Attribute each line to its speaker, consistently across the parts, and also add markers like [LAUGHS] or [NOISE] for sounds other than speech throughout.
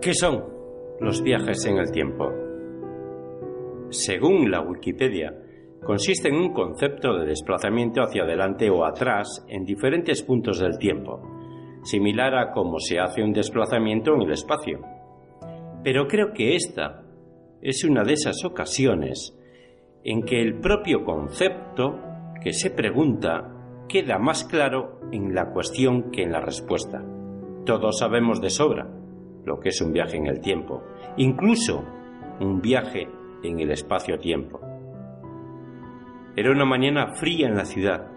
Speaker 1: ¿Qué son los viajes en el tiempo? Según la Wikipedia, consiste en un concepto de desplazamiento hacia adelante o atrás en diferentes puntos del tiempo, similar a cómo se hace un desplazamiento en el espacio. Pero creo que esta es una de esas ocasiones en que el propio concepto que se pregunta queda más claro en la cuestión que en la respuesta. Todos sabemos de sobra lo que es un viaje en el tiempo, incluso un viaje en el espacio-tiempo. Era una mañana fría en la ciudad.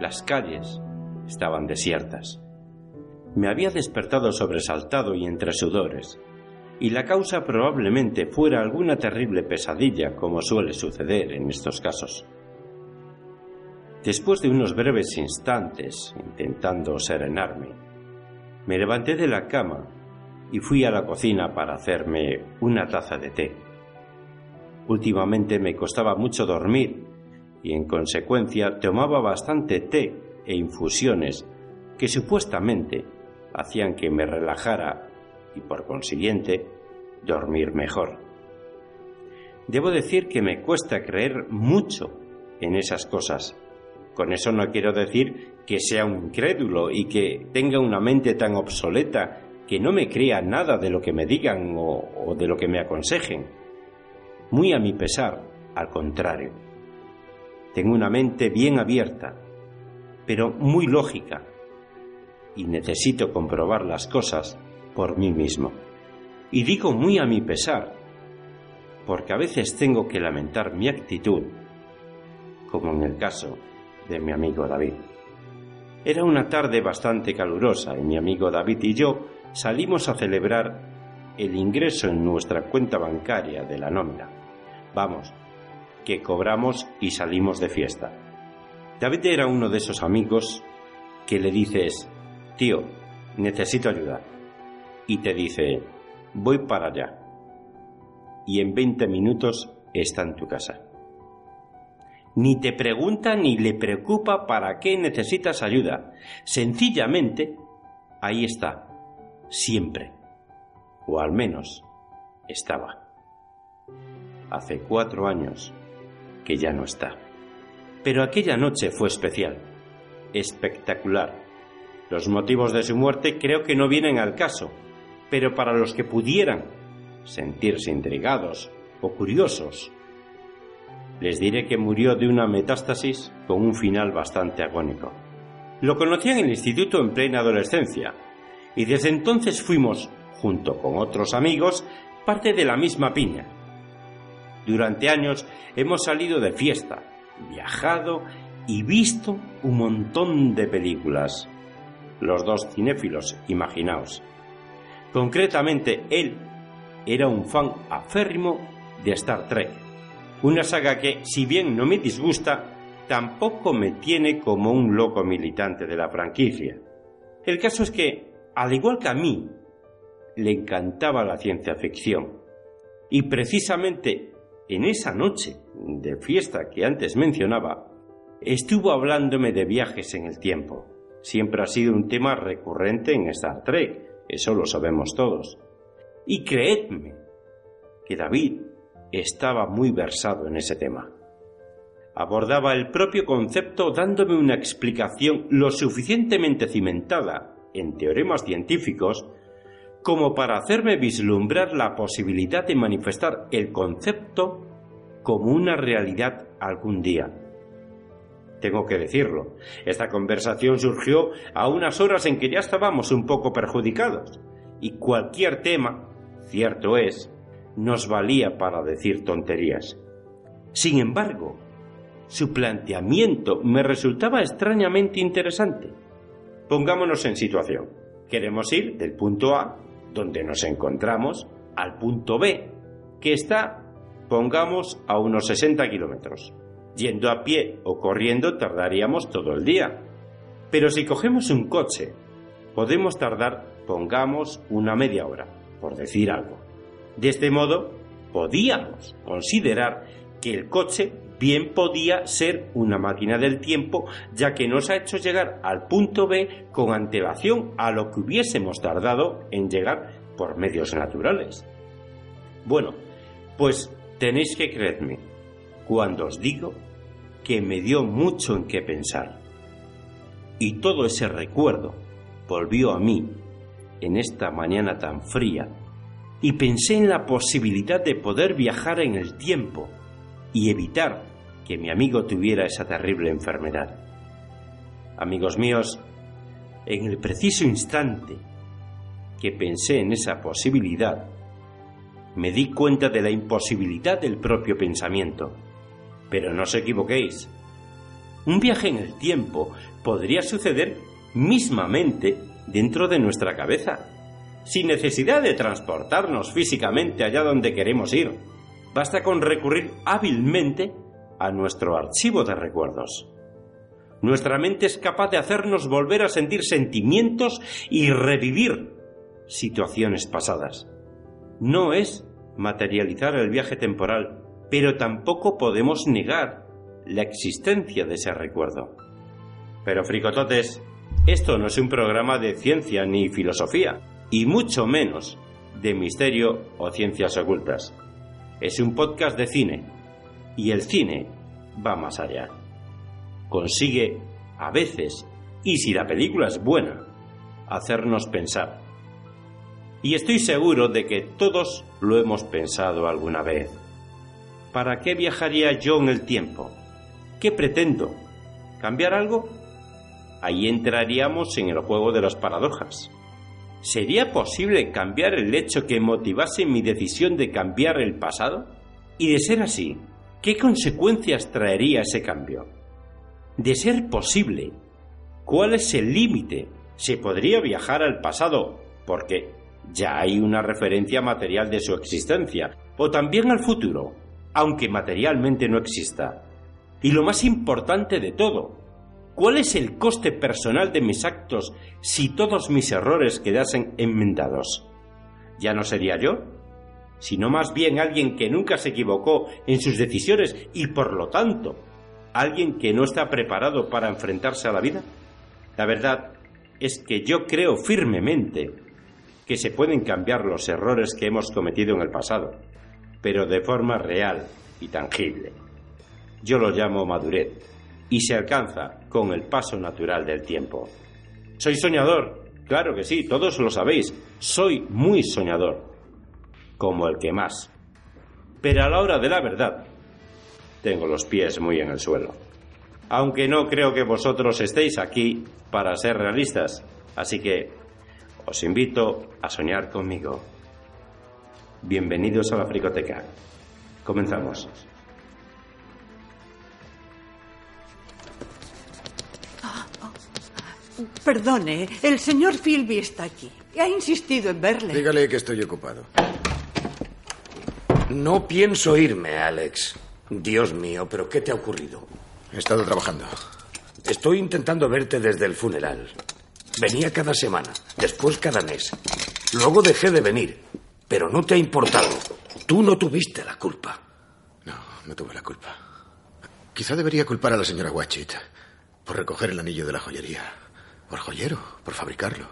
Speaker 1: Las calles estaban desiertas. Me había despertado sobresaltado y entre sudores, y la causa probablemente fuera alguna terrible pesadilla, como suele suceder en estos casos. Después de unos breves instantes intentando serenarme, me levanté de la cama y fui a la cocina para hacerme una taza de té. Últimamente me costaba mucho dormir y en consecuencia tomaba bastante té e infusiones que supuestamente hacían que me relajara y por consiguiente dormir mejor. Debo decir que me cuesta creer mucho en esas cosas. Con eso no quiero decir que sea un incrédulo y que tenga una mente tan obsoleta que no me crea nada de lo que me digan o, de lo que me aconsejen. Muy a mi pesar, al contrario. Tengo una mente bien abierta, pero muy lógica, y necesito comprobar las cosas por mí mismo. Y digo muy a mi pesar, porque a veces tengo que lamentar mi actitud, como en el caso de mi amigo David. Era una tarde bastante calurosa y mi amigo David y yo salimos a celebrar el ingreso en nuestra cuenta bancaria de la nómina. Vamos, que cobramos y salimos de fiesta. David era uno de esos amigos que le dices, tío, necesito ayuda. Y te dice, voy para allá. Y en 20 minutos está en tu casa. Ni te pregunta ni le preocupa para qué necesitas ayuda. Sencillamente, ahí está, siempre, o al menos estaba. Hace cuatro años que ya no está. Pero aquella noche fue especial, espectacular. Los motivos de su muerte creo que no vienen al caso, pero para los que pudieran sentirse intrigados o curiosos, les diré que murió de una metástasis con un final bastante agónico. Lo conocí en el instituto en plena adolescencia, y desde entonces fuimos, junto con otros amigos, parte de la misma piña. Durante años hemos salido de fiesta, viajado y visto un montón de películas. Los dos cinéfilos, imaginaos. Concretamente, él era un fan aférrimo de Star Trek, una saga que, si bien no me disgusta, tampoco me tiene como un loco militante de la franquicia. El caso es que al igual que a mí, le encantaba la ciencia ficción. Y precisamente en esa noche de fiesta que antes mencionaba, estuvo hablándome de viajes en el tiempo. Siempre ha sido un tema recurrente en Star Trek, eso lo sabemos todos. Y creedme que David estaba muy versado en ese tema. Abordaba el propio concepto dándome una explicación lo suficientemente cimentada en teoremas científicos como para hacerme vislumbrar la posibilidad de manifestar el concepto como una realidad algún día. Tengo que decirlo, esta conversación surgió a unas horas en que ya estábamos un poco perjudicados, y cualquier tema, cierto es, nos valía para decir tonterías. Sin embargo, su planteamiento me resultaba extrañamente interesante Pongámonos en situación. Queremos ir del punto A, donde nos encontramos, al punto B, que está, pongamos, a unos 60 kilómetros. Yendo a pie o corriendo tardaríamos todo el día. Pero si cogemos un coche, podemos tardar, pongamos, una media hora, por decir algo. De este modo, podíamos considerar que el coche bien podía ser una máquina del tiempo, ya que nos ha hecho llegar al punto B con antelación a lo que hubiésemos tardado en llegar por medios naturales. Bueno, pues tenéis que creerme cuando os digo que me dio mucho en qué pensar. Y todo ese recuerdo volvió a mí en esta mañana tan fría y pensé en la posibilidad de poder viajar en el tiempo y evitar que mi amigo tuviera esa terrible enfermedad. Amigos míos, en el preciso instante que pensé en esa posibilidad, me di cuenta de la imposibilidad del propio pensamiento. Pero no os equivoquéis. Un viaje en el tiempo podría suceder mismamente dentro de nuestra cabeza, sin necesidad de transportarnos físicamente allá donde queremos ir. Basta con recurrir hábilmente a nuestro archivo de recuerdos. Nuestra mente es capaz de hacernos volver a sentir sentimientos y revivir situaciones pasadas. No es materializar el viaje temporal, pero tampoco podemos negar la existencia de ese recuerdo. Pero fricototes, esto no es un programa de ciencia ni filosofía, y mucho menos de misterio o ciencias ocultas. Es un podcast de cine, y el cine va más allá. Consigue, a veces, y si la película es buena, hacernos pensar. Y estoy seguro de que todos lo hemos pensado alguna vez. ¿Para qué viajaría yo en el tiempo? ¿Qué pretendo? ¿Cambiar algo? Ahí entraríamos en el juego de las paradojas. ¿Sería posible cambiar el hecho que motivase mi decisión de cambiar el pasado? Y de ser así, ¿qué consecuencias traería ese cambio? De ser posible, ¿cuál es el límite? ¿Se podría viajar al pasado porque ya hay una referencia material de su existencia? ¿O también al futuro, aunque materialmente no exista? Y lo más importante de todo, ¿cuál es el coste personal de mis actos si todos mis errores quedasen enmendados? ¿Ya no sería yo? sino más bien alguien que nunca se equivocó en sus decisiones y por lo tanto alguien que no está preparado para enfrentarse a la vida? La verdad es que yo creo firmemente que se pueden cambiar los errores que hemos cometido en el pasado, pero de forma real y tangible. Yo lo llamo madurez y se alcanza con el paso natural del tiempo. Soy soñador, claro que sí, todos lo sabéis, soy muy soñador como el que más. Pero a la hora de la verdad, tengo los pies muy en el suelo. Aunque no creo que vosotros estéis aquí para ser realistas, así que os invito a soñar conmigo. Bienvenidos a la Fricoteca. Comenzamos.
Speaker 2: Perdone, el señor Philby está aquí. Ha insistido en verle.
Speaker 3: Dígale que estoy ocupado. No pienso irme, Alex. Dios mío, pero ¿qué te ha ocurrido?
Speaker 4: He estado trabajando.
Speaker 3: Estoy intentando verte desde el funeral. Venía cada semana, después cada mes. Luego dejé de venir, pero no te ha importado. Tú no tuviste la culpa.
Speaker 4: No, no tuve la culpa. Quizá debería culpar a la señora Watchit por recoger el anillo de la joyería. Por joyero, por fabricarlo.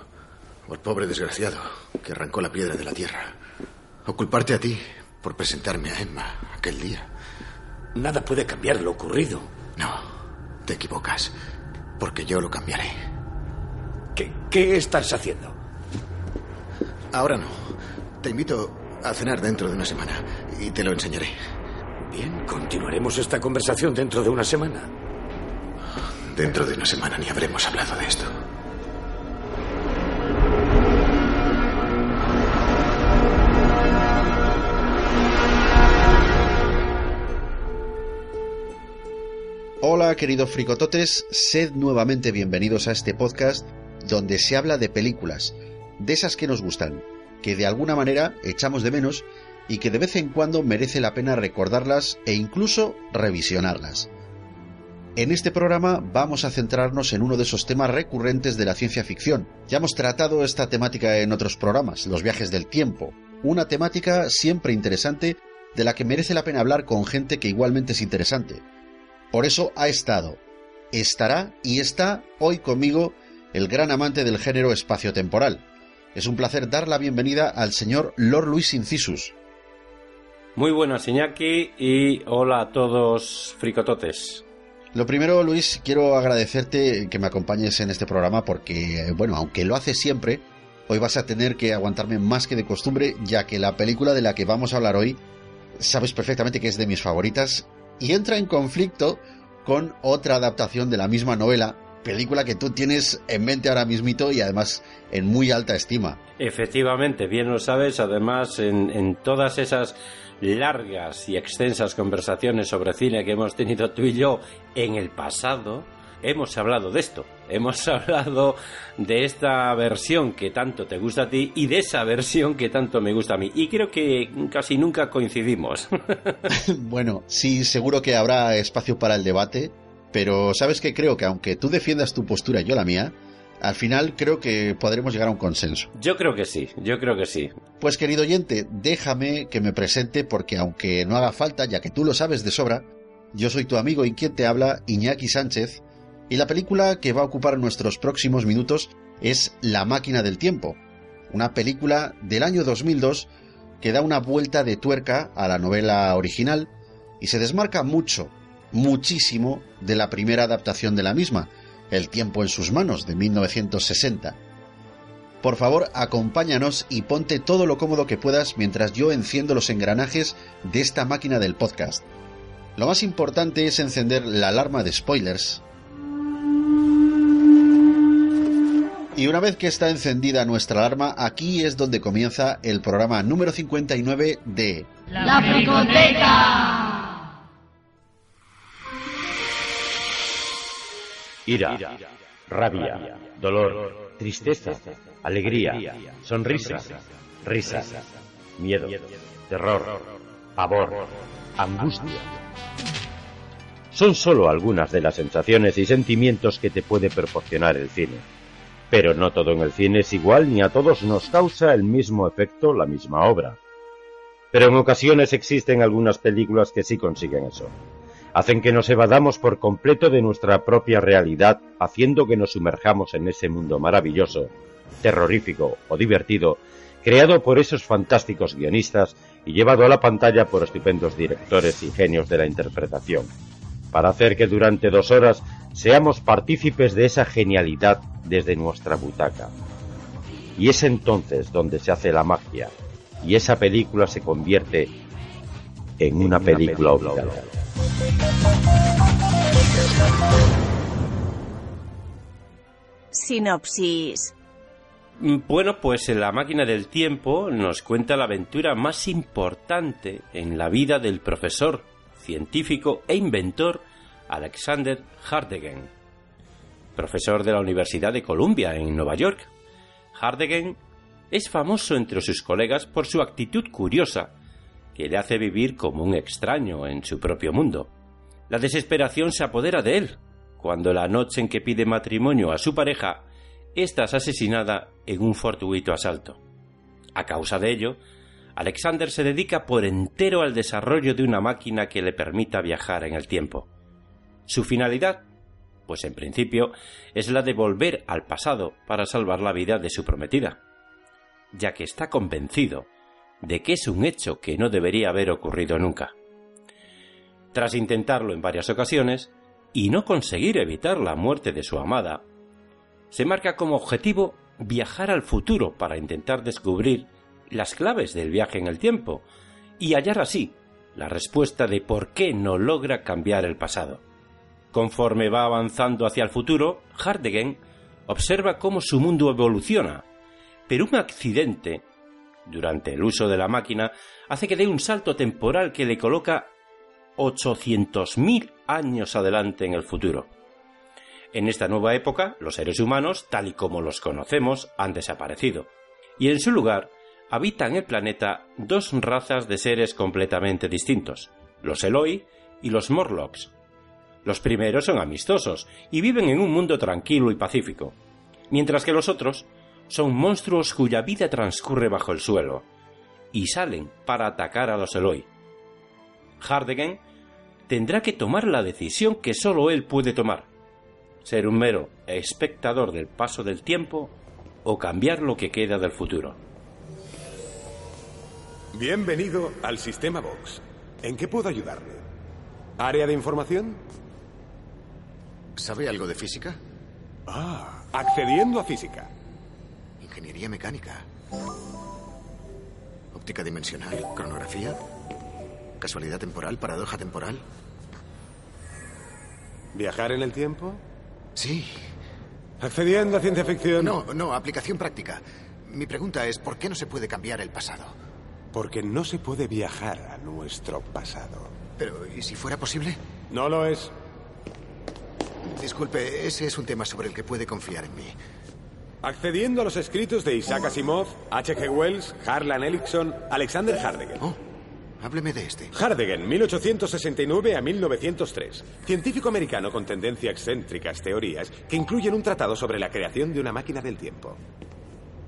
Speaker 4: Por pobre desgraciado que arrancó la piedra de la tierra. O culparte a ti por presentarme a Emma aquel día.
Speaker 3: Nada puede cambiar lo ocurrido.
Speaker 4: No, te equivocas, porque yo lo cambiaré.
Speaker 3: ¿Qué, qué estás haciendo?
Speaker 4: Ahora no. Te invito a cenar dentro de una semana y te lo enseñaré.
Speaker 3: Bien, continuaremos esta conversación dentro de una semana.
Speaker 4: Dentro de una semana ni habremos hablado de esto.
Speaker 5: Hola queridos fricototes, sed nuevamente bienvenidos a este podcast donde se habla de películas, de esas que nos gustan, que de alguna manera echamos de menos y que de vez en cuando merece la pena recordarlas e incluso revisionarlas. En este programa vamos a centrarnos en uno de esos temas recurrentes de la ciencia ficción. Ya hemos tratado esta temática en otros programas, los viajes del tiempo, una temática siempre interesante de la que merece la pena hablar con gente que igualmente es interesante Por eso ha estado, estará y está hoy conmigo el gran amante del género espaciotemporal. Es un placer dar la bienvenida al señor Lord Luis Incisus.
Speaker 1: Muy buenas, Iñaki, y hola a todos, fricototes.
Speaker 5: Lo primero, Luis, quiero agradecerte que me acompañes en este programa porque, bueno, aunque lo haces siempre, hoy vas a tener que aguantarme más que de costumbre, ya que la película de la que vamos a hablar hoy, sabes perfectamente que es de mis favoritas y entra en conflicto con otra adaptación de la misma novela, película que tú tienes en mente ahora mismito y además en muy alta estima.
Speaker 1: Efectivamente, bien lo sabes, además en, en todas esas largas y extensas conversaciones sobre cine que hemos tenido tú y yo en el pasado, hemos hablado de esto. Hemos [LAUGHS] hablado de esta versión que tanto te gusta a ti y de esa versión que tanto me gusta a mí. Y creo que casi nunca coincidimos. [LAUGHS]
Speaker 5: bueno, sí, seguro que habrá espacio para el debate, pero sabes que creo que aunque tú defiendas tu postura y yo la mía, al final creo que podremos llegar a un consenso.
Speaker 1: Yo creo que sí, yo creo que sí.
Speaker 5: Pues querido oyente, déjame que me presente porque aunque no haga falta, ya que tú lo sabes de sobra, yo soy tu amigo y quien te habla, Iñaki Sánchez, y la película que va a ocupar nuestros próximos minutos es La máquina del tiempo, una película del año 2002 que da una vuelta de tuerca a la novela original y se desmarca mucho, muchísimo de la primera adaptación de la misma, el tiempo en sus manos, de 1960. Por favor, acompáñanos y ponte todo lo cómodo que puedas mientras yo enciendo los engranajes de esta máquina del podcast. Lo más importante es encender la alarma de spoilers. Y una vez que está encendida nuestra alarma, aquí es donde comienza el programa número 59 de
Speaker 6: La Fricoteca.
Speaker 7: Ira, rabia, dolor, tristeza, alegría, sonrisa, risa, miedo, terror, pavor, angustia. Son solo algunas de las sensaciones y sentimientos que te puede proporcionar el cine. Pero no todo en el cine es igual ni a todos nos causa el mismo efecto la misma obra. Pero en ocasiones existen algunas películas que sí consiguen eso hacen que nos evadamos por completo de nuestra propia realidad, haciendo que nos sumerjamos en ese mundo maravilloso, terrorífico o divertido, creado por esos fantásticos guionistas y llevado a la pantalla por estupendos directores y genios de la interpretación, para hacer que durante dos horas seamos partícipes de esa genialidad desde nuestra butaca. Y es entonces donde se hace la magia, y esa película se convierte en una, película, película
Speaker 8: Sinopsis.
Speaker 1: Bueno, pues La máquina del tiempo nos cuenta la aventura más importante en la vida del profesor, científico e inventor Alexander Hardegen, profesor de la Universidad de Columbia en Nueva York. Hardegen es famoso entre sus colegas por su actitud curiosa que le hace vivir como un extraño en su propio mundo. La desesperación se apodera de él, cuando la noche en que pide matrimonio a su pareja, ésta es asesinada en un fortuito asalto. A causa de ello, Alexander se dedica por entero al desarrollo de una máquina que le permita viajar en el tiempo. Su finalidad, pues en principio, es la de volver al pasado para salvar la vida de su prometida, ya que está convencido de que es un hecho que no debería haber ocurrido nunca. Tras intentarlo en varias ocasiones y no conseguir evitar la muerte de su amada, se marca como objetivo viajar al futuro para intentar descubrir las claves del viaje en el tiempo y hallar así la respuesta de por qué no logra cambiar el pasado. Conforme va avanzando hacia el futuro, Hardegen observa cómo su mundo evoluciona, pero un accidente durante el uso de la máquina hace que dé un salto temporal que le coloca 800.000 años adelante en el futuro. En esta nueva época, los seres humanos, tal y como los conocemos, han desaparecido, y en su lugar habitan el planeta dos razas de seres completamente distintos, los Eloi y los Morlocks. Los primeros son amistosos y viven en un mundo tranquilo y pacífico, mientras que los otros son monstruos cuya vida transcurre bajo el suelo, y salen para atacar a los Eloi. Hardegen tendrá que tomar la decisión que solo él puede tomar. Ser un mero espectador del paso del tiempo o cambiar lo que queda del futuro.
Speaker 8: Bienvenido al sistema Vox. ¿En qué puedo ayudarle? ¿Área de información?
Speaker 4: ¿Sabe algo de física?
Speaker 8: Ah, accediendo a física.
Speaker 4: Ingeniería mecánica. Óptica dimensional, cronografía. Casualidad temporal, paradoja temporal.
Speaker 8: ¿Viajar en el tiempo?
Speaker 4: Sí.
Speaker 8: ¿Accediendo a ciencia ficción?
Speaker 4: No, no, aplicación práctica. Mi pregunta es, ¿por qué no se puede cambiar el pasado?
Speaker 8: Porque no se puede viajar a nuestro pasado.
Speaker 4: Pero, ¿y si fuera posible?
Speaker 8: No lo es.
Speaker 4: Disculpe, ese es un tema sobre el que puede confiar en mí.
Speaker 8: Accediendo a los escritos de Isaac Asimov, H.G. Wells, Harlan Ellison, Alexander Hardegen.
Speaker 4: Oh, hábleme de este.
Speaker 8: Hardegen, 1869 a 1903. Científico americano con tendencia excéntricas teorías que incluyen un tratado sobre la creación de una máquina del tiempo.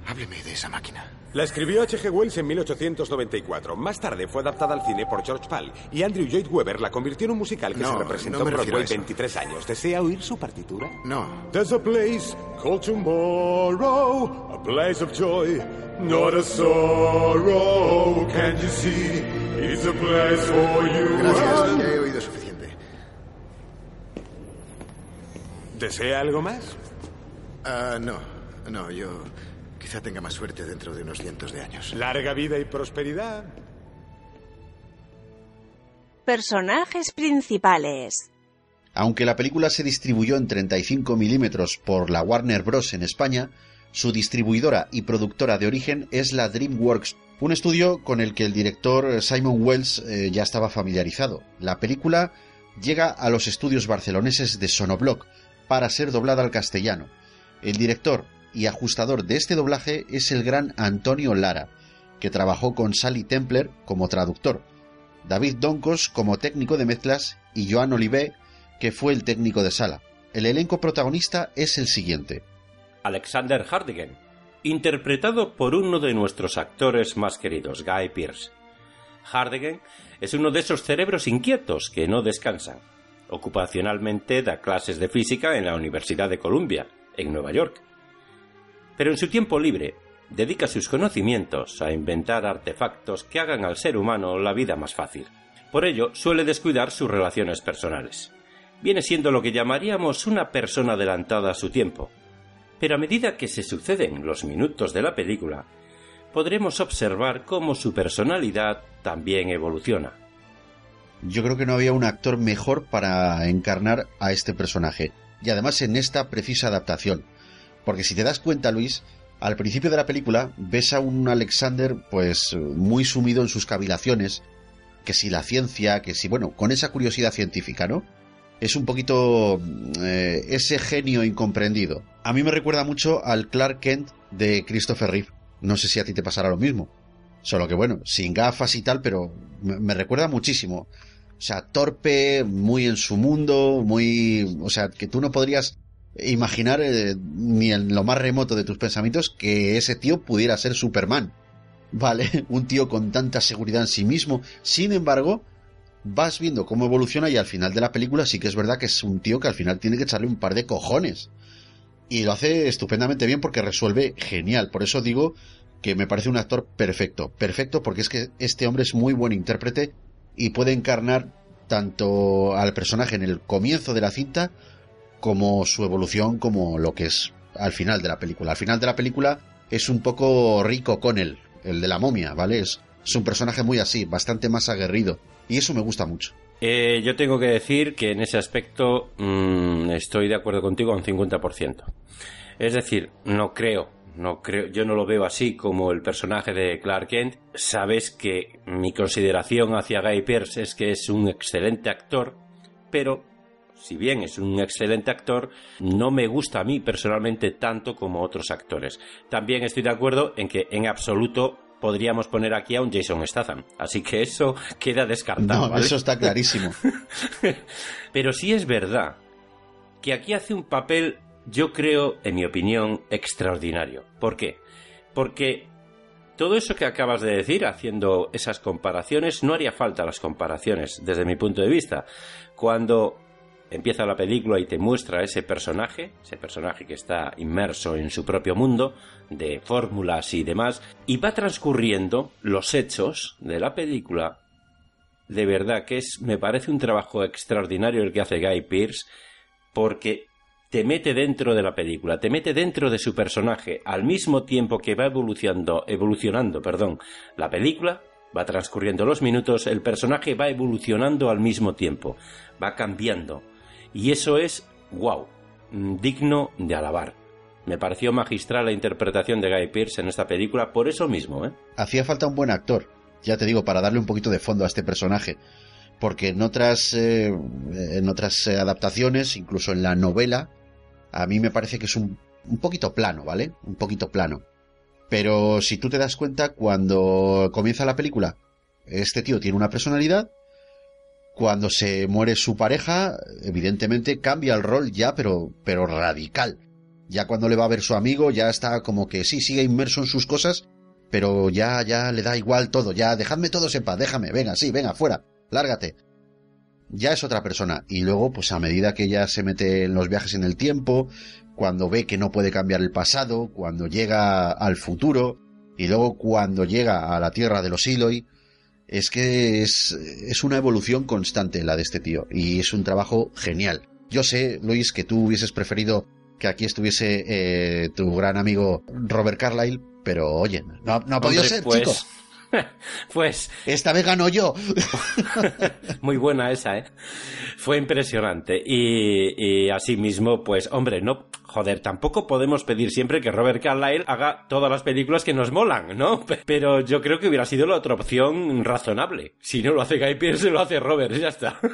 Speaker 4: Hábleme de esa máquina.
Speaker 8: La escribió H.G. Wells en 1894. Más tarde fue adaptada al cine por George Pal y Andrew Lloyd Webber la convirtió en un musical que
Speaker 4: No,
Speaker 8: se representó
Speaker 4: no me
Speaker 8: en
Speaker 4: refiero a
Speaker 8: Broadway
Speaker 4: eso.
Speaker 8: 23 años. ¿Desea oír su partitura?
Speaker 4: No.
Speaker 8: There's a place called tomorrow, a place of joy, not a sorrow. Can't you see? It's a place for you.
Speaker 4: Gracias, ya he oído suficiente.
Speaker 8: ¿Desea algo más?
Speaker 4: Ah, no, no, yo quizá tenga más suerte dentro de unos cientos de años.
Speaker 8: Larga vida y prosperidad.
Speaker 9: Personajes principales.
Speaker 5: Aunque la película se distribuyó en 35 milímetros por la Warner Bros. en España, su distribuidora y productora de origen es la DreamWorks, un estudio con el que el director Simon Wells eh, ya estaba familiarizado. La película llega a los estudios barceloneses de Sonobloc para ser doblada al castellano. El director y ajustador de este doblaje es el gran Antonio Lara, que trabajó con Sally Templer como traductor, David Doncos como técnico de mezclas y Joan Olivé, que fue el técnico de sala. El elenco protagonista es el siguiente.
Speaker 1: Alexander Hardegen, interpretado por uno de nuestros actores más queridos, Guy Pearce. Hardegen es uno de esos cerebros inquietos que no descansan. Ocupacionalmente da clases de física en la Universidad de Columbia, en Nueva York. Pero en su tiempo libre dedica sus conocimientos a inventar artefactos que hagan al ser humano la vida más fácil. Por ello, suele descuidar sus relaciones personales. Viene siendo lo que llamaríamos una persona adelantada a su tiempo. Pero a medida que se suceden los minutos de la película, podremos observar cómo su personalidad también evoluciona.
Speaker 5: Yo creo que no había un actor mejor para encarnar a este personaje. Y además en esta precisa adaptación. Porque si te das cuenta, Luis, al principio de la película ves a un Alexander pues muy sumido en sus cavilaciones, que si la ciencia, que si, bueno, con esa curiosidad científica, ¿no? Es un poquito eh, ese genio incomprendido. A mí me recuerda mucho al Clark Kent de Christopher Reeve. No sé si a ti te pasará lo mismo. Solo que bueno, sin gafas y tal, pero me, me recuerda muchísimo. O sea, torpe, muy en su mundo, muy... O sea, que tú no podrías imaginar eh, ni en lo más remoto de tus pensamientos que ese tío pudiera ser Superman. Vale, [LAUGHS] un tío con tanta seguridad en sí mismo. Sin embargo, vas viendo cómo evoluciona y al final de la película sí que es verdad que es un tío que al final tiene que echarle un par de cojones. Y lo hace estupendamente bien porque resuelve genial. Por eso digo que me parece un actor perfecto. Perfecto porque es que este hombre es muy buen intérprete y puede encarnar tanto al personaje en el comienzo de la cinta como su evolución como lo que es al final de la película. Al final de la película es un poco rico con él, el de la momia, ¿vale? Es, un personaje muy así, bastante más aguerrido. Y eso me gusta mucho.
Speaker 1: Eh, yo tengo que decir que en ese aspecto mmm, estoy de acuerdo contigo un 50%. Es decir, no creo, no creo, yo no lo veo así como el personaje de Clark Kent. Sabes que mi consideración hacia Guy Pearce es que es un excelente actor, pero si bien es un excelente actor, no me gusta a mí personalmente tanto como otros actores. También estoy de acuerdo en que en absoluto podríamos poner aquí a un Jason Statham. Así que eso [LAUGHS] queda descartado.
Speaker 5: No,
Speaker 1: ¿vale?
Speaker 5: eso está clarísimo. [LAUGHS]
Speaker 1: Pero sí es verdad que aquí hace un papel, yo creo, en mi opinión, extraordinario. ¿Por qué? Porque todo eso que acabas de decir, haciendo esas comparaciones, no haría falta las comparaciones desde mi punto de vista. Cuando empieza la película y te muestra ese personaje, ese personaje que está inmerso en su propio mundo de fórmulas y demás, y va transcurriendo los hechos de la película, de verdad que es, me parece un trabajo extraordinario el que hace Guy Pearce, porque te mete dentro de la película, te mete dentro de su personaje, al mismo tiempo que va evolucionando, evolucionando, perdón, la película, va transcurriendo los minutos, el personaje va evolucionando al mismo tiempo, va cambiando. Y eso es, wow, digno de alabar. Me pareció magistral la interpretación de Guy Pearce en esta película por eso mismo, ¿eh?
Speaker 5: Hacía falta un buen actor, ya te digo, para darle un poquito de fondo a este personaje. Porque en otras, eh, en otras eh, adaptaciones, incluso en la novela, a mí me parece que es un, un poquito plano, ¿vale? Un poquito plano. Pero si tú te das cuenta, cuando comienza la película, este tío tiene una personalidad. Cuando se muere su pareja, evidentemente cambia el rol ya, pero, pero radical. Ya cuando le va a ver su amigo, ya está como que sí, sigue inmerso en sus cosas, pero ya, ya le da igual todo, ya dejadme todo en paz, déjame, venga, sí, venga, fuera, lárgate. Ya es otra persona. Y luego, pues a medida que ya se mete en los viajes en el tiempo, cuando ve que no puede cambiar el pasado, cuando llega al futuro, y luego cuando llega a la tierra de los Iloy, es que es, es una evolución constante la de este tío, y es un trabajo genial. Yo sé, Luis, que tú hubieses preferido que aquí estuviese eh, tu gran amigo Robert Carlyle, pero oye, no, no ha podido
Speaker 1: Hombre,
Speaker 5: ser,
Speaker 1: pues,
Speaker 5: chico. [LAUGHS]
Speaker 1: pues
Speaker 5: Esta vez gano yo. [LAUGHS]
Speaker 1: muy buena esa, ¿eh? Fue impresionante. Y, y asimismo, pues, hombre, no, joder, tampoco podemos pedir siempre que Robert Carlyle haga todas las películas que nos molan, ¿no? Pe- Pero yo creo que hubiera sido la otra opción razonable. Si no lo hace Guy Pearce, lo hace Robert, ya está. [LAUGHS]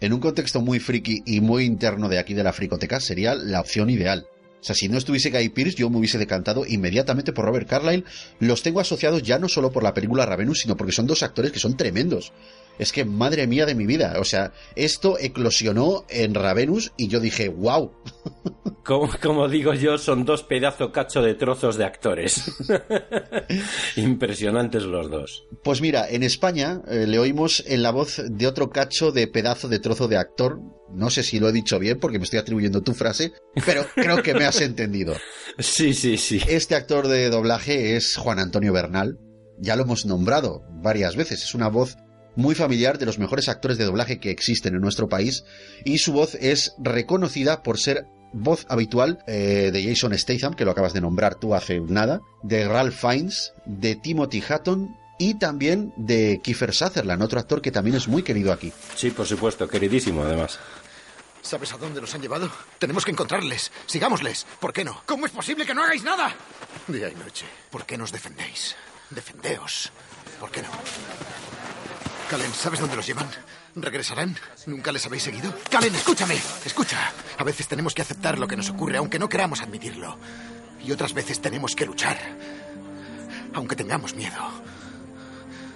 Speaker 5: En un contexto muy friki y muy interno de aquí de la fricoteca, sería la opción ideal. O sea, si no estuviese Guy Pearce, yo me hubiese decantado inmediatamente por Robert Carlyle. Los tengo asociados ya no solo por la película Ravenous, sino porque son dos actores que son tremendos. Es que, madre mía de mi vida, o sea, esto eclosionó en Ravenous y yo dije, wow. [LAUGHS]
Speaker 1: Como, como digo yo, son dos pedazo cacho de trozos de actores. [LAUGHS] Impresionantes los dos.
Speaker 5: Pues mira, en España eh, le oímos en la voz de otro cacho de pedazo de trozo de actor. No sé si lo he dicho bien porque me estoy atribuyendo tu frase, pero creo que me has entendido. [LAUGHS]
Speaker 1: Sí, sí, sí.
Speaker 5: Este actor de doblaje es Juan Antonio Bernal. Ya lo hemos nombrado varias veces. Es una voz muy familiar de los mejores actores de doblaje que existen en nuestro país y su voz es reconocida por ser voz habitual eh, de Jason Statham, que lo acabas de nombrar tú hace nada, de Ralph Fiennes, de Timothy Hutton y también de Kiefer Sutherland, otro actor que también es muy querido aquí.
Speaker 1: Sí, por supuesto, queridísimo además.
Speaker 4: ¿Sabes a dónde los han llevado? Tenemos que encontrarles. Sigámosles. ¿Por qué no? ¿Cómo es posible que no hagáis nada? Día y noche. ¿Por qué nos defendéis? Defendeos. ¿Por qué no? Calen, ¿sabes dónde los llevan? ¿Regresarán? ¿Nunca les habéis seguido? Calen, escúchame. Escucha. A veces tenemos que aceptar lo que nos ocurre, aunque no queramos admitirlo. Y otras veces tenemos que luchar. Aunque tengamos miedo.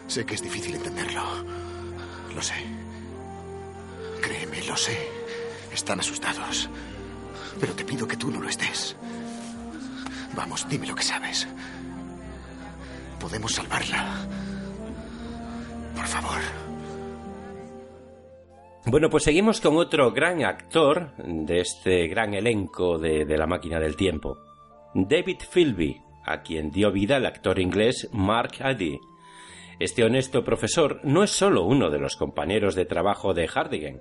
Speaker 4: Sé que es difícil entenderlo. Lo sé. Créeme, lo sé. Están asustados. Pero te pido que tú no lo estés. Vamos, dime lo que sabes. Podemos salvarla. Por favor.
Speaker 1: Bueno, pues seguimos con otro gran actor de este gran elenco de, La máquina del tiempo. David Philby, a quien dio vida el actor inglés Mark Addy. Este honesto profesor no es solo uno de los compañeros de trabajo de Hardigan,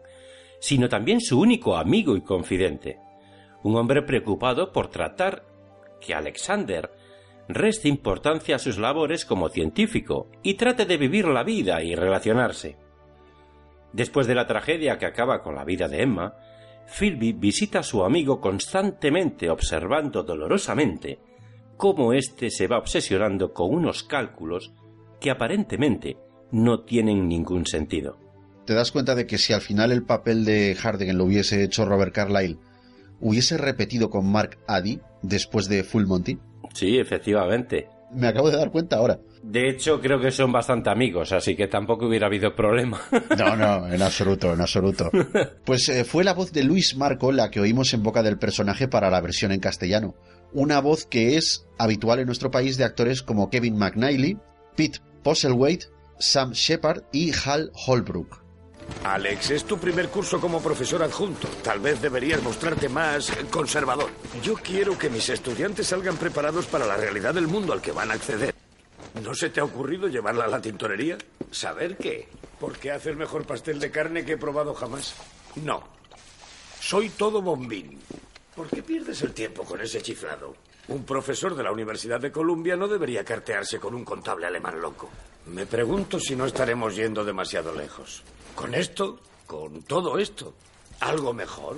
Speaker 1: sino también su único amigo y confidente. Un hombre preocupado por tratar que Alexander reste importancia a sus labores como científico y trate de vivir la vida y relacionarse. Después de la tragedia que acaba con la vida de Emma, Philby visita a su amigo constantemente observando dolorosamente cómo éste se va obsesionando con unos cálculos que aparentemente no tienen ningún sentido.
Speaker 5: ¿Te das cuenta de que si al final el papel de Hardigan lo hubiese hecho Robert Carlyle, hubiese repetido con Mark Addy después de Full Monty?
Speaker 1: Sí, efectivamente.
Speaker 5: Me acabo de dar cuenta ahora.
Speaker 1: De hecho, creo que son bastante amigos, así que tampoco hubiera habido problema.
Speaker 5: No, no, en absoluto, en absoluto. [LAUGHS] Pues eh, fue la voz de Luis Marco la que oímos en boca del personaje para la versión en castellano. una voz que es habitual en nuestro país de actores como Kevin McNally, Pete Postlethwaite, Sam Shepard y Hal Holbrook.
Speaker 3: Alex, es tu primer curso como profesor adjunto. Tal vez deberías mostrarte más conservador. Yo quiero que mis estudiantes salgan preparados para la realidad del mundo al que van a acceder. ¿No se te ha ocurrido llevarla a la tintorería? ¿Saber qué? Porque hace el mejor pastel de carne que he probado jamás. No. Soy todo bombín. ¿Por qué pierdes el tiempo con ese chiflado? Un profesor de la Universidad de Columbia no debería cartearse con un contable alemán loco. Me pregunto si no estaremos yendo demasiado lejos. Con esto, con todo esto, algo mejor.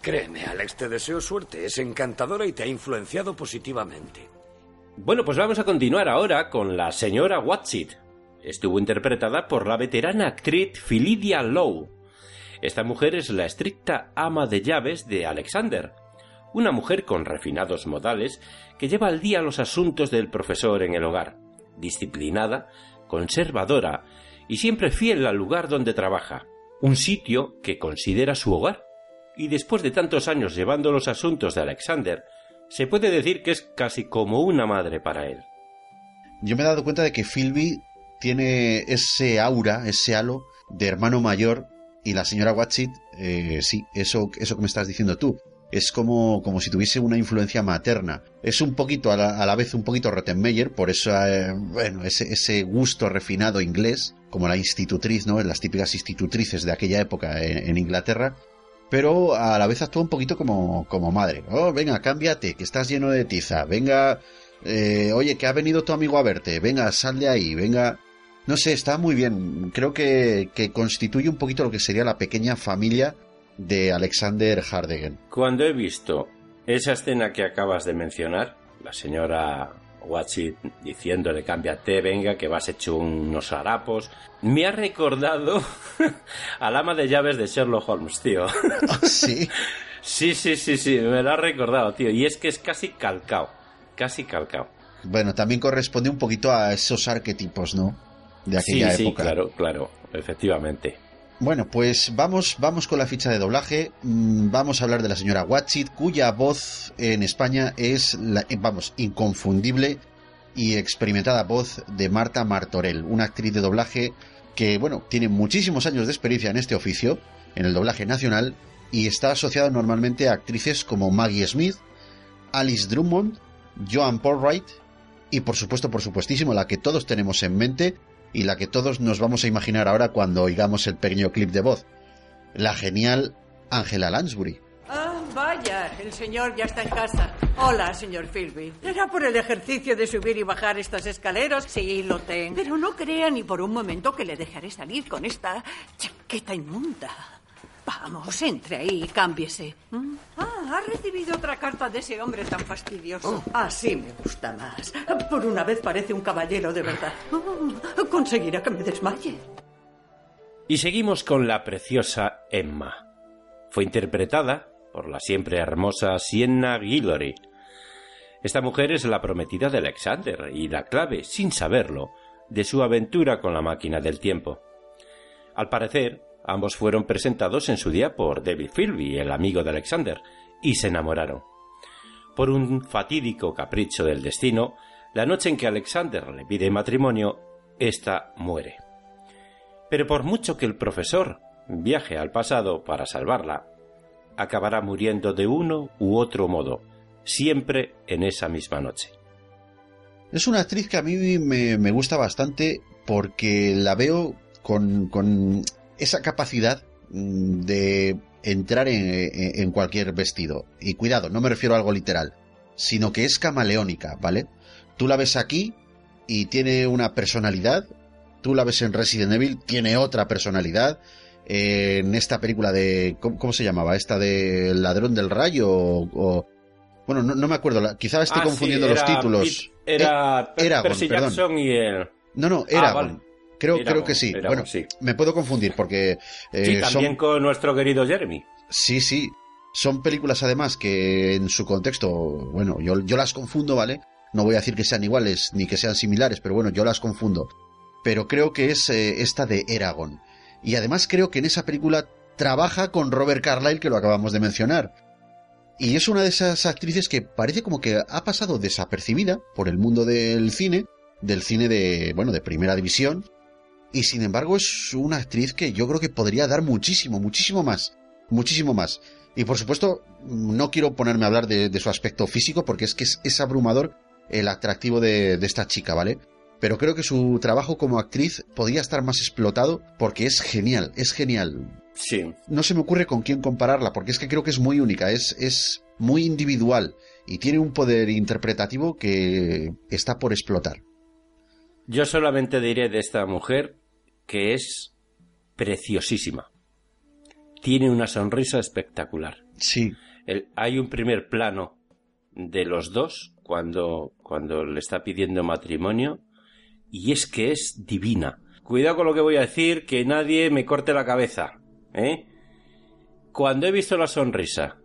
Speaker 3: Créeme, Alex, te deseo suerte. Es encantadora y te ha influenciado positivamente.
Speaker 1: Bueno, pues vamos a continuar ahora con la señora Watsit. Estuvo interpretada por la veterana actriz Philidia Lowe. Esta mujer es la estricta ama de llaves de Alexander, una mujer con refinados modales que lleva al día los asuntos del profesor en el hogar, disciplinada, conservadora y siempre fiel al lugar donde trabaja, un sitio que considera su hogar. Y después de tantos años llevando los asuntos de Alexander, se puede decir que es casi como una madre para él.
Speaker 5: Yo me he dado cuenta de que Philby tiene ese aura, ese halo de hermano mayor y la señora Watchit, eh, sí, eso, eso que me estás diciendo tú. Es como, como si tuviese una influencia materna. Es un poquito, a la, vez un poquito Rottenmeier, por eso, eh, bueno, ese, ese gusto refinado inglés, como la institutriz, ¿no? Las típicas institutrices de aquella época en, Inglaterra, pero a la vez actúa un poquito como, como madre. Oh, venga, cámbiate, que estás lleno de tiza. Venga, eh, oye, que ha venido tu amigo a verte. Venga, sal de ahí, venga. No sé, está muy bien. Creo que, que constituye un poquito lo que sería la pequeña familia de Alexander Hardegen.
Speaker 1: Cuando he visto esa escena que acabas de mencionar, la señora Watchit diciéndole cámbiate, venga, que vas hecho unos harapos, me ha recordado [LAUGHS] al ama de llaves de Sherlock Holmes, tío. [LAUGHS]
Speaker 5: ¿Sí?
Speaker 1: sí, sí, sí, sí, me lo ha recordado, tío. Y es que es casi calcao, casi calcao.
Speaker 5: Bueno, también corresponde un poquito a esos arquetipos, ¿no? De aquella
Speaker 1: sí,
Speaker 5: época.
Speaker 1: Sí, claro, claro, efectivamente.
Speaker 5: Bueno, pues vamos, vamos con la ficha de doblaje. Mm, vamos a hablar de la señora Watchit, cuya voz en España es, la, eh, vamos, inconfundible y experimentada voz de Marta Martorell, una actriz de doblaje que, bueno, tiene muchísimos años de experiencia en este oficio, en el doblaje nacional, y está asociada normalmente a actrices como Maggie Smith, Alice Drummond, Joan Wright y, por supuesto, por supuestísimo, la que todos tenemos en mente, y la que todos nos vamos a imaginar ahora cuando oigamos el pequeño clip de voz. La genial Angela Lansbury.
Speaker 2: Ah, vaya, el señor ya está en casa. Hola, señor Philby. ¿Era por el ejercicio de subir y bajar estas escaleras? Sí, lo tengo. Pero no crea ni por un momento que le dejaré salir con esta chaqueta inmunda. Vamos, entre ahí y cámbiese. ¿Mm? Ah, ha recibido otra carta de ese hombre tan fastidioso. Oh. Así me gusta más. Por una vez parece un caballero de verdad. Oh, conseguirá que me desmaye.
Speaker 1: Y seguimos con la preciosa Emma. Fue interpretada por la siempre hermosa Sienna Guillory. Esta mujer es la prometida de Alexander y la clave, sin saberlo, de su aventura con la máquina del tiempo. Al parecer, Ambos fueron presentados en su día por David Philby, el amigo de Alexander, y se enamoraron. Por un fatídico capricho del destino, la noche en que Alexander le pide matrimonio, ésta muere. Pero por mucho que el profesor viaje al pasado para salvarla, acabará muriendo de uno u otro modo, siempre en esa misma noche.
Speaker 5: Es una actriz que a mí me, gusta bastante porque la veo con, con esa capacidad mm, de entrar en, cualquier vestido. Y cuidado, no me refiero a algo literal, sino que es camaleónica, ¿vale? Tú la ves aquí y tiene una personalidad, tú la ves en Resident Evil, tiene otra personalidad. en esta película de. ¿cómo, se llamaba? ¿Esta de Ladrón del Rayo? O, bueno, no, me acuerdo, quizá esté ah, confundiendo los títulos.
Speaker 1: era eh, Percy Jackson y el.
Speaker 5: No, no, era ah, Creo, creo que sí. bueno, me puedo confundir porque...
Speaker 1: Eh, sí, también con nuestro querido Jeremy.
Speaker 5: Sí, sí. Son películas además que en su contexto, bueno, yo, yo las confundo, ¿vale? No voy a decir que sean iguales ni que sean similares, pero bueno, yo las confundo. Pero creo que es eh, esta de Eragon. Y además creo que en esa película trabaja con Robert Carlyle, que lo acabamos de mencionar. Y es una de esas actrices que parece como que ha pasado desapercibida por el mundo del cine, del cine de, bueno, de primera división. Y sin embargo es una actriz que yo creo que podría dar muchísimo, muchísimo más. Muchísimo más. Y por supuesto, no quiero ponerme a hablar de, su aspecto físico porque es que es, abrumador el atractivo de, de esta chica, ¿vale? Pero creo que su trabajo como actriz podría estar más explotado porque es genial, es genial.
Speaker 1: Sí.
Speaker 5: No se me ocurre con quién compararla, porque es que creo que es muy única, es, es muy individual y tiene un poder interpretativo que está por explotar.
Speaker 1: Yo solamente diré de esta mujer que es preciosísima. Tiene una sonrisa espectacular.
Speaker 5: Sí.
Speaker 1: hay un primer plano de los dos cuando, cuando le está pidiendo matrimonio y es que es divina. Cuidado con lo que voy a decir, que nadie me corte la cabeza. ¿eh? Cuando he visto la sonrisa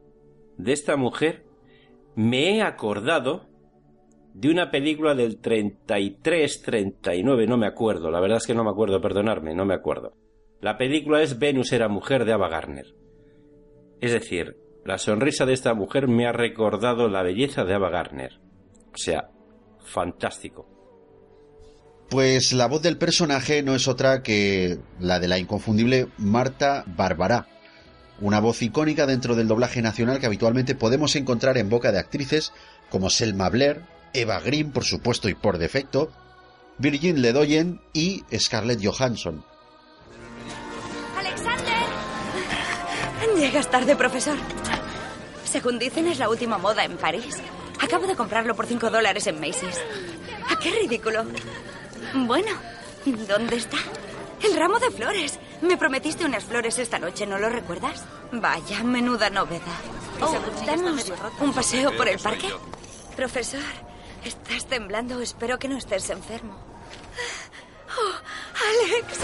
Speaker 1: de esta mujer, me he acordado de una película del 33, 39, no me acuerdo, la verdad es que no me acuerdo, perdonarme, no me acuerdo. La película es Venus era mujer de Ava Gardner. Es decir, la sonrisa de esta mujer me ha recordado la belleza de Ava Gardner. O sea, fantástico.
Speaker 5: Pues la voz del personaje no es otra que la de la inconfundible Marta Barbará, una voz icónica dentro del doblaje nacional que habitualmente podemos encontrar en boca de actrices como Selma Blair, Eva Green, por supuesto y por defecto, Virgin Ledoyen y Scarlett Johansson.
Speaker 10: ¡Alexander! Llegas tarde, profesor. Según dicen, es la última moda en París. Acabo de comprarlo por 5 dólares en Macy's. ¿A qué ridículo? Bueno, ¿dónde está? El ramo de flores. Me prometiste unas flores esta noche, ¿no lo recuerdas? Vaya, menuda novedad. Oh, ¿Damos un paseo por el parque? Profesor, estás temblando. Espero que no estés enfermo. Oh, Alex.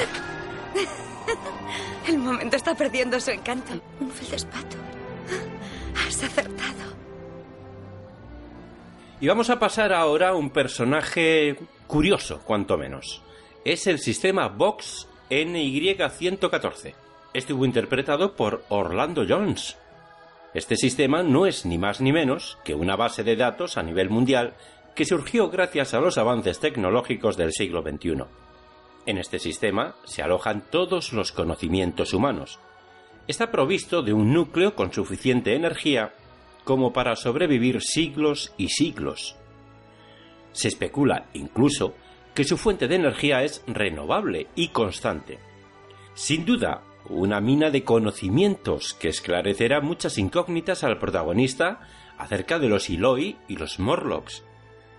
Speaker 10: [LAUGHS] El momento está perdiendo su encanto. Un feldespato. Has acertado.
Speaker 1: Y vamos a pasar ahora a un personaje curioso, cuanto menos. Es el sistema Vox NY114. Estuvo interpretado por Orlando Jones. Este sistema no es ni más ni menos que una base de datos a nivel mundial que surgió gracias a los avances tecnológicos del siglo XXI. En este sistema se alojan todos los conocimientos humanos. Está provisto de un núcleo con suficiente energía como para sobrevivir siglos y siglos. Se especula incluso que su fuente de energía es renovable y constante. Sin duda, una mina de conocimientos que esclarecerá muchas incógnitas al protagonista acerca de los Iloi y los Morlocks,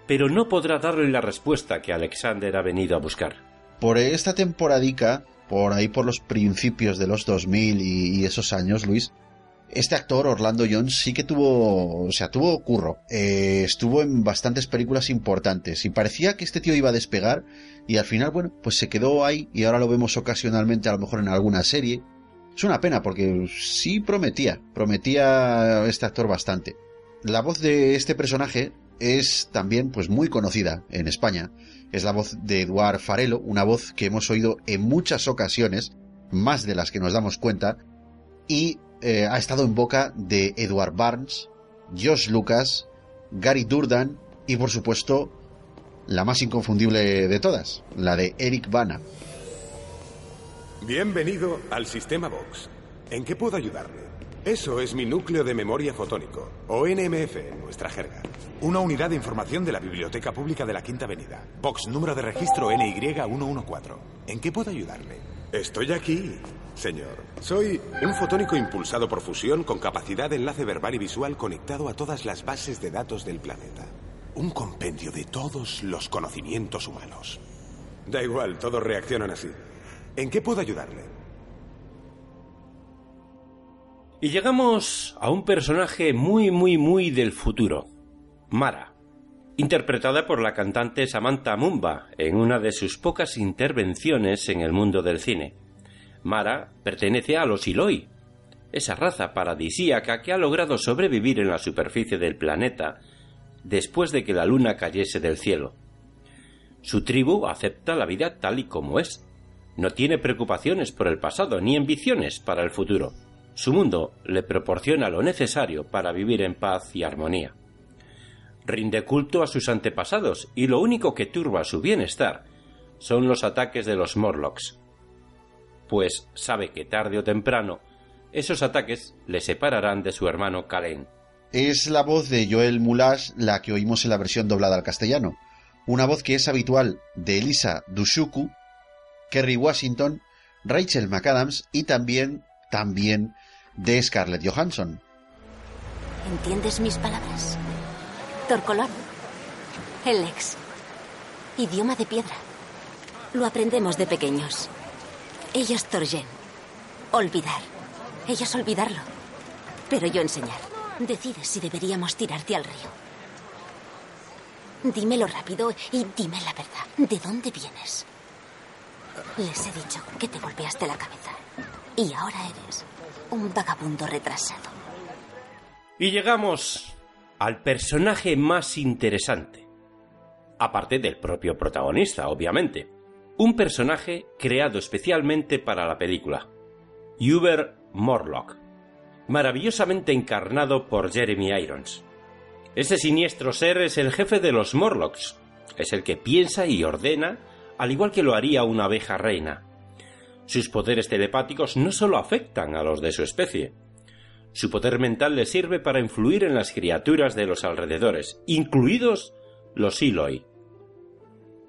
Speaker 1: pero no podrá darle la respuesta que Alexander ha venido a buscar.
Speaker 5: Por esta temporadica, por ahí por los principios de los 2000 y, y esos años, Luis, este actor, Orlando Jones, sí que tuvo, o sea, tuvo curro. Eh, estuvo en bastantes películas importantes y parecía que este tío iba a despegar y al final, bueno, pues se quedó ahí y ahora lo vemos ocasionalmente a lo mejor en alguna serie. Es una pena porque sí prometía, prometía este actor bastante. La voz de este personaje es también pues muy conocida en España. Es la voz de Eduard Farelo, una voz que hemos oído en muchas ocasiones, más de las que nos damos cuenta, y eh, ha estado en boca de Edward Barnes, Josh Lucas, Gary Durdan y por supuesto la más inconfundible de todas, la de Eric Bana.
Speaker 11: Bienvenido al sistema Vox. ¿En qué puedo ayudarle? Eso es mi núcleo de memoria fotónico, o NMF en nuestra jerga. Una unidad de información de la Biblioteca Pública de la Quinta Avenida. Vox número de registro NY114. ¿En qué puedo ayudarle? Estoy aquí, señor. Soy un fotónico impulsado por fusión con capacidad de enlace verbal y visual conectado a todas las bases de datos del planeta. Un compendio de todos los conocimientos humanos. Da igual, todos reaccionan así. ¿En qué puedo ayudarle?
Speaker 1: Y llegamos a un personaje muy, muy, muy del futuro. Mara. Interpretada por la cantante Samantha Mumba en una de sus pocas intervenciones en el mundo del cine. Mara pertenece a los Iloi, esa raza paradisíaca que ha logrado sobrevivir en la superficie del planeta después de que la luna cayese del cielo. Su tribu acepta la vida tal y como es. No tiene preocupaciones por el pasado ni ambiciones para el futuro. Su mundo le proporciona lo necesario para vivir en paz y armonía. Rinde culto a sus antepasados y lo único que turba su bienestar son los ataques de los Morlocks, pues sabe que tarde o temprano esos ataques le separarán de su hermano Kalen.
Speaker 5: Es la voz de Joel Mulash la que oímos en la versión doblada al castellano, una voz que es habitual de Elisa Dushuku, Kerry Washington, Rachel McAdams y también, también de Scarlett Johansson.
Speaker 12: ¿Entiendes mis palabras? Torcolón. El ex. Idioma de piedra. Lo aprendemos de pequeños. Ellos Torgen. Olvidar. Ellos olvidarlo. Pero yo enseñar. Decides si deberíamos tirarte al río. Dímelo rápido y dime la verdad. ¿De dónde vienes? Les he dicho que te golpeaste la cabeza. Y ahora eres un vagabundo retrasado.
Speaker 1: Y llegamos al personaje más interesante. Aparte del propio protagonista, obviamente. Un personaje creado especialmente para la película. Hubert Morlock. Maravillosamente encarnado por Jeremy Irons. Ese siniestro ser es el jefe de los Morlocks. Es el que piensa y ordena, al igual que lo haría una abeja reina. Sus poderes telepáticos no solo afectan a los de su especie. Su poder mental le sirve para influir en las criaturas de los alrededores, incluidos los Eloi.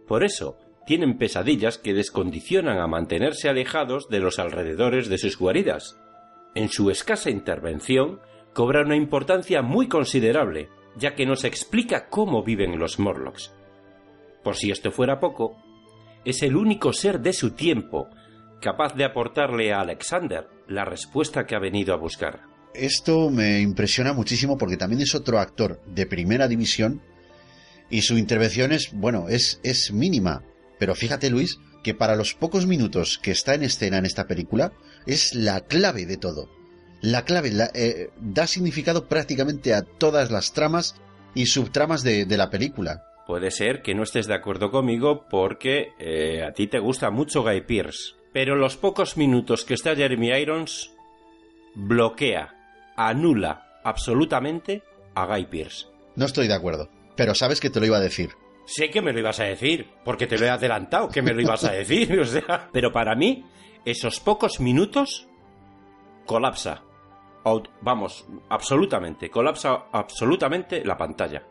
Speaker 1: Por eso, tienen pesadillas que descondicionan a mantenerse alejados de los alrededores de sus guaridas. En su escasa intervención, cobra una importancia muy considerable, ya que nos explica cómo viven los Morlocks. Por si esto fuera poco, es el único ser de su tiempo capaz de aportarle a Alexander la respuesta que ha venido a buscar.
Speaker 5: Esto me impresiona muchísimo porque también es otro actor de primera división y su intervención es, bueno, es, es mínima. Pero fíjate, Luis, que para los pocos minutos que está en escena en esta película, es la clave de todo. La clave la, eh, da significado prácticamente a todas las tramas y subtramas de, de la película.
Speaker 1: Puede ser que no estés de acuerdo conmigo porque eh, a ti te gusta mucho Guy Pearce. Pero los pocos minutos que está Jeremy Irons bloquea, anula absolutamente a Guy Pearce.
Speaker 5: No estoy de acuerdo, pero sabes que te lo iba a decir.
Speaker 1: Sé que me lo ibas a decir, porque te lo he adelantado que me lo ibas a decir, [LAUGHS] o sea, pero para mí esos pocos minutos colapsa. Out, vamos, absolutamente, colapsa absolutamente la pantalla.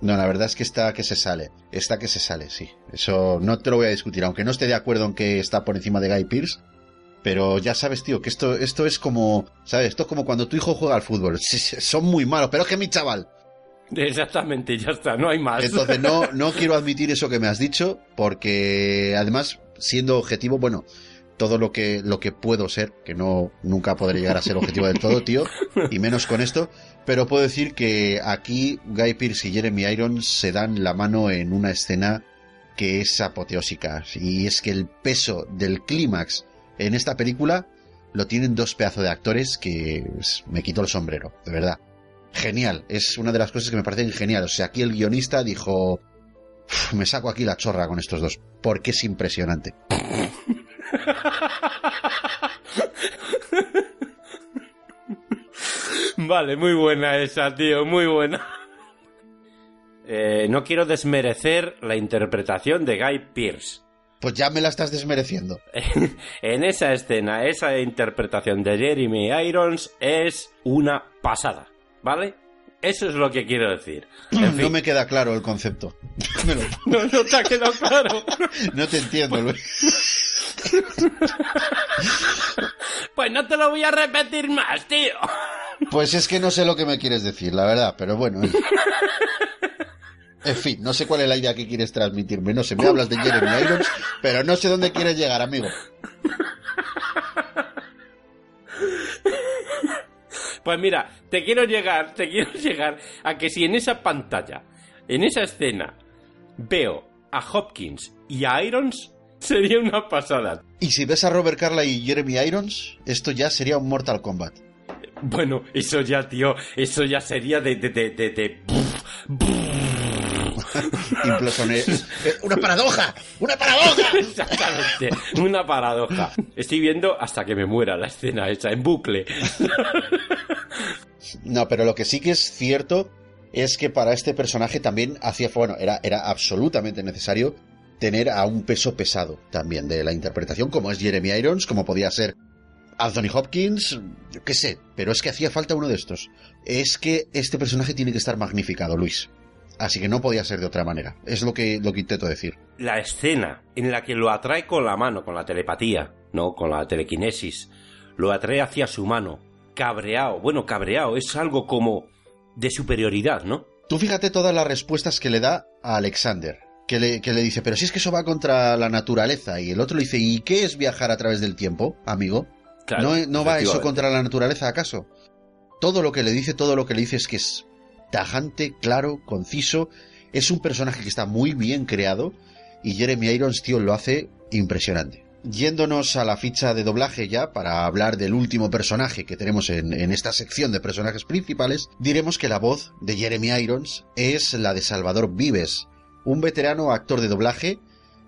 Speaker 5: No, la verdad es que está que se sale. Está que se sale, sí. Eso no te lo voy a discutir, aunque no esté de acuerdo en que está por encima de Guy Pierce. Pero ya sabes, tío, que esto, esto es como, ¿sabes? Esto es como cuando tu hijo juega al fútbol. [LAUGHS] Son muy malos, pero es que mi chaval.
Speaker 1: Exactamente, ya está, no hay más.
Speaker 5: Entonces no, [LAUGHS] no quiero admitir eso que me has dicho, porque además, siendo objetivo, bueno, todo lo que, lo que puedo ser, que no, nunca podré llegar a ser objetivo del todo, tío, y menos con esto, pero puedo decir que aquí Guy Pearce y Jeremy Irons se dan la mano en una escena que es apoteósica. Y es que el peso del clímax en esta película lo tienen dos pedazos de actores que me quito el sombrero, de verdad. Genial, es una de las cosas que me parecen genial. O sea, aquí el guionista dijo, me saco aquí la chorra con estos dos, porque es impresionante. [LAUGHS]
Speaker 1: Vale, muy buena esa, tío, muy buena. Eh, no quiero desmerecer la interpretación de Guy Pearce.
Speaker 5: Pues ya me la estás desmereciendo. [LAUGHS]
Speaker 1: en esa escena, esa interpretación de Jeremy Irons es una pasada, ¿vale? Eso es lo que quiero decir.
Speaker 5: En no me queda claro el concepto. [LAUGHS]
Speaker 1: no, no te ha quedado claro.
Speaker 5: no te entiendo, Luis. [LAUGHS]
Speaker 1: pues no te lo voy a repetir más, tío.
Speaker 5: Pues es que no sé lo que me quieres decir, la verdad, pero bueno. [LAUGHS] En fin, no sé cuál es la idea que quieres transmitirme. No sé, me hablas de Jeremy Irons, pero no sé dónde quieres llegar, amigo.
Speaker 1: Pues mira, te quiero llegar, te quiero llegar a que si en esa pantalla, en esa escena, veo a Hopkins y a Irons, [LAUGHS] sería una pasada.
Speaker 5: Y si ves a Robert Carla y Jeremy Irons, esto ya sería un Mortal Kombat.
Speaker 1: Bueno, eso ya, tío, eso ya sería de... de, de, de,
Speaker 5: Implosone- [LAUGHS] Eh, ¡Una paradoja! ¡Una paradoja!
Speaker 1: Exactamente, una paradoja. Estoy viendo hasta que me muera la escena hecha en bucle.
Speaker 5: No, pero lo que sí que es cierto es que para este personaje también hacía, bueno, era, era absolutamente necesario tener a un peso pesado también de la interpretación, como es Jeremy Irons, como podía ser Anthony Hopkins, yo qué sé, pero es que hacía falta uno de estos. Es que este personaje tiene que estar magnificado, Luis. Así que no podía ser de otra manera. Es lo que, lo que intento decir.
Speaker 1: La escena en la que lo atrae con la mano, con la telepatía, no con la telequinesis, lo atrae hacia su mano, cabreado. Bueno, cabreado es algo como de superioridad, ¿no?
Speaker 5: Tú fíjate todas las respuestas que le da a Alexander. Que le, que le dice, pero si es que eso va contra la naturaleza. Y el otro le dice, ¿y qué es viajar a través del tiempo, amigo?
Speaker 1: Claro,
Speaker 5: ¿No, ¿No va eso contra la naturaleza acaso? Todo lo que le dice, todo lo que le dice es que es tajante, claro, conciso. Es un personaje que está muy bien creado y Jeremy Irons, tío, lo hace impresionante. Yéndonos a la ficha de doblaje ya para hablar del último personaje que tenemos en, en esta sección de personajes principales, diremos que la voz de Jeremy Irons es la de Salvador Vives, un veterano actor de doblaje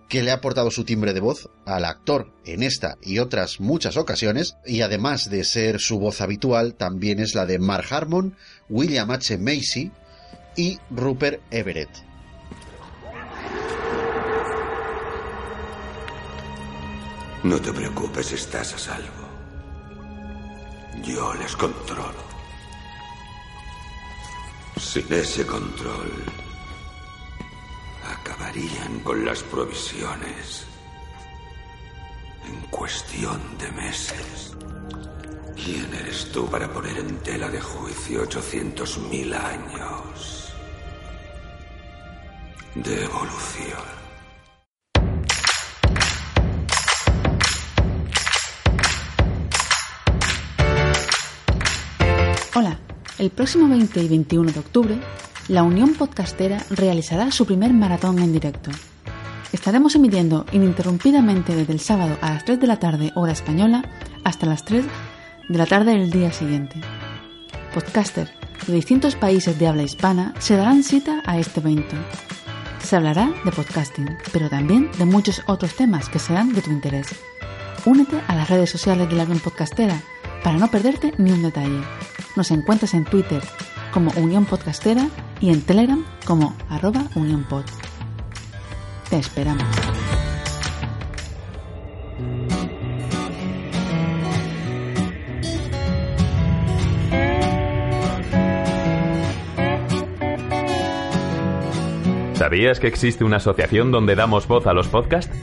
Speaker 5: que le ha aportado su timbre de voz al actor en esta y otras muchas ocasiones, y además de ser su voz habitual, también es la de Mark Harmon, William H. Macy y Rupert Everett.
Speaker 13: No te preocupes, estás a salvo. Yo les controlo. Sin ese control, acabarían con las provisiones en cuestión de meses. ¿Quién eres tú para poner en tela de juicio 800.000 años de evolución?
Speaker 14: Hola, el próximo 20 y 21 de octubre, la Unión Podcastera realizará su primer maratón en directo. Estaremos emitiendo ininterrumpidamente desde el sábado a las 3 de la tarde hora española hasta las 3 de la tarde del día siguiente. Podcaster de distintos países de habla hispana se darán cita a este evento. Se hablará de podcasting, pero también de muchos otros temas que serán de tu interés. Únete a las redes sociales de la Unión Podcastera para no perderte ni un detalle. Nos encuentras en Twitter como Unión Podcastera y en Telegram como arroba unionpod. Te esperamos.
Speaker 15: ¿Sabías que existe una asociación donde damos voz a los podcasts?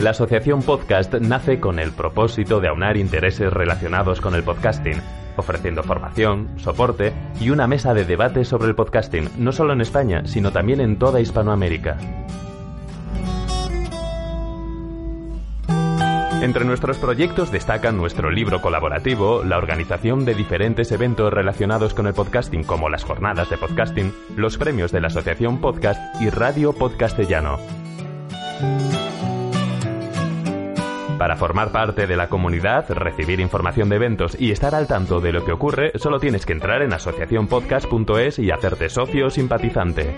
Speaker 15: La asociación Podcast nace con el propósito de aunar intereses relacionados con el podcasting, ofreciendo formación, soporte y una mesa de debate sobre el podcasting, no solo en España, sino también en toda Hispanoamérica. Entre nuestros proyectos destacan nuestro libro colaborativo, la organización de diferentes eventos relacionados con el podcasting como las jornadas de podcasting, los premios de la Asociación Podcast y Radio Podcastellano. Para formar parte de la comunidad, recibir información de eventos y estar al tanto de lo que ocurre, solo tienes que entrar en asociacionpodcast.es y hacerte socio simpatizante.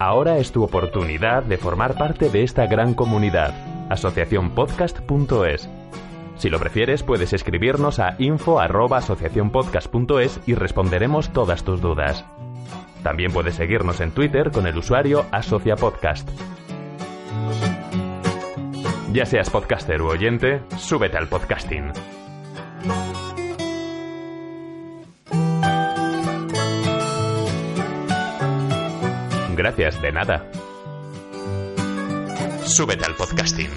Speaker 15: Ahora es tu oportunidad de formar parte de esta gran comunidad. asociacionpodcast.es. Si lo prefieres, puedes escribirnos a info@asociacionpodcast.es y responderemos todas tus dudas. También puedes seguirnos en Twitter con el usuario asociapodcast. Ya seas podcaster u oyente, súbete al podcasting. Gracias, de nada. Súbete al podcasting.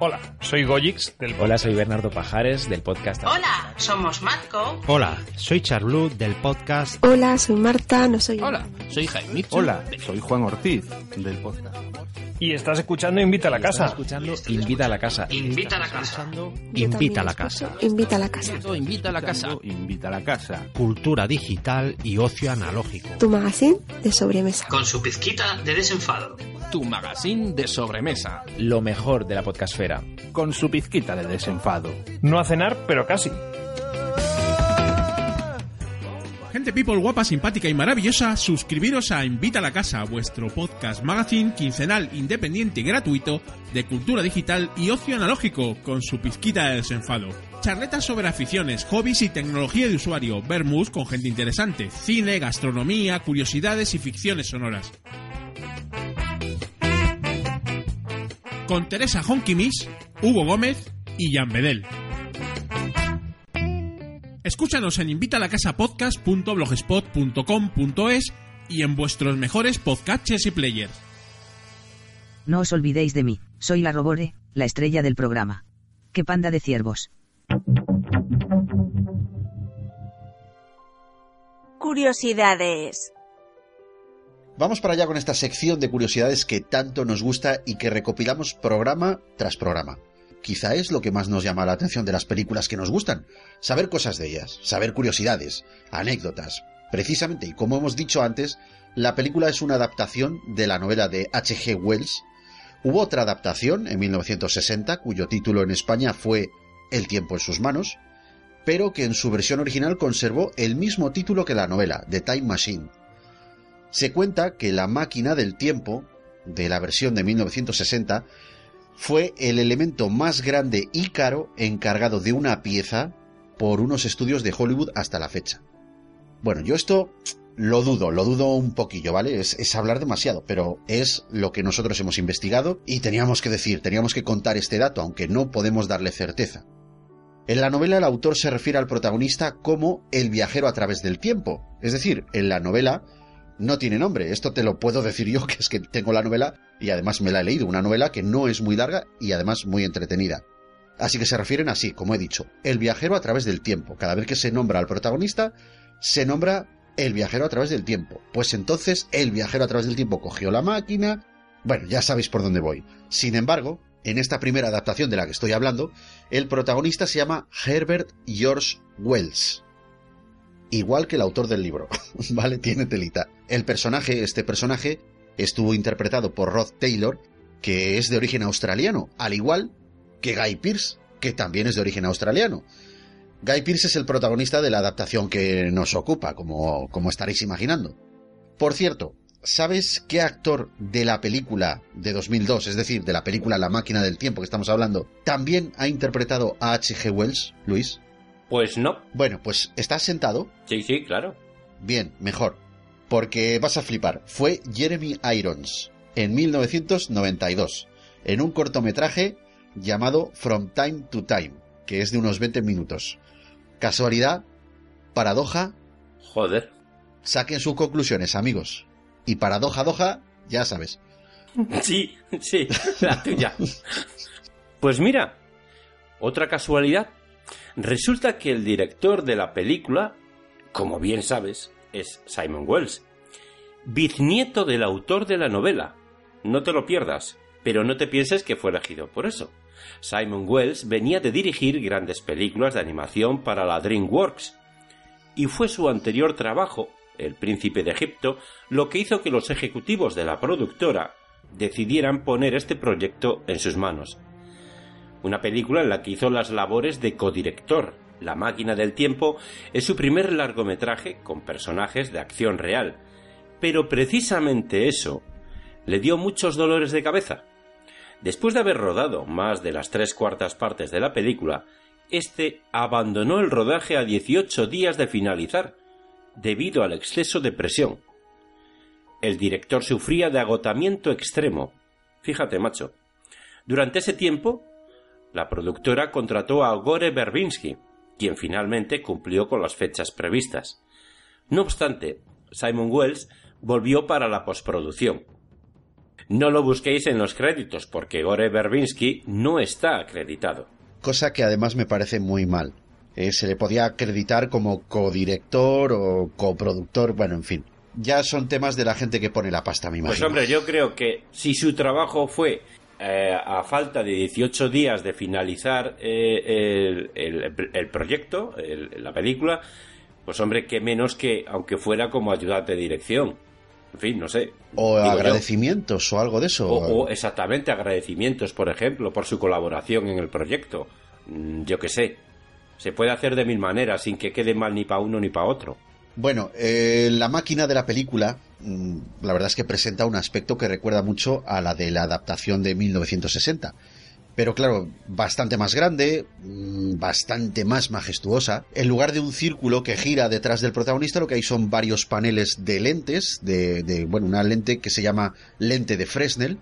Speaker 16: Hola, soy Goyix del
Speaker 17: Hola, soy Bernardo Pajares del podcast.
Speaker 18: Hola, somos Matco.
Speaker 19: Hola, soy Charlu del podcast.
Speaker 20: Hola, soy Marta, no soy.
Speaker 21: Hola, soy Jaime.
Speaker 22: Hola, soy Juan Ortiz del podcast.
Speaker 16: Y estás escuchando Invita a la Casa.
Speaker 17: escuchando Invita a la Casa.
Speaker 18: Invita a la casa.
Speaker 19: Invita a la casa.
Speaker 20: Invita a la casa.
Speaker 17: Invita a la casa.
Speaker 19: Invita a la casa. Cultura digital y ocio analógico.
Speaker 20: Tu magazine de sobremesa.
Speaker 18: Con su pizquita de desenfado.
Speaker 17: Tu magazine de sobremesa. Lo mejor de la podcastfera.
Speaker 19: Con su pizquita de desenfado.
Speaker 16: No a cenar, pero casi.
Speaker 21: Gente people guapa, simpática y maravillosa, suscribiros a Invita a la Casa, vuestro podcast magazine quincenal independiente y gratuito de cultura digital y ocio analógico, con su pizquita de desenfado. Charletas sobre aficiones, hobbies y tecnología de usuario, vermus con gente interesante, cine, gastronomía, curiosidades y ficciones sonoras. Con Teresa Honkimis, Hugo Gómez y Jan Bedel. Escúchanos en invitalacasapodcast.blogspot.com.es y en vuestros mejores podcasts y players.
Speaker 22: No os olvidéis de mí, soy la Robore, la estrella del programa. ¡Qué panda de ciervos!
Speaker 9: Curiosidades.
Speaker 5: Vamos para allá con esta sección de curiosidades que tanto nos gusta y que recopilamos programa tras programa. Quizá es lo que más nos llama la atención de las películas que nos gustan, saber cosas de ellas, saber curiosidades, anécdotas. Precisamente, y como hemos dicho antes, la película es una adaptación de la novela de H.G. Wells. Hubo otra adaptación en 1960, cuyo título en España fue El tiempo en sus manos, pero que en su versión original conservó el mismo título que la novela, The Time Machine. Se cuenta que la máquina del tiempo, de la versión de 1960, fue el elemento más grande y caro encargado de una pieza por unos estudios de Hollywood hasta la fecha. Bueno, yo esto lo dudo, lo dudo un poquillo, ¿vale? Es, es, hablar demasiado, pero es lo que nosotros hemos investigado y teníamos que decir, teníamos que contar este dato, aunque no podemos darle certeza. En la novela el autor se refiere al protagonista como el viajero a través del tiempo. Es decir, en la novela no tiene nombre. Esto te lo puedo decir yo, [LAUGHS] que es que tengo la novela y además me la he leído. Una novela que no es muy larga y además muy entretenida. Así que se refieren así, como he dicho, el viajero a través del tiempo. Cada vez que se nombra al protagonista, se nombra el viajero a través del tiempo. Pues entonces el viajero a través del tiempo cogió la máquina. Bueno, ya sabéis por dónde voy. Sin embargo, en esta primera adaptación de la que estoy hablando, el protagonista se llama Herbert George Wells. Igual que el autor del libro, [LAUGHS] ¿vale? Tiene telita. El personaje, este personaje, estuvo interpretado por Rod Taylor, que es de origen australiano, al igual que Guy Pearce, que también es de origen australiano. Guy Pearce es el protagonista de la adaptación que nos ocupa, como, como estaréis imaginando. Por cierto, ¿sabes qué actor de la película de 2002, es decir, de la película La máquina del tiempo que estamos hablando, también ha interpretado a H.G. Wells, Luis?
Speaker 1: Pues no.
Speaker 5: Bueno, pues ¿estás sentado?
Speaker 1: Sí, sí, claro.
Speaker 5: Bien, mejor. Porque vas a flipar. Fue Jeremy Irons, en 1992, en un cortometraje llamado From Time to Time, que es de unos 20 minutos. Casualidad, paradoja.
Speaker 1: Joder.
Speaker 5: Saquen sus conclusiones, amigos. Y paradoja, doja, ya sabes. [LAUGHS]
Speaker 1: Sí, sí, la tuya. [LAUGHS] Pues mira, otra casualidad. Resulta que el director de la película, como bien sabes, es Simon Wells, bisnieto del autor de la novela. No te lo pierdas, pero no te pienses que fue elegido por eso. Simon Wells venía de dirigir grandes películas de animación para la DreamWorks, y fue su anterior trabajo, El Príncipe de Egipto, lo que hizo que los ejecutivos de la productora decidieran poner este proyecto en sus manos. Una película en la que hizo las labores de codirector. La máquina del tiempo es su primer largometraje con personajes de acción real. Pero precisamente eso le dio muchos dolores de cabeza. Después de haber rodado más de las tres cuartas partes de la película, este abandonó el rodaje a 18 días de finalizar, debido al exceso de presión. El director sufría de agotamiento extremo. Fíjate, macho. Durante ese tiempo, la productora contrató a Gore Verbinski, quien finalmente cumplió con las fechas previstas. No obstante, Simon Wells volvió para la postproducción. No lo busquéis en los créditos porque Gore Verbinski no está acreditado.
Speaker 5: Cosa que además me parece muy mal. Eh, se le podía acreditar como codirector o coproductor, bueno, en fin. ya son temas de la gente que pone la pasta, me imagino.
Speaker 1: Pues hombre, yo creo que si su trabajo fue eh, a falta de 18 días de finalizar eh, el, el- el proyecto, el- la película, pues hombre, que menos que aunque fuera como ayudante de dirección. En fin, no sé.
Speaker 5: o
Speaker 1: yo.
Speaker 5: agradecimientos o algo de eso.
Speaker 1: O, o exactamente agradecimientos, por ejemplo, por su colaboración en el proyecto. Mm, Yo qué sé. Se puede hacer de mil maneras sin que quede mal ni para uno ni para otro.
Speaker 5: Bueno, eh, la máquina de la película, mm, la verdad es que presenta un aspecto que recuerda mucho a la de la adaptación de 1960. Pero claro, bastante más grande, mm, bastante más majestuosa. En lugar de un círculo que gira detrás del protagonista, lo que hay son varios paneles de lentes, de, de, bueno, una lente que se llama lente de Fresnel,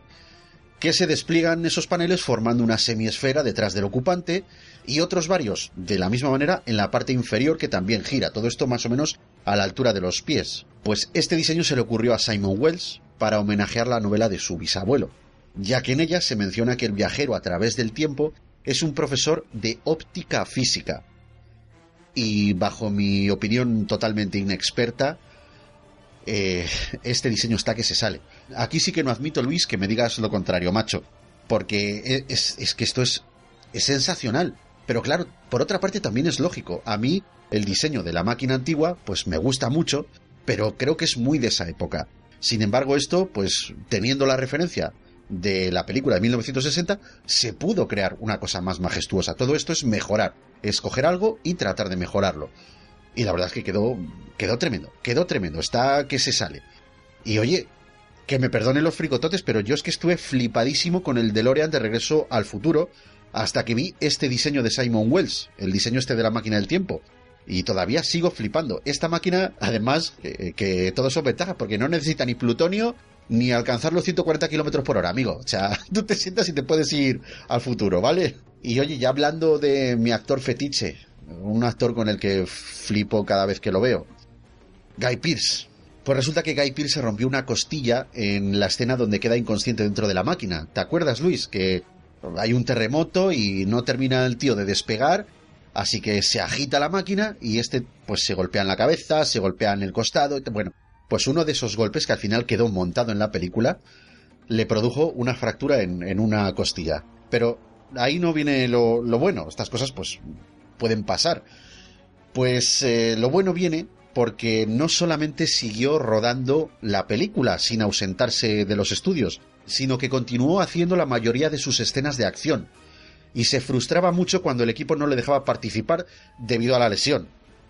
Speaker 5: que se despliegan esos paneles formando una semiesfera detrás del ocupante y otros varios de la misma manera en la parte inferior que también gira. Todo esto más o menos a la altura de los pies. Pues este diseño se le ocurrió a Simon Wells para homenajear la novela de su bisabuelo, ya que en ella se menciona que el viajero a través del tiempo es un profesor de óptica física. Y bajo mi opinión totalmente inexperta, eh, este diseño está que se sale. Aquí sí que no admito, Luis, que me digas lo contrario, macho. Porque es, es que esto es, es sensacional. Pero claro, por otra parte también es lógico. A mí el diseño de la máquina antigua pues me gusta mucho, pero creo que es muy de esa época. Sin embargo, esto, pues teniendo la referencia de la película de 1960, se pudo crear una cosa más majestuosa. Todo esto es mejorar, escoger algo y tratar de mejorarlo. Y la verdad es que quedó, quedó tremendo, quedó tremendo, está que se sale. Y oye, que me perdonen los fricototes, pero yo es que estuve flipadísimo con el DeLorean de regreso al futuro hasta que vi este diseño de Simon Wells, el diseño este de la máquina del tiempo. Y todavía sigo flipando. Esta máquina, además, que, que todo son ventajas, porque no necesita ni plutonio ni alcanzar los 140 kilómetros por hora, amigo. O sea, [LAUGHS] tú te sientas y te puedes ir al futuro, ¿vale? Y oye, ya hablando de mi actor fetiche, un actor con el que flipo cada vez que lo veo, Guy Pearce. Pues resulta que Guy Pearce se rompió una costilla en la escena donde queda inconsciente dentro de la máquina. ¿Te acuerdas, Luis? Que hay un terremoto y no termina el tío de despegar, así que se agita la máquina y este pues se golpea en la cabeza, se golpea en el costado. Bueno, pues uno de esos golpes que al final quedó montado en la película le produjo una fractura en, una costilla. Pero ahí no viene lo, lo bueno. Estas cosas pues pueden pasar. Pues eh, lo bueno viene porque no solamente siguió rodando la película sin ausentarse de los estudios, sino que continuó haciendo la mayoría de sus escenas de acción. Y se frustraba mucho cuando el equipo no le dejaba participar debido a la lesión.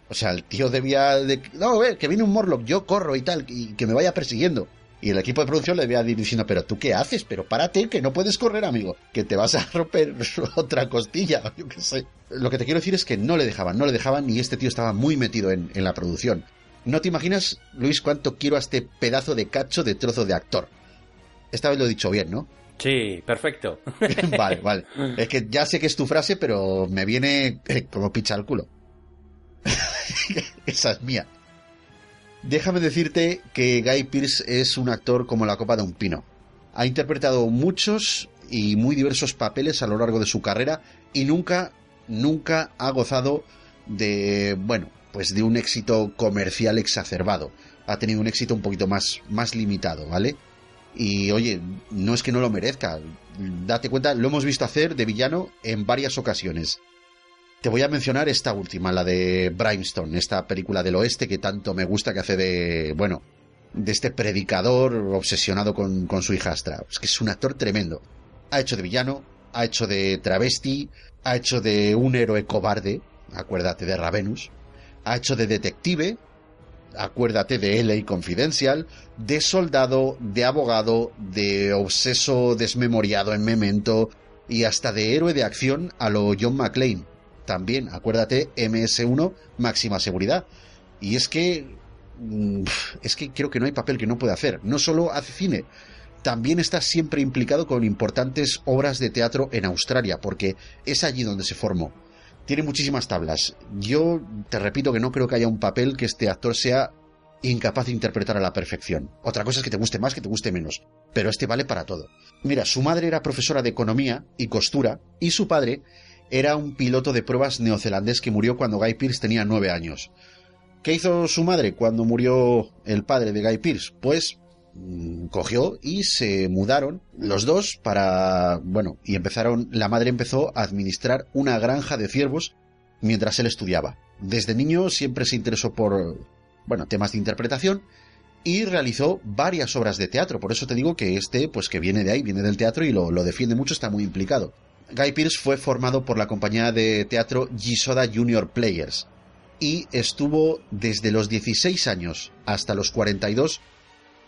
Speaker 5: O sea, el tío debía de... No, eh, que viene un Morlock, yo corro y tal, y que me vaya persiguiendo. Y el equipo de producción le debía diciendo, pero tú qué haces, pero párate, que no puedes correr, amigo, que te vas a [LAUGHS] romper [LAUGHS] otra costilla, yo qué sé. Lo que te quiero decir es que no le dejaban, no le dejaban y este tío estaba muy metido en, en la producción. No te imaginas, Luis, cuánto quiero a este pedazo de cacho de trozo de actor. Esta vez lo he dicho bien, ¿no?
Speaker 1: Sí, perfecto. [LAUGHS]
Speaker 5: vale, [LAUGHS] vale. Es que ya sé que es tu frase, pero me viene eh, como picha al culo. [LAUGHS] Esa es mía. Déjame decirte que Guy Pearce es un actor como la copa de un pino. Ha interpretado muchos y muy diversos papeles a lo largo de su carrera y nunca, nunca ha gozado de, bueno, pues de un éxito comercial exacerbado. Ha tenido un éxito un poquito más, más limitado, ¿vale? Y oye, no es que no lo merezca. Date cuenta, lo hemos visto hacer de villano en varias ocasiones. Te voy a mencionar esta última, la de Brimstone, esta película del oeste que tanto me gusta que hace de, bueno, de este predicador obsesionado con, con su hijastra. Es que es un actor tremendo. Ha hecho de villano, ha hecho de travesti, ha hecho de un héroe cobarde, acuérdate de Ravenus, ha hecho de detective, acuérdate de LA Confidential, de soldado, de abogado, de obseso desmemoriado en Memento y hasta de héroe de acción a lo John McClane. También, acuérdate, MS1, máxima seguridad. Y es que... mm, Es que creo que no hay papel que no pueda hacer. No solo hace cine, también está siempre implicado con importantes obras de teatro en Australia, porque es allí donde se formó. Tiene muchísimas tablas. Yo te repito que no creo que haya un papel que este actor sea incapaz de interpretar a la perfección. Otra cosa es que te guste más, que te guste menos. Pero este vale para todo. Mira, su madre era profesora de economía y costura, y su padre era un piloto de pruebas neozelandés que murió cuando Guy Pearce tenía nueve años. ¿Qué hizo su madre cuando murió el padre de Guy Pearce? Pues cogió y se mudaron los dos para, bueno, y empezaron, la madre empezó a administrar una granja de ciervos mientras él estudiaba. Desde niño siempre se interesó por, bueno, temas de interpretación y realizó varias obras de teatro. Por eso te digo que este, pues que viene de ahí, viene del teatro y lo, lo defiende mucho, está muy implicado. Guy Pearce fue formado por la compañía de teatro Gisoda Junior Players y estuvo desde los 16 años hasta los 42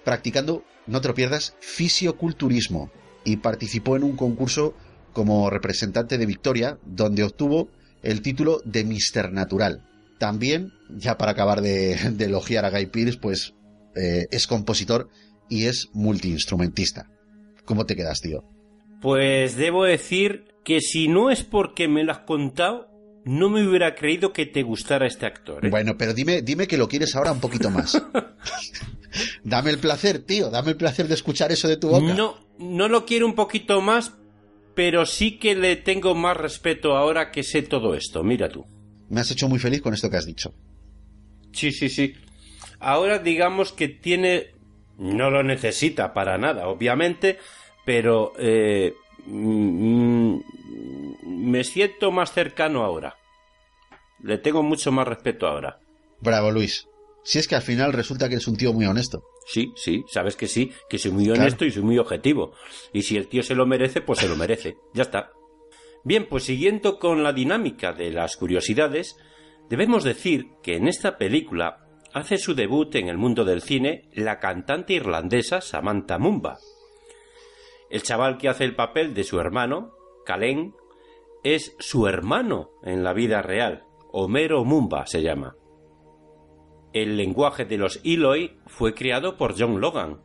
Speaker 5: practicando, no te lo pierdas, fisioculturismo y participó en un concurso como representante de Victoria donde obtuvo el título de Mister Natural. También, ya para acabar de, de elogiar a Guy Pearce, pues eh, es compositor y es multiinstrumentista. ¿Cómo te quedas, tío?
Speaker 1: Pues debo decir que si no es porque me lo has contado, no me hubiera creído que te gustara este actor. ¿eh?
Speaker 5: Bueno, pero dime, dime que lo quieres ahora un poquito más. [LAUGHS] dame el placer, tío, dame el placer de escuchar eso de tu boca.
Speaker 1: No, no lo quiero un poquito más, pero sí que le tengo más respeto ahora que sé todo esto. Mira tú.
Speaker 5: Me has hecho muy feliz con esto que has dicho.
Speaker 1: Sí, sí, sí. Ahora digamos que tiene... No lo necesita para nada, obviamente, pero eh, mm, me siento más cercano ahora. Le tengo mucho más respeto ahora.
Speaker 5: Bravo, Luis. Si es que al final resulta que eres un tío muy honesto.
Speaker 1: Sí, sí, sabes que sí, que soy muy honesto claro. y soy muy objetivo. Y si el tío se lo merece, pues se lo merece. Ya está. Bien, pues siguiendo con la dinámica de las curiosidades, debemos decir que en esta película hace su debut en el mundo del cine la cantante irlandesa Samantha Mumba. El chaval que hace el papel de su hermano, Kalen, es su hermano en la vida real. Homero Mumba se llama. El lenguaje de los Eloy fue creado por John Logan,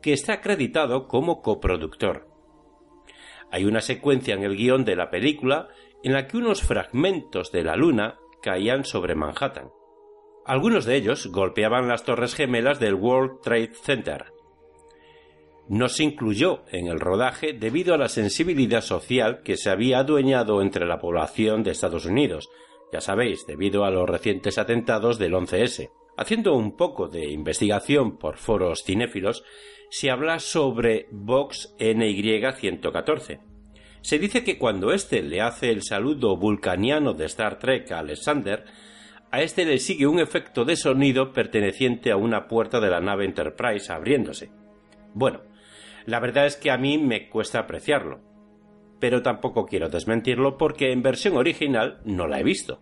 Speaker 1: que está acreditado como coproductor. Hay una secuencia en el guion de la película en la que unos fragmentos de la luna caían sobre Manhattan. Algunos de ellos golpeaban las torres gemelas del World Trade Center. No se incluyó en el rodaje debido a la sensibilidad social que se había adueñado entre la población de Estados Unidos, ya sabéis, debido a los recientes atentados del 11S. Haciendo un poco de investigación por foros cinéfilos, se habla sobre Vox NY-114. Se dice que cuando éste le hace el saludo vulcaniano de Star Trek a Alexander, a este le sigue un efecto de sonido perteneciente a una puerta de la nave Enterprise abriéndose. Bueno, la verdad es que a mí me cuesta apreciarlo, pero tampoco quiero desmentirlo porque en versión original no la he visto,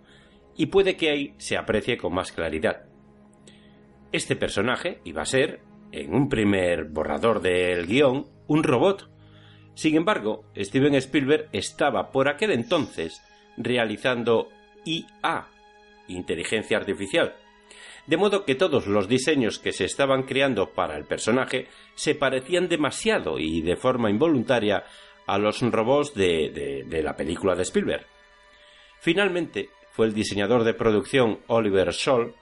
Speaker 1: y puede que ahí se aprecie con más claridad. Este personaje iba a ser, en un primer borrador del guion, un robot. Sin embargo, Steven Spielberg estaba por aquel entonces realizando IA, inteligencia artificial, de modo que todos los diseños que se estaban creando para el personaje se parecían demasiado y de forma involuntaria a los robots de, la película de Spielberg. Finalmente, fue el diseñador de producción Oliver Scholl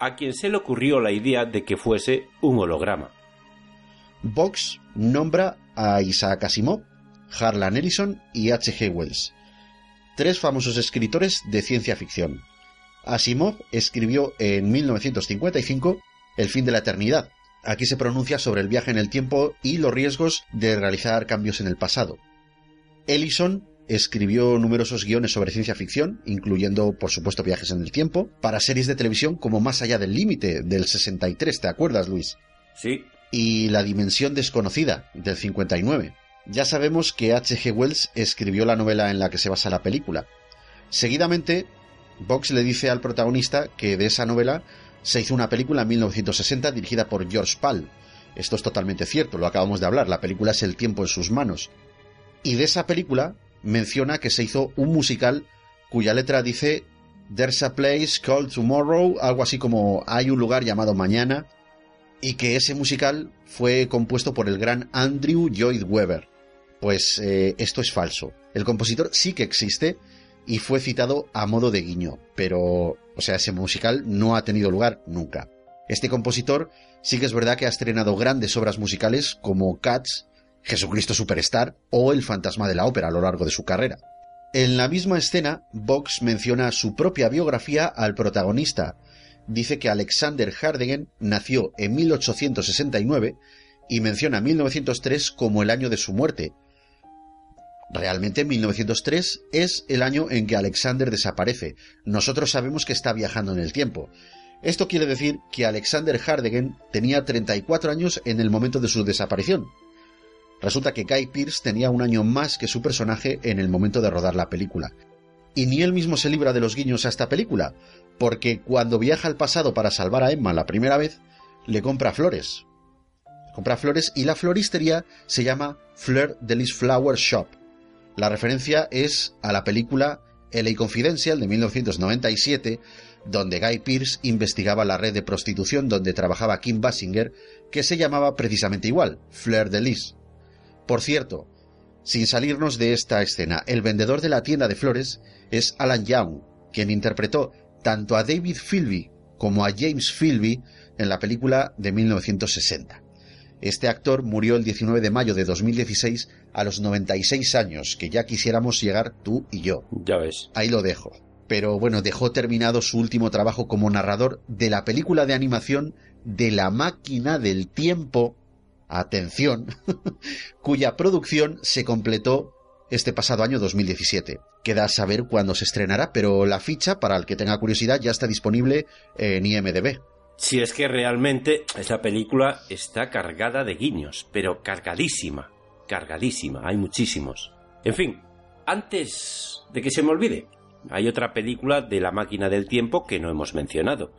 Speaker 1: a quien se le ocurrió la idea de que fuese un holograma.
Speaker 5: Vox nombra a Isaac Asimov, Harlan Ellison y H.G. Wells, tres famosos escritores de ciencia ficción. Asimov escribió en 1955 El fin de la eternidad. Aquí se pronuncia sobre el viaje en el tiempo y los riesgos de realizar cambios en el pasado. Ellison escribió numerosos guiones sobre ciencia ficción, incluyendo, por supuesto, viajes en el tiempo, para series de televisión como Más allá del límite, del 63, ¿te acuerdas, Luis?
Speaker 1: Sí.
Speaker 5: Y La dimensión desconocida, del 59. Ya sabemos que H.G. Wells escribió la novela en la que se basa la película. Seguidamente, Vox le dice al protagonista que de esa novela se hizo una película en 1960 dirigida por George Pal. Esto es totalmente cierto, lo acabamos de hablar, la película es El tiempo en sus manos. Y de esa película menciona que se hizo un musical cuya letra dice There's a place called tomorrow, algo así como hay un lugar llamado mañana, y que ese musical fue compuesto por el gran Andrew Lloyd Webber. Pues eh, esto es falso. El compositor sí que existe y fue citado a modo de guiño, pero, o sea, ese musical no ha tenido lugar nunca. Este compositor sí que es verdad que ha estrenado grandes obras musicales como Cats, Jesucristo Superstar o El Fantasma de la Ópera a lo largo de su carrera. En la misma escena, Vox menciona su propia biografía al protagonista, dice que Alexander Hardegen nació en 1869 y menciona 1903 como el año de su muerte. Realmente 1903 es el año en que Alexander desaparece. Nosotros sabemos que está viajando en el tiempo. Esto quiere decir que Alexander Hardegen tenía 34 años en el momento de su desaparición. Resulta que Guy Pearce tenía un año más que su personaje en el momento de rodar la película. Y ni él mismo se libra de los guiños a esta película, porque cuando viaja al pasado para salvar a Emma la primera vez, le compra flores. Compra flores y la floristería se llama Fleur de Lis Flower Shop. La referencia es a la película LA Confidential de 1997, donde Guy Pearce investigaba la red de prostitución donde trabajaba Kim Basinger, que se llamaba precisamente igual, Fleur de Lis. Por cierto, sin salirnos de esta escena, el vendedor de la tienda de flores es Alan Young, quien interpretó tanto a David Philby como a James Philby en la película de 1960. Este actor murió el 19 de mayo de 2016 a los 96 años, que ya quisiéramos llegar tú y yo.
Speaker 1: Ya ves.
Speaker 5: Ahí lo dejo. Pero bueno, dejó terminado su último trabajo como narrador de la película de animación de la máquina del tiempo, atención, [LAUGHS] cuya producción se completó este pasado año 2017. Queda saber cuándo se estrenará, pero la ficha, para el que tenga curiosidad, ya está disponible en IMDB.
Speaker 1: Si es que realmente esa película está cargada de guiños, pero cargadísima, cargadísima, hay muchísimos. En fin, antes de que se me olvide, hay otra película de la máquina del tiempo que no hemos mencionado.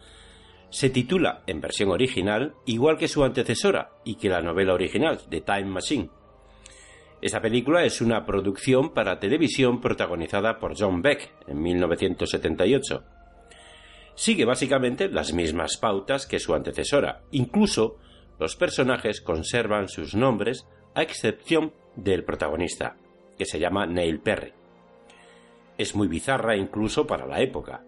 Speaker 1: Se titula, en versión original, igual que su antecesora y que la novela original, The Time Machine. Esta película es una producción para televisión protagonizada por John Beck en 1978. Sigue básicamente las mismas pautas que su antecesora. Incluso los personajes conservan sus nombres a excepción del protagonista, que se llama Neil Perry. Es muy bizarra incluso para la época.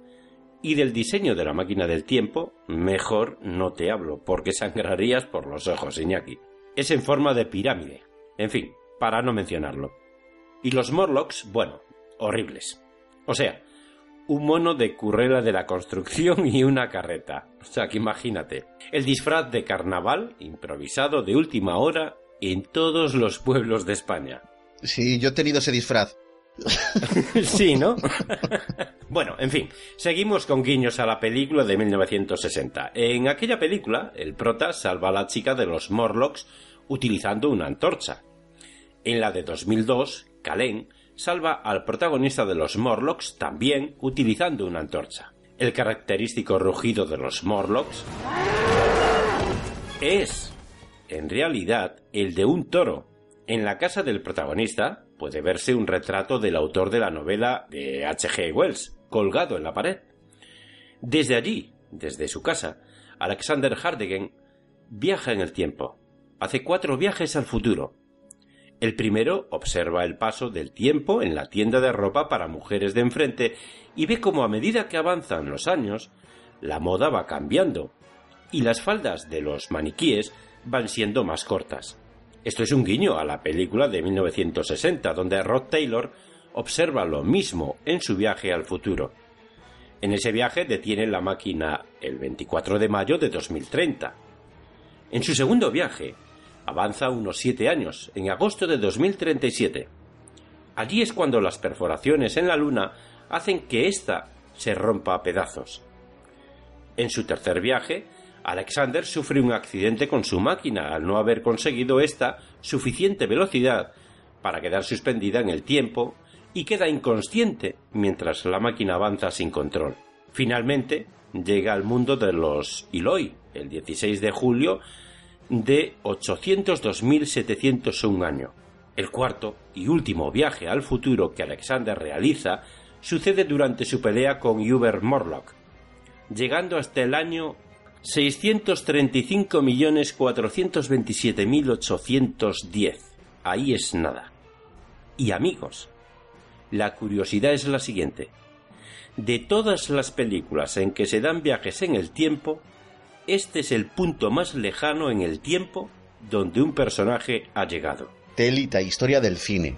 Speaker 1: Y del diseño de la máquina del tiempo, mejor no te hablo, porque sangrarías por los ojos, Iñaki. Es en forma de pirámide. En fin, para no mencionarlo. Y los Morlocks, bueno, horribles. O sea, un mono de currela de la construcción y una carreta. O sea, que imagínate. El disfraz de carnaval improvisado de última hora en todos los pueblos de España.
Speaker 5: Sí, yo he tenido ese disfraz. [LAUGHS]
Speaker 1: sí, ¿no? [LAUGHS] bueno, en fin, seguimos con guiños a la película de 1960. En aquella película, el prota salva a la chica de los Morlocks utilizando una antorcha. En la de 2002, Kalen salva al protagonista de los Morlocks también utilizando una antorcha. El característico rugido de los Morlocks es, en realidad, el de un toro. En la casa del protagonista puede verse un retrato del autor de la novela de H.G. Wells, colgado en la pared. Desde allí, desde su casa, Alexander Hardegen viaja en el tiempo. Hace cuatro viajes al futuro. El primero observa el paso del tiempo en la tienda de ropa para mujeres de enfrente y ve cómo a medida que avanzan los años, la moda va cambiando y las faldas de los maniquíes van siendo más cortas. Esto es un guiño a la película de 1960, donde Rod Taylor observa lo mismo en su viaje al futuro. En ese viaje detiene la máquina el 24 de mayo de 2030. En su segundo viaje, avanza unos siete años, en agosto de 2037. Allí es cuando las perforaciones en la Luna hacen que ésta se rompa a pedazos. En su tercer viaje, Alexander sufre un accidente con su máquina al no haber conseguido esta suficiente velocidad para quedar suspendida en el tiempo y queda inconsciente mientras la máquina avanza sin control. Finalmente, llega al mundo de los Iloi el 16 de julio de 802.701 año. El cuarto y último viaje al futuro que Alexander realiza sucede durante su pelea con Hubert Morlock, llegando hasta el año 635.427.810. Ahí es nada. Y amigos, la curiosidad es la siguiente. De todas las películas en que se dan viajes en el tiempo, este es el punto más lejano en el tiempo donde un personaje ha llegado.
Speaker 5: Telita, historia del cine.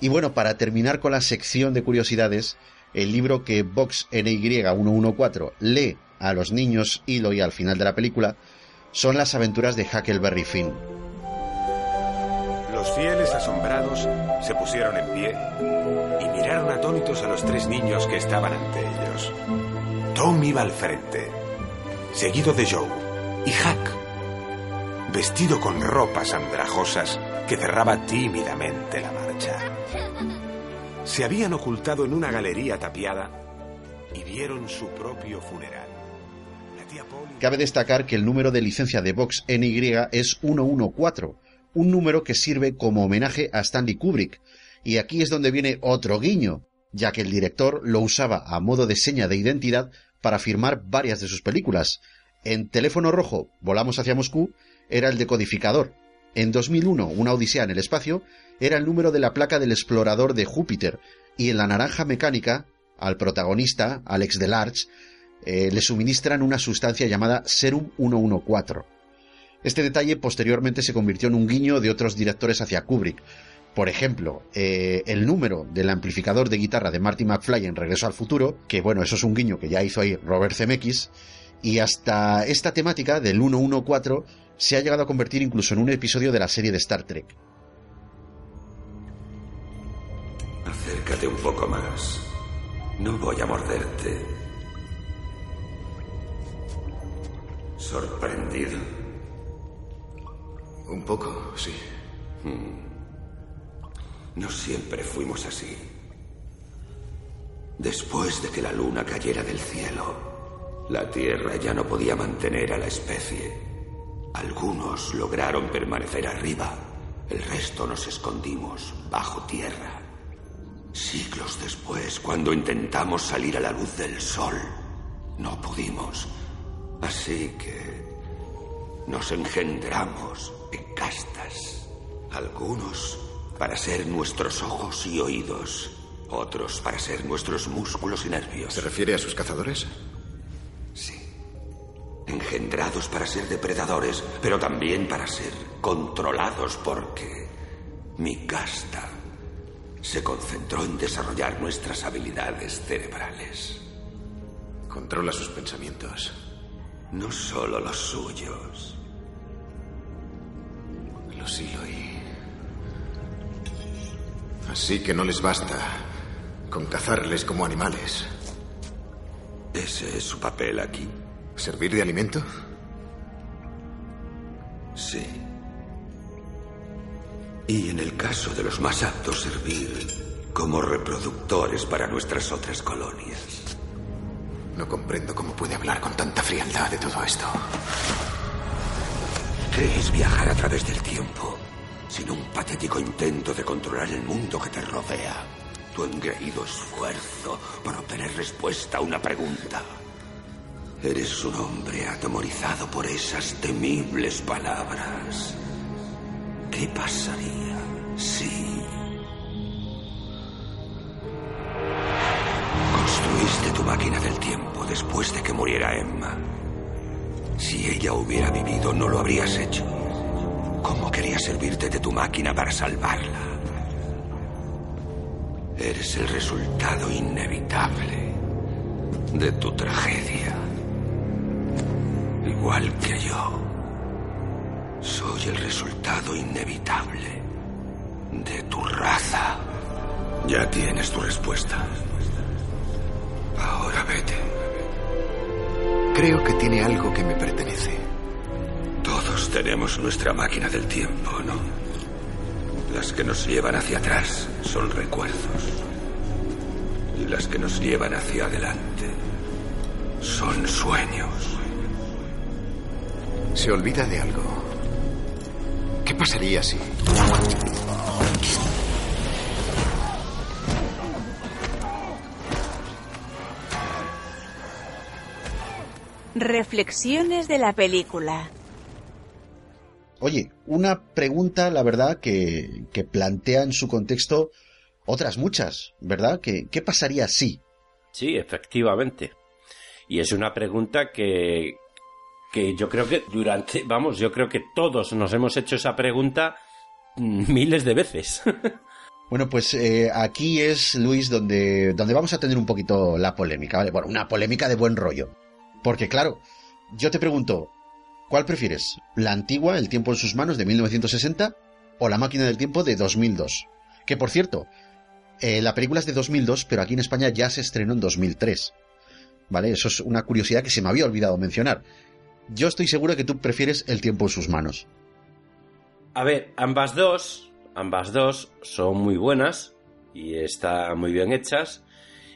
Speaker 5: Y bueno, para terminar con la sección de curiosidades, el libro que Vox NY114 lee a los niños Eloy al final de la película son las aventuras de Huckleberry Finn.
Speaker 11: Los fieles asombrados se pusieron en pie y miraron atónitos a los tres niños que estaban ante ellos. Tom iba al frente, seguido de Joe y Huck, vestido con ropas andrajosas que cerraba tímidamente la marcha. Se habían ocultado en una galería tapiada y vieron su propio funeral.
Speaker 5: Cabe destacar que el número de licencia de Vox NY es 114, un número que sirve como homenaje a Stanley Kubrick. Y aquí es donde viene otro guiño, ya que el director lo usaba a modo de seña de identidad para firmar varias de sus películas. En Teléfono Rojo, Volamos hacia Moscú, era el decodificador. En 2001, Una Odisea en el Espacio, era el número de la placa del explorador de Júpiter. Y en La Naranja Mecánica, al protagonista, Alex Delarge, eh, le suministran una sustancia llamada Serum 114. Este detalle posteriormente se convirtió en un guiño de otros directores hacia Kubrick. Por ejemplo, eh, el número del amplificador de guitarra de Marty McFly en Regreso al Futuro, que bueno, eso es un guiño que ya hizo ahí Robert Zemeckis, y hasta esta temática del 114 se ha llegado a convertir incluso en un episodio de la serie de Star Trek.
Speaker 13: Acércate un poco más. No voy a morderte. ¿Sorprendido?
Speaker 4: Un poco, sí.
Speaker 13: Hmm. No siempre fuimos así. Después de que la luna cayera del cielo, la Tierra ya no podía mantener a la especie. Algunos lograron permanecer arriba, el resto nos escondimos bajo tierra. Siglos después, cuando intentamos salir a la luz del sol, no pudimos. Así que nos engendramos en castas. Algunos para ser nuestros ojos y oídos, otros para ser nuestros músculos y nervios.
Speaker 4: ¿Se refiere a sus cazadores?
Speaker 13: Sí. Engendrados para ser depredadores, pero también para ser controlados porque mi casta se concentró en desarrollar nuestras habilidades cerebrales.
Speaker 4: Controla sus pensamientos.
Speaker 13: No solo los suyos.
Speaker 4: Los Eloy. Así que no les basta con cazarles como animales.
Speaker 13: ¿Ese es su papel aquí?
Speaker 4: ¿Servir de alimento?
Speaker 13: Sí. Y en el caso de los más aptos, servir como reproductores para nuestras otras colonias.
Speaker 4: No comprendo cómo puede hablar con tanta frialdad de todo esto.
Speaker 13: ¿Crees viajar a través del tiempo sin un patético intento de controlar el mundo que te rodea? Tu engreído esfuerzo por obtener respuesta a una pregunta. Eres un hombre atemorizado por esas temibles palabras. ¿Qué pasaría si... Construiste tu máquina del tiempo después de que muriera Emma. Si ella hubiera vivido, no lo habrías hecho. ¿Cómo querías servirte de tu máquina para salvarla? Eres el resultado inevitable de tu tragedia. Igual que yo. Soy el resultado inevitable de tu raza. Ya tienes tu respuesta. Ahora vete.
Speaker 4: Creo que tiene algo que me pertenece.
Speaker 13: Todos tenemos nuestra máquina del tiempo, ¿no? Las que nos llevan hacia atrás son recuerdos. Y las que nos llevan hacia adelante son sueños.
Speaker 4: Se olvida de algo. ¿Qué pasaría si...
Speaker 9: Reflexiones de la película.
Speaker 5: Oye, una pregunta, la verdad, que, que plantea en su contexto otras muchas, ¿verdad? ¿Qué, ¿Qué pasaría si?
Speaker 1: Sí, efectivamente. Y es una pregunta que, que yo creo que durante, vamos, yo creo que todos nos hemos hecho esa pregunta miles de veces. [LAUGHS]
Speaker 5: Bueno, pues eh, aquí es, Luis, donde, donde vamos a tener un poquito la polémica, ¿vale? Bueno, una polémica de buen rollo. Porque claro, yo te pregunto, ¿cuál prefieres? ¿La antigua, El tiempo en sus manos de 1960 o La máquina del tiempo de 2002? Que por cierto, eh, la película es de 2002, pero aquí en España ya se estrenó en 2003. ¿Vale? Eso es una curiosidad que se me había olvidado mencionar. Yo estoy seguro que tú prefieres El tiempo en sus manos.
Speaker 1: A ver, ambas dos, ambas dos son muy buenas y están muy bien hechas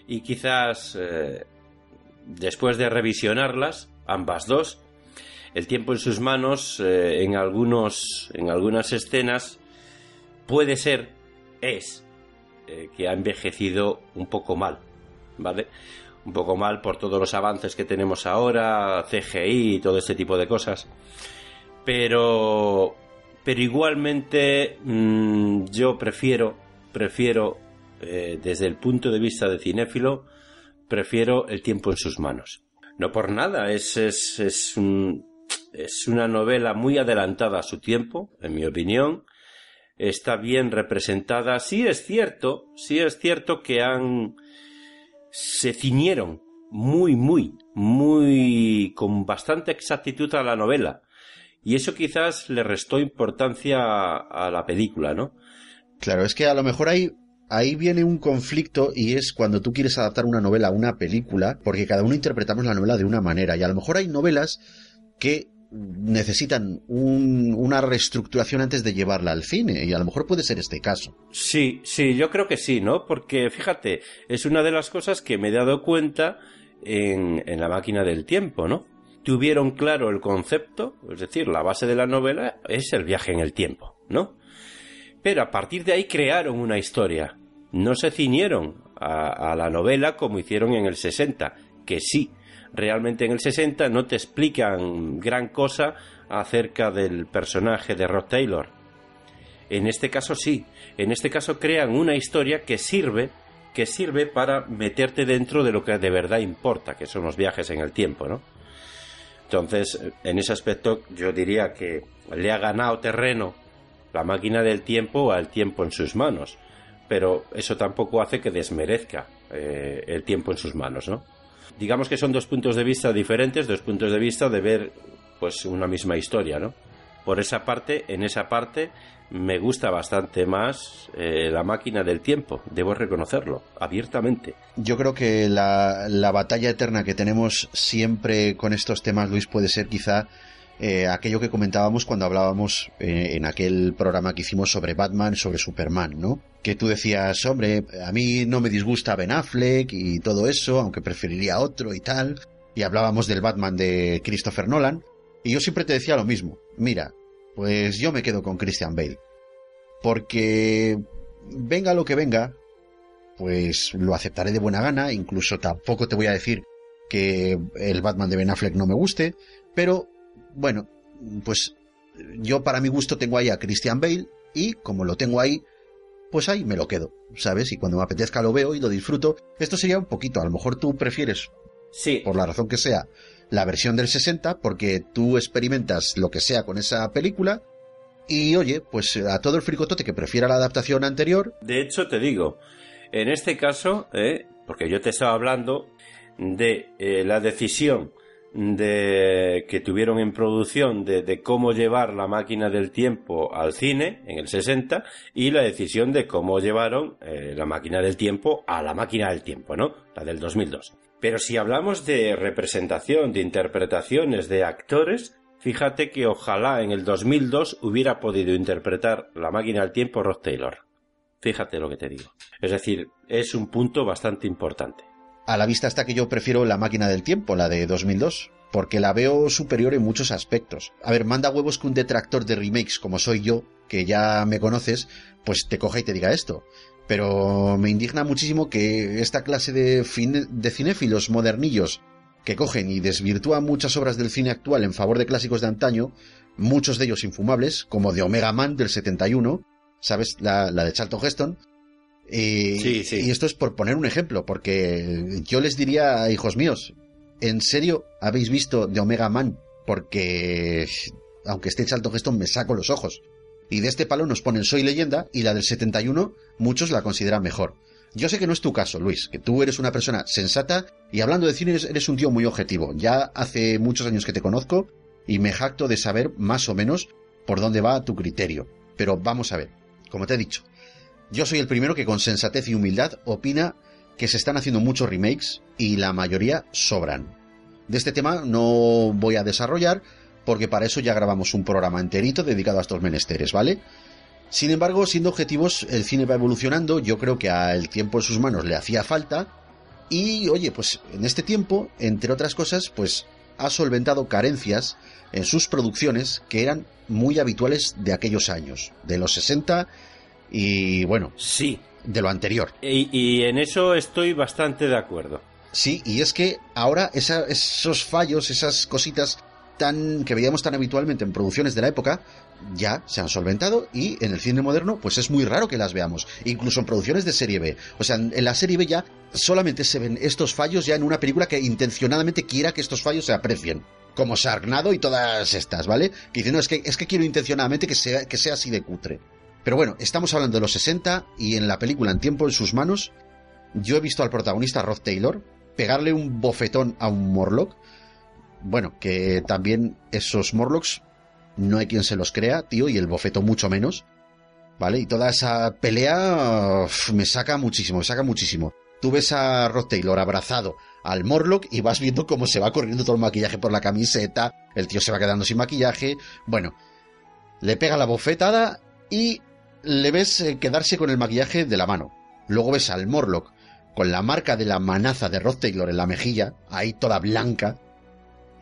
Speaker 1: y quizás eh, después de revisionarlas, ambas dos, el tiempo en sus manos eh, en algunos en algunas escenas puede ser es eh, que ha envejecido un poco mal, ¿vale? Un poco mal por todos los avances que tenemos ahora, CGI y todo este tipo de cosas. Pero pero igualmente mmm, yo prefiero prefiero eh, desde el punto de vista de cinéfilo prefiero el tiempo en sus manos no por nada es es, es, un, es una novela muy adelantada a su tiempo en mi opinión. Está bien representada. Sí es cierto sí es cierto que han se ciñeron muy muy muy con bastante exactitud a la novela. Y eso quizás le restó importancia a, a, la película, ¿no?
Speaker 5: Claro, es que a lo mejor ahí, ahí viene un conflicto y es cuando tú quieres adaptar una novela a una película, porque cada uno interpretamos la novela de una manera, y a lo mejor hay novelas que necesitan un, una reestructuración antes de llevarla al cine, y a lo mejor puede ser este caso.
Speaker 1: Sí, sí, yo creo que sí, ¿no? Porque fíjate, es una de las cosas que me he dado cuenta en, en la máquina del tiempo, ¿no? tuvieron claro el concepto, es decir, la base de la novela es el viaje en el tiempo, ¿no? Pero a partir de ahí crearon una historia. No se ciñeron a, a, la novela como hicieron en el 60, que sí, realmente en el 60 no te explican gran cosa acerca del personaje de Rod Taylor. En este caso sí, en este caso crean una historia que sirve que sirve para meterte dentro de lo que de verdad importa, que son los viajes en el tiempo, ¿no? Entonces, en ese aspecto yo diría que le ha ganado terreno la máquina del tiempo al tiempo en sus manos, pero eso tampoco hace que desmerezca eh, el tiempo en sus manos, ¿no? Digamos que son dos puntos de vista diferentes, dos puntos de vista de ver pues una misma historia, ¿no? Por esa parte, en esa parte me gusta bastante más eh, la máquina del tiempo, debo reconocerlo, abiertamente.
Speaker 5: Yo creo que la, la, batalla eterna que tenemos siempre con estos temas, Luis, puede ser quizá eh, aquello que comentábamos cuando hablábamos eh, en aquel programa que hicimos sobre Batman, sobre Superman, ¿no? Que tú decías, hombre, a mí no me disgusta Ben Affleck y todo eso, aunque preferiría otro y tal. Y hablábamos del Batman de Christopher Nolan. Y yo siempre te decía lo mismo. Mira, pues yo me quedo con Christian Bale. Porque venga lo que venga, pues lo aceptaré de buena gana, incluso tampoco te voy a decir que el Batman de Ben Affleck no me guste, pero bueno, pues yo para mi gusto tengo ahí a Christian Bale y como lo tengo ahí, pues ahí me lo quedo, ¿sabes? Y cuando me apetezca lo veo y lo disfruto. Esto sería un poquito, a lo mejor tú prefieres,
Speaker 1: sí.
Speaker 5: por la razón que sea, la versión del 60 porque tú experimentas lo que sea con esa película y oye, pues a todo el fricotote que prefiera la adaptación anterior.
Speaker 1: De hecho, te digo, en este caso, eh, porque yo te estaba hablando de eh, la decisión de que tuvieron en producción de, cómo llevar la máquina del tiempo al cine en el 60 y la decisión de cómo llevaron eh, la máquina del tiempo a la máquina del tiempo, ¿no? La del 2002. Pero si hablamos de representación, de interpretaciones, de actores, fíjate que ojalá en el 2002 hubiera podido interpretar la máquina del tiempo Rod Taylor. Fíjate lo que te digo. Es decir, es un punto bastante importante.
Speaker 5: A la vista está que yo prefiero la máquina del tiempo, la de 2002, porque la veo superior en muchos aspectos. A ver, manda huevos que un detractor de remakes como soy yo, que ya me conoces, pues te coja y te diga esto. Pero me indigna muchísimo que esta clase de, de cinéfilos modernillos que cogen y desvirtúan muchas obras del cine actual en favor de clásicos de antaño, muchos de ellos infumables, como de Omega Man del 71, ¿sabes? La, la de Charlton Heston. Y,
Speaker 1: sí, sí.
Speaker 5: y esto es por poner un ejemplo, porque yo les diría, hijos míos, ¿en serio habéis visto de Omega Man? Porque, aunque esté Charlton Heston, me saco los ojos. Y de este palo nos ponen Soy Leyenda y la del 71 muchos la consideran mejor. Yo sé que no es tu caso, Luis, que tú eres una persona sensata y hablando de cine eres- eres un tío muy objetivo. Ya hace muchos años que te conozco y me jacto de saber más o menos por dónde va tu criterio. Pero vamos a ver, como te he dicho, yo soy el primero que con sensatez y humildad opina que se están haciendo muchos remakes y la mayoría sobran. De este tema no voy a desarrollar porque para eso ya grabamos un programa enterito dedicado a estos menesteres, ¿vale? Sin embargo, siendo objetivos, el cine va evolucionando, yo creo que al tiempo en sus manos le hacía falta y, oye, pues en este tiempo, entre otras cosas, pues ha solventado carencias en sus producciones que eran muy habituales de aquellos años, de los 60 y, bueno,
Speaker 1: sí,
Speaker 5: de lo anterior.
Speaker 1: Y, y en eso estoy bastante de acuerdo.
Speaker 5: Sí, y es que ahora esa- esos fallos, esas cositas tan que veíamos tan habitualmente en producciones de la época, ya se han solventado y en el cine moderno pues es muy raro que las veamos, incluso en producciones de serie B. O sea, en la serie B ya solamente se ven estos fallos ya en una película que intencionadamente quiera que estos fallos se aprecien. Como Sargnado y todas estas, ¿vale? Que dicen, no, es que, es que quiero intencionadamente que sea, que sea así de cutre. Pero bueno, estamos hablando de los 60 y en la película En tiempo en sus manos yo he visto al protagonista Rod Taylor pegarle un bofetón a un Morlock. Bueno, que también esos Morlocks no hay quien se los crea, tío, y el bofetón mucho menos. ¿Vale? Y toda esa pelea me saca muchísimo, me saca muchísimo. Tú ves a Rod Taylor abrazado al Morlock y vas viendo cómo se va corriendo todo el maquillaje por la camiseta, el tío se va quedando sin maquillaje. Bueno, le pega la bofetada y le ves eh, quedarse con el maquillaje de la mano. Luego ves al Morlock con la marca de la manaza de Rod Taylor en la mejilla, ahí toda blanca.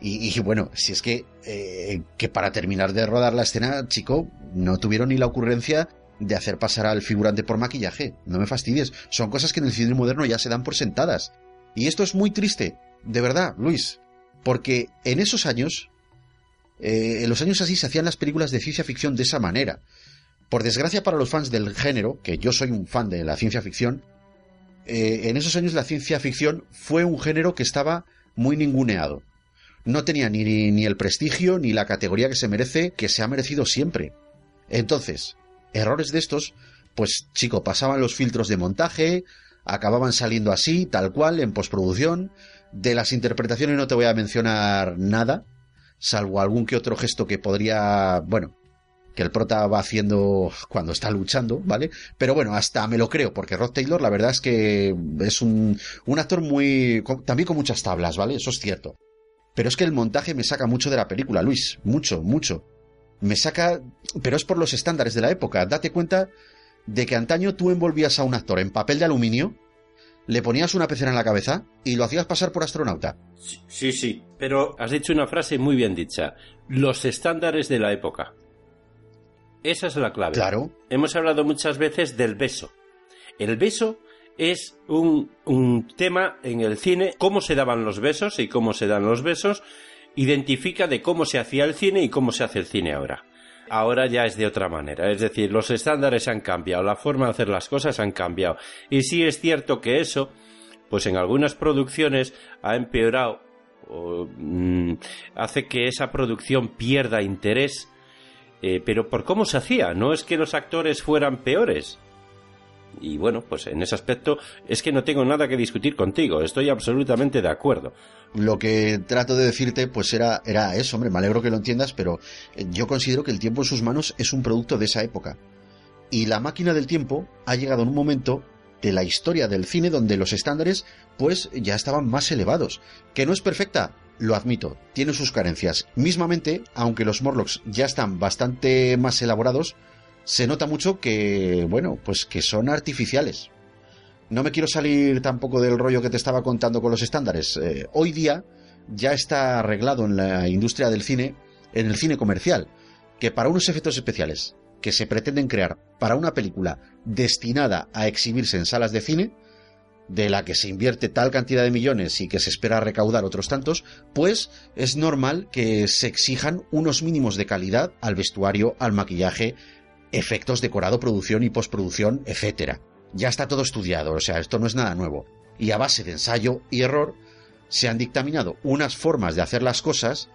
Speaker 5: Y, bueno, si es que, eh, que para terminar de rodar la escena, chico, no tuvieron ni la ocurrencia de hacer pasar al figurante por maquillaje. No me fastidies. Son cosas que en el cine moderno ya se dan por sentadas. Y esto es muy triste, de verdad, Luis. Porque en esos años, eh, en los años así se hacían las películas de ciencia ficción de esa manera. Por desgracia para los fans del género, que yo soy un fan de la ciencia ficción, eh, en esos años la ciencia ficción fue un género que estaba muy ninguneado. No tenía ni, ni, ni el prestigio ni la categoría que se merece, que se ha merecido siempre. Entonces, errores de estos, pues chico, pasaban los filtros de montaje, acababan saliendo así, tal cual, en postproducción. De las interpretaciones no te voy a mencionar nada, salvo algún que otro gesto que podría, bueno, que el prota va haciendo cuando está luchando, ¿vale? Pero bueno, hasta me lo creo, porque Rod Taylor la verdad es que es un, un actor muy... también con muchas tablas, ¿vale? Eso es cierto. Pero es que el montaje me saca mucho de la película, Luis, mucho, mucho. Me saca... Pero es por los estándares de la época. Date cuenta de que antaño tú envolvías a un actor en papel de aluminio, le ponías una pecera en la cabeza y lo hacías pasar por astronauta.
Speaker 1: Sí, sí, pero has dicho una frase muy bien dicha. Los estándares de la época. Esa es la clave.
Speaker 5: Claro.
Speaker 1: Hemos hablado muchas veces del beso. El beso es un, un tema en el cine, cómo se daban los besos y cómo se dan los besos, identifica de cómo se hacía el cine y cómo se hace el cine ahora. Ahora ya es de otra manera, es decir, los estándares han cambiado, la forma de hacer las cosas han cambiado. Y sí es cierto que eso, pues en algunas producciones ha empeorado o, mm, hace que esa producción pierda interés, eh, pero por cómo se hacía, no es que los actores fueran peores. Y bueno, pues en ese aspecto es que no tengo nada que discutir contigo, estoy absolutamente de acuerdo.
Speaker 5: Lo que trato de decirte, pues era, era eso, hombre, me alegro que lo entiendas, pero eh, yo considero que el tiempo en sus manos es un producto de esa época. Y la máquina del tiempo ha llegado en un momento de la historia del cine donde los estándares, pues ya estaban más elevados. Que no es perfecta, lo admito, tiene sus carencias. Mismamente, aunque los Morlocks ya están bastante más elaborados, se nota mucho que, bueno, pues que son artificiales. No me quiero salir tampoco del rollo que te estaba contando con los estándares. Eh, hoy día ya está arreglado en la industria del cine, en el cine comercial, que para unos efectos especiales que se pretenden crear para una película destinada a exhibirse en salas de cine, de la que se invierte tal cantidad de millones y que se espera recaudar otros tantos, pues es normal que se exijan unos mínimos de calidad al vestuario, al maquillaje, efectos decorado, producción y postproducción, etcétera. Ya está todo estudiado, o sea, esto no es nada nuevo. Y a base de ensayo y error se han dictaminado unas formas de hacer las cosas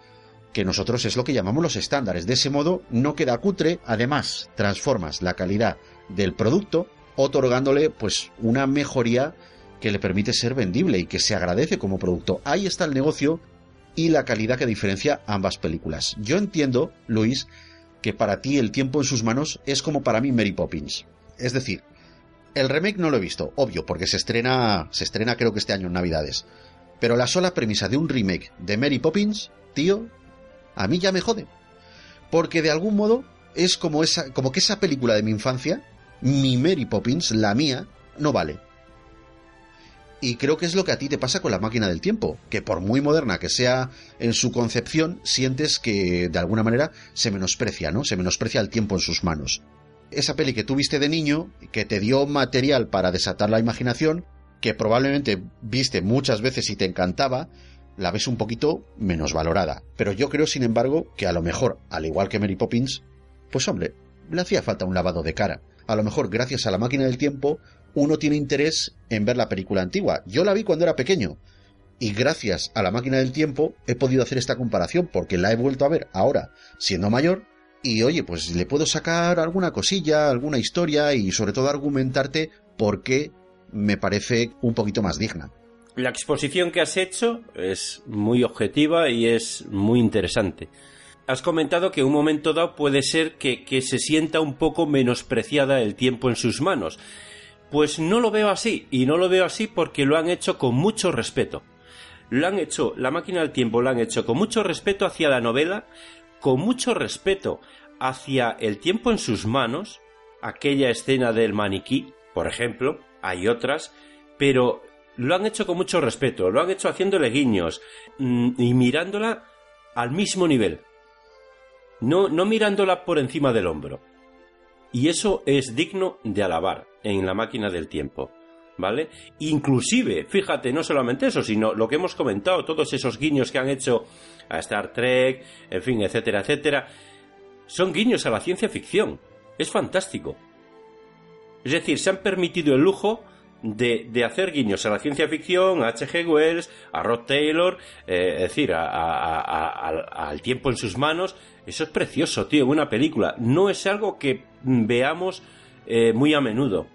Speaker 5: que nosotros es lo que llamamos los estándares. De ese modo no queda cutre, además transformas la calidad del producto otorgándole pues una mejoría que le permite ser vendible y que se agradece como producto. Ahí está el negocio y la calidad que diferencia ambas películas. Yo entiendo, Luis, que para ti el tiempo en sus manos es como para mí Mary Poppins. Es decir, el remake no lo he visto, obvio, porque se estrena, se estrena creo que este año en Navidades. Pero la sola premisa de un remake de Mary Poppins, tío, a mí ya me jode. Porque de algún modo es como esa, como que esa película de mi infancia, mi Mary Poppins, la mía, no vale. Y creo que es lo que a ti te pasa con la máquina del tiempo, que por muy moderna que sea en su concepción, sientes que de alguna manera se menosprecia, ¿no? Se menosprecia el tiempo en sus manos. Esa peli que tuviste de niño, que te dio material para desatar la imaginación, que probablemente viste muchas veces y te encantaba, la ves un poquito menos valorada. Pero yo creo, sin embargo, que a lo mejor, al igual que Mary Poppins, pues hombre, le hacía falta un lavado de cara. A lo mejor, gracias a la máquina del tiempo, uno tiene interés en ver la película antigua. Yo la vi cuando era pequeño. Y gracias a la máquina del tiempo he podido hacer esta comparación porque la he vuelto a ver ahora, siendo mayor. Y oye, pues le puedo sacar alguna cosilla, alguna historia y sobre todo argumentarte por qué me parece un poquito más digna.
Speaker 1: La exposición que has hecho es muy objetiva y es muy interesante. Has comentado que un momento dado puede ser que, que se sienta un poco menospreciada el tiempo en sus manos. Pues no lo veo así, y no lo veo así porque lo han hecho con mucho respeto. Lo han hecho, la máquina del tiempo lo han hecho con mucho respeto hacia la novela, con mucho respeto hacia el tiempo en sus manos, aquella escena del maniquí, por ejemplo, hay otras, pero lo han hecho con mucho respeto, lo han hecho haciéndole guiños mm, y mirándola al mismo nivel. No, no mirándola por encima del hombro. Y eso es digno de alabar en la máquina del tiempo. ¿Vale? Inclusive, fíjate, no solamente eso, sino lo que hemos comentado, todos esos guiños que han hecho a Star Trek, en fin, etcétera, etcétera, son guiños a la ciencia ficción. Es fantástico. Es decir, se han permitido el lujo de, hacer guiños a la ciencia ficción, a H.G. Wells, a Rod Taylor, eh, es decir, a- al tiempo en sus manos. Eso es precioso, tío, una película. No es algo que veamos eh, muy a menudo.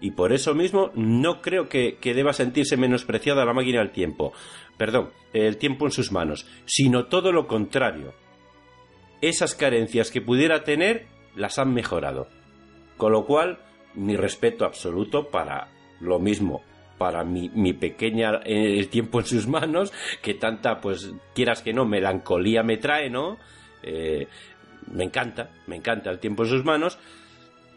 Speaker 1: Y por eso mismo no creo que, que deba sentirse menospreciada la máquina del tiempo. Perdón, el tiempo en sus manos. Sino todo lo contrario. Esas carencias que pudiera tener las han mejorado. Con lo cual, mi respeto absoluto para lo mismo, para mi, mi pequeña eh, el tiempo en sus manos, que tanta, pues, quieras que no, melancolía me trae, ¿no? Eh, me encanta, me encanta el tiempo en sus manos,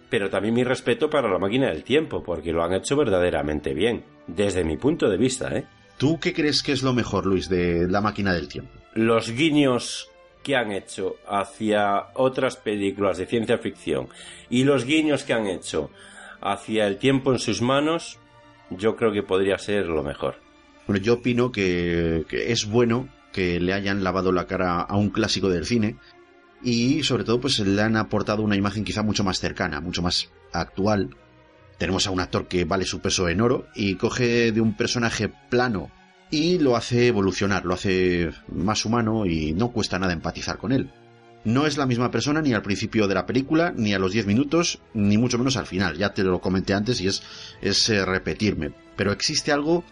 Speaker 1: pero también mi respeto para la máquina del tiempo, porque lo han hecho verdaderamente bien, desde mi punto de vista, ¿eh?
Speaker 5: ¿Tú qué crees que es lo mejor, Luis, de la máquina del tiempo?
Speaker 1: Los guiños que han hecho hacia otras películas de ciencia ficción y los guiños que han hecho hacia el tiempo en sus manos, yo creo que podría ser lo mejor.
Speaker 5: Bueno, yo opino que, que es bueno que le hayan lavado la cara a un clásico del cine y sobre todo pues le han aportado una imagen quizá mucho más cercana, mucho más actual. Tenemos a un actor que vale su peso en oro y coge de un personaje plano y lo hace evolucionar, lo hace más humano y no cuesta nada empatizar con él. No es la misma persona ni al principio de la película, ni a los 10 minutos, ni mucho menos al final. Ya te lo comenté antes y es, es eh, repetirme. Pero existe algo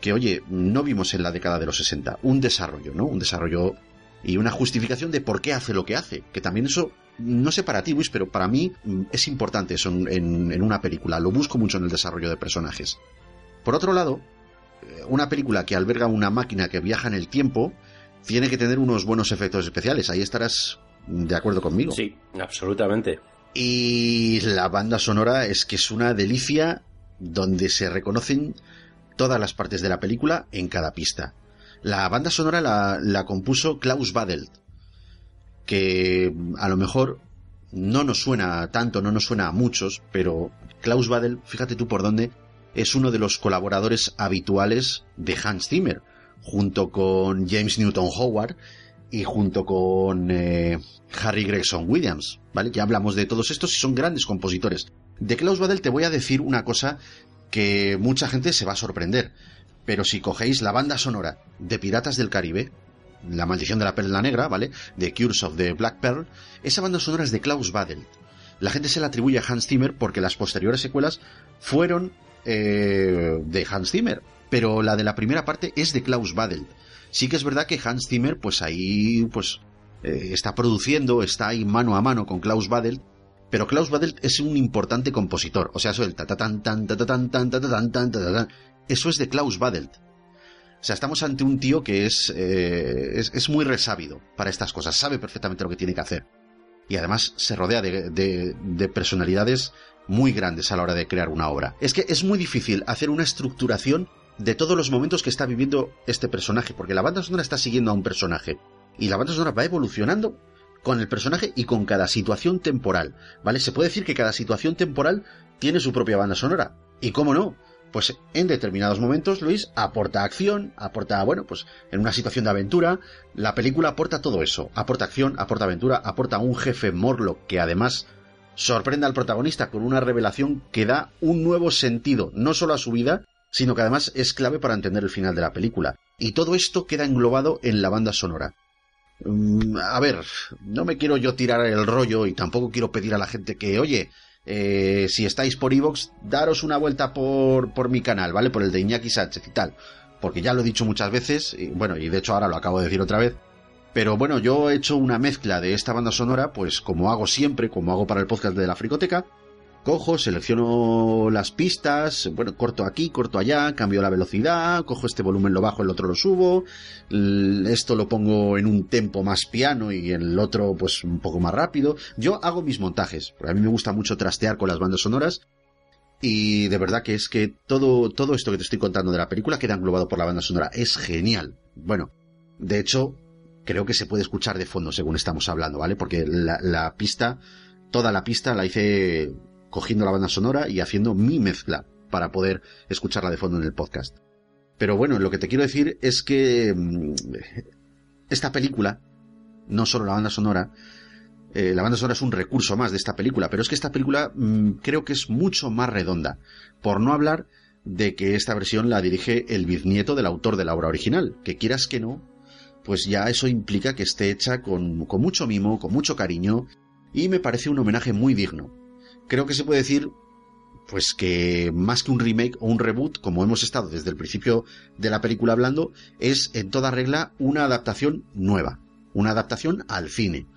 Speaker 5: que, oye, no vimos en la década de los 60. Un desarrollo, ¿no? Un desarrollo y una justificación de por qué hace lo que hace. Que también eso, no sé para ti, Luis, pero para mí mm, es importante eso en, en- en una película. Lo busco mucho en el desarrollo de personajes. Por otro lado, eh, una película que alberga una máquina que viaja en el tiempo tiene que tener unos buenos efectos especiales. Ahí estarás de acuerdo conmigo.
Speaker 1: Sí, absolutamente.
Speaker 5: Y la banda sonora es que es una delicia donde se reconocen todas las partes de la película en cada pista. La banda sonora la, la compuso Klaus Badelt, que a lo mejor no nos suena tanto, no nos suena a muchos, pero Klaus Badelt, fíjate tú por dónde, es uno de los colaboradores habituales de Hans Zimmer, junto con James Newton Howard y junto con eh, Harry Gregson Williams, ¿vale? Ya hablamos de todos estos y son grandes compositores. De Klaus Badel te voy a decir una cosa que mucha gente se va a sorprender, pero si cogéis la banda sonora de Piratas del Caribe, La maldición de la perla negra, ¿vale? De Cures of the Black Pearl, esa banda sonora es de Klaus Badel. la gente se la atribuye a Hans Zimmer porque las posteriores secuelas fueron eh, de Hans Zimmer, pero la de la primera parte es de Klaus Badelt. Sí que es verdad que Hans Zimmer, pues ahí, pues eh, está produciendo, está ahí mano a mano con Klaus Badelt, pero Klaus Badelt es un importante compositor, o sea, eso el ta ta tan tan ta ta tan tan ta ta tan tan ta ta tan, eso es de Klaus Badelt. O sea, estamos ante un tío que es, eh, es, muy resábido para estas cosas, sabe perfectamente lo que tiene que hacer. Y además se rodea de, de- de personalidades muy grandes a la hora de crear una obra. Es que es muy difícil hacer una estructuración de todos los momentos que está viviendo este personaje, porque la banda sonora está siguiendo a un personaje. Y la banda sonora va evolucionando con el personaje y con cada situación temporal, ¿vale? Se puede decir que cada situación temporal tiene su propia banda sonora. ¿Y cómo no? Pues en determinados momentos, Luis, aporta acción, aporta, bueno, pues en una situación de aventura, la película aporta todo eso. Aporta acción, aporta aventura, aporta un jefe Morlock que además sorprende al protagonista con una revelación que da un nuevo sentido, no solo a su vida, sino que además es clave para entender el final de la película. Y todo esto queda englobado en la banda sonora. Mm, a ver, no me quiero yo tirar el rollo y tampoco quiero pedir a la gente que, oye, eh, si estáis por Evox, daros una vuelta por, por mi canal, ¿vale? Por el de Iñaki Sánchez y tal. Porque ya lo he dicho muchas veces, y bueno, y de hecho ahora lo acabo de decir otra vez. Pero bueno, yo he hecho una mezcla de esta banda sonora, pues como hago siempre, como hago para el podcast de la Fricoteca. Cojo, selecciono las pistas, bueno, corto aquí, corto allá, cambio la velocidad, cojo este volumen lo bajo, el otro lo subo, esto lo pongo en un tempo más piano y el otro pues un poco más rápido. Yo hago mis montajes, porque a mí me gusta mucho trastear con las bandas sonoras y de verdad que es que todo, todo esto que te estoy contando de la película queda englobado por la banda sonora. Es genial. Bueno, de hecho, creo que se puede escuchar de fondo según estamos hablando, ¿vale? Porque la pista, toda la pista la hice cogiendo la banda sonora y haciendo mi mezcla para poder escucharla de fondo en el podcast. Pero bueno, lo que te quiero decir es que mm, esta película, no solo la banda sonora, eh, la banda sonora es un recurso más de esta película, pero es que esta película mm, creo que es mucho más redonda, por no hablar de que esta versión la dirige el bisnieto del autor de la obra original, que quieras que no, pues ya eso implica que esté hecha con, con mucho mimo, con mucho cariño, y me parece un homenaje muy digno. Creo que se puede decir, pues que más que un remake o un reboot, como hemos estado desde el principio de la película hablando, es en toda regla una adaptación nueva, una adaptación al cine.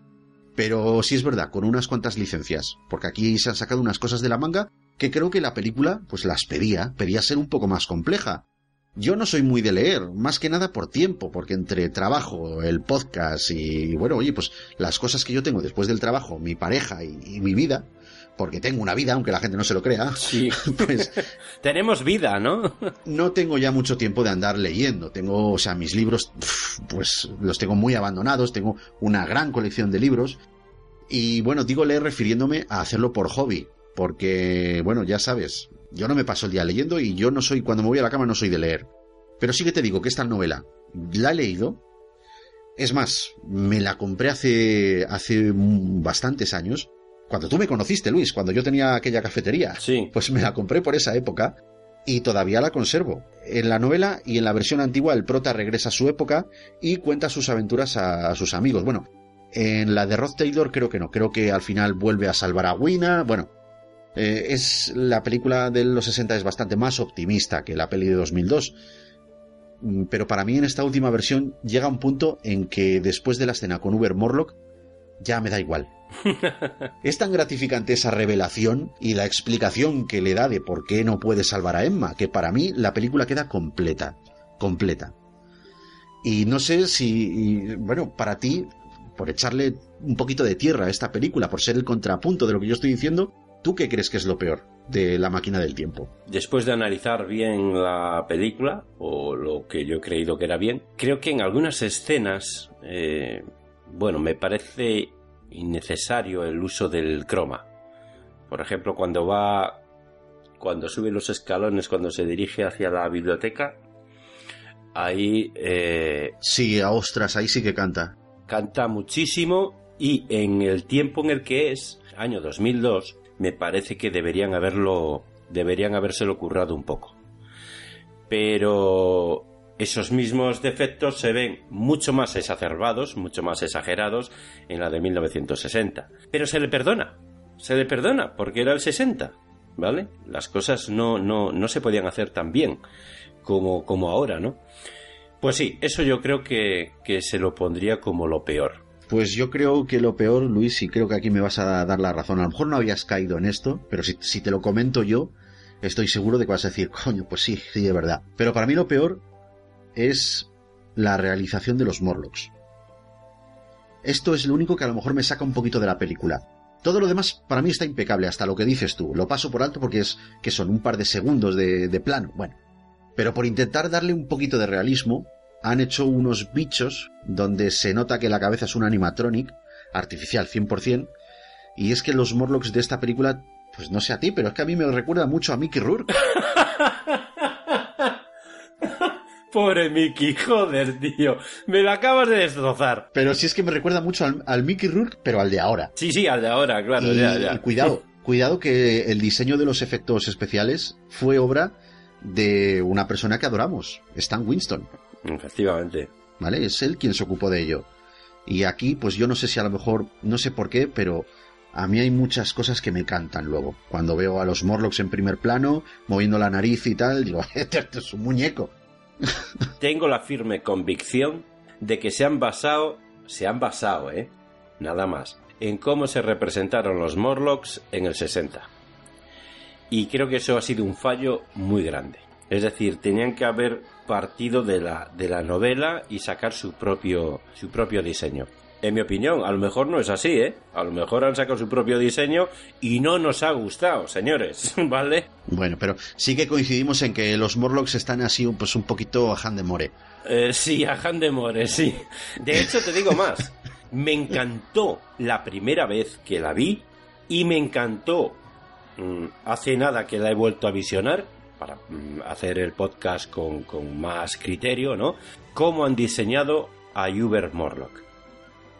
Speaker 5: Pero sí es verdad, con unas cuantas licencias, porque aquí se han sacado unas cosas de la manga que creo que la película pues las pedía, pedía ser un poco más compleja. Yo no soy muy de leer, más que nada por tiempo, porque entre trabajo, el podcast y bueno, oye, pues las cosas que yo tengo después del trabajo, mi pareja y, y mi vida, porque tengo una vida, aunque la gente no se lo crea,
Speaker 1: Sí. [LAUGHS]
Speaker 5: pues [LAUGHS]
Speaker 1: Tenemos vida, ¿no?
Speaker 5: no tengo ya mucho tiempo de andar leyendo. Tengo, o sea, mis libros, pues los tengo muy abandonados, tengo una gran colección de libros. Y bueno, digo leer refiriéndome a hacerlo por hobby, porque, bueno, ya sabes, yo no me paso el día leyendo y yo no soy, cuando me voy a la cama no soy de leer. Pero sí que te digo que esta novela la he leído. Es más, me la compré hace, hace bastantes años. Cuando tú me conociste, Luis, cuando yo tenía aquella cafetería.
Speaker 1: Sí.
Speaker 5: Pues me la compré por esa época y todavía la conservo. En la novela y en la versión antigua el prota regresa a su época y cuenta sus aventuras a, a sus amigos. Bueno, en la de Rod Taylor creo que no, creo que al final vuelve a salvar a Wina. Bueno, eh, es la película de los 60 es bastante más optimista que la peli de 2002. Mm, Pero para mí en esta última versión llega un punto en que después de la escena con Uber Morlock ya me da igual. [LAUGHS] Es tan gratificante esa revelación y la explicación que le da de por qué no puede salvar a Emma, que para mí la película queda completa, completa. Y no sé si, y, bueno, para ti, por echarle un poquito de tierra a esta película, por ser el contrapunto de lo que yo estoy diciendo, ¿tú qué crees que es lo peor de la máquina del tiempo?
Speaker 1: Después de analizar bien la película, o lo que yo he creído que era bien, creo que en algunas escenas, eh, bueno, me parece innecesario el uso del croma. Por ejemplo, cuando va, cuando sube los escalones, cuando se dirige hacia la biblioteca, ahí... Eh,
Speaker 5: sí, a ostras, ahí sí que canta.
Speaker 1: Canta muchísimo y en el tiempo en el que es, año 2002, me parece que deberían haberlo, deberían habérselo currado un poco. Pero esos mismos defectos se ven mucho más exacerbados, mucho más exagerados en la de 1960. Pero se le perdona. se le perdona, porque era el 60, ¿vale? Las cosas no, no, no se podían hacer tan bien como, como ahora, ¿no? Pues sí, eso yo creo que, que se lo pondría como lo peor.
Speaker 5: Pues yo creo que lo peor, Luis, y creo que aquí me vas a dar la razón. A lo mejor no habías caído en esto, pero si, si te lo comento yo, estoy seguro de que vas a decir, coño, pues sí, sí, es verdad. Pero para mí lo peor es la realización de los Morlocks. Esto es lo único que a lo mejor me saca un poquito de la película. Todo lo demás para mí está impecable, hasta lo que dices tú. Lo paso por alto porque es que son un par de segundos de, plano. Bueno, pero por intentar darle un poquito de realismo, han hecho unos bichos donde se nota que la cabeza es un animatronic, artificial 100%, y es que los Morlocks de esta película, pues no sé a ti, pero es que a mí me recuerda mucho a Mickey Rourke. [LAUGHS]
Speaker 1: Pobre Mickey, joder, tío. Me lo acabas de destrozar.
Speaker 5: Pero si es que me recuerda mucho al, al Mickey Rourke, pero al de ahora.
Speaker 1: Sí, sí, al de ahora, claro,
Speaker 5: y,
Speaker 1: ya, ya.
Speaker 5: y cuidado, cuidado que el diseño de los efectos especiales fue obra de una persona que adoramos, Stan Winston.
Speaker 1: Efectivamente.
Speaker 5: ¿Vale? Es él quien se ocupó de ello. Y aquí, pues yo no sé si a lo mejor, no sé por qué, pero a mí hay muchas cosas que me encantan luego. Cuando veo a los Morlocks en primer plano, moviendo la nariz y tal, digo, [LAUGHS] esto es un muñeco.
Speaker 1: Tengo la firme convicción de que se han basado, se han basado, ¿eh? Nada más, en cómo se representaron los Morlocks en el 60. Y creo que eso ha sido un fallo muy grande. Es decir, tenían que haber partido de la, de la novela y sacar su propio, su propio diseño. En mi opinión, a lo mejor no es así, ¿eh? A lo mejor han sacado su propio diseño y no nos ha gustado, señores, [LAUGHS] ¿vale?
Speaker 5: Bueno, pero sí que coincidimos en que los Morlocks están así pues un poquito a Han de More.
Speaker 1: Eh, sí, a Han de More, sí. De hecho, te digo más. Me encantó la primera vez que la vi y me encantó mmm, hace nada que la he vuelto a visionar para mmm, hacer el podcast con, con, más criterio, ¿no? Cómo han diseñado a Hubert Morlock.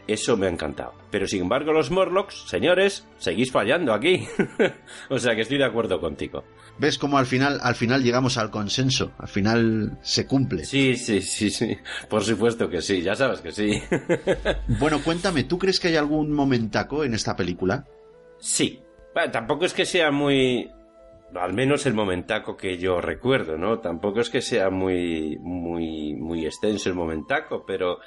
Speaker 1: Eso me ha encantado. Pero sin embargo, los Morlocks, señores, seguís fallando aquí. [LAUGHS] o sea que estoy de acuerdo contigo.
Speaker 5: ¿Ves cómo al final, al final llegamos al consenso? Al final se cumple.
Speaker 1: Sí, sí, sí, sí. Por supuesto que sí, ya sabes que sí. [LAUGHS]
Speaker 5: bueno, cuéntame, ¿tú crees que hay algún momentaco en esta película?
Speaker 1: Sí. Bueno, tampoco es que sea muy. Al menos el momentaco que yo recuerdo, ¿no? Tampoco es que sea muy, muy, muy extenso el momentaco, pero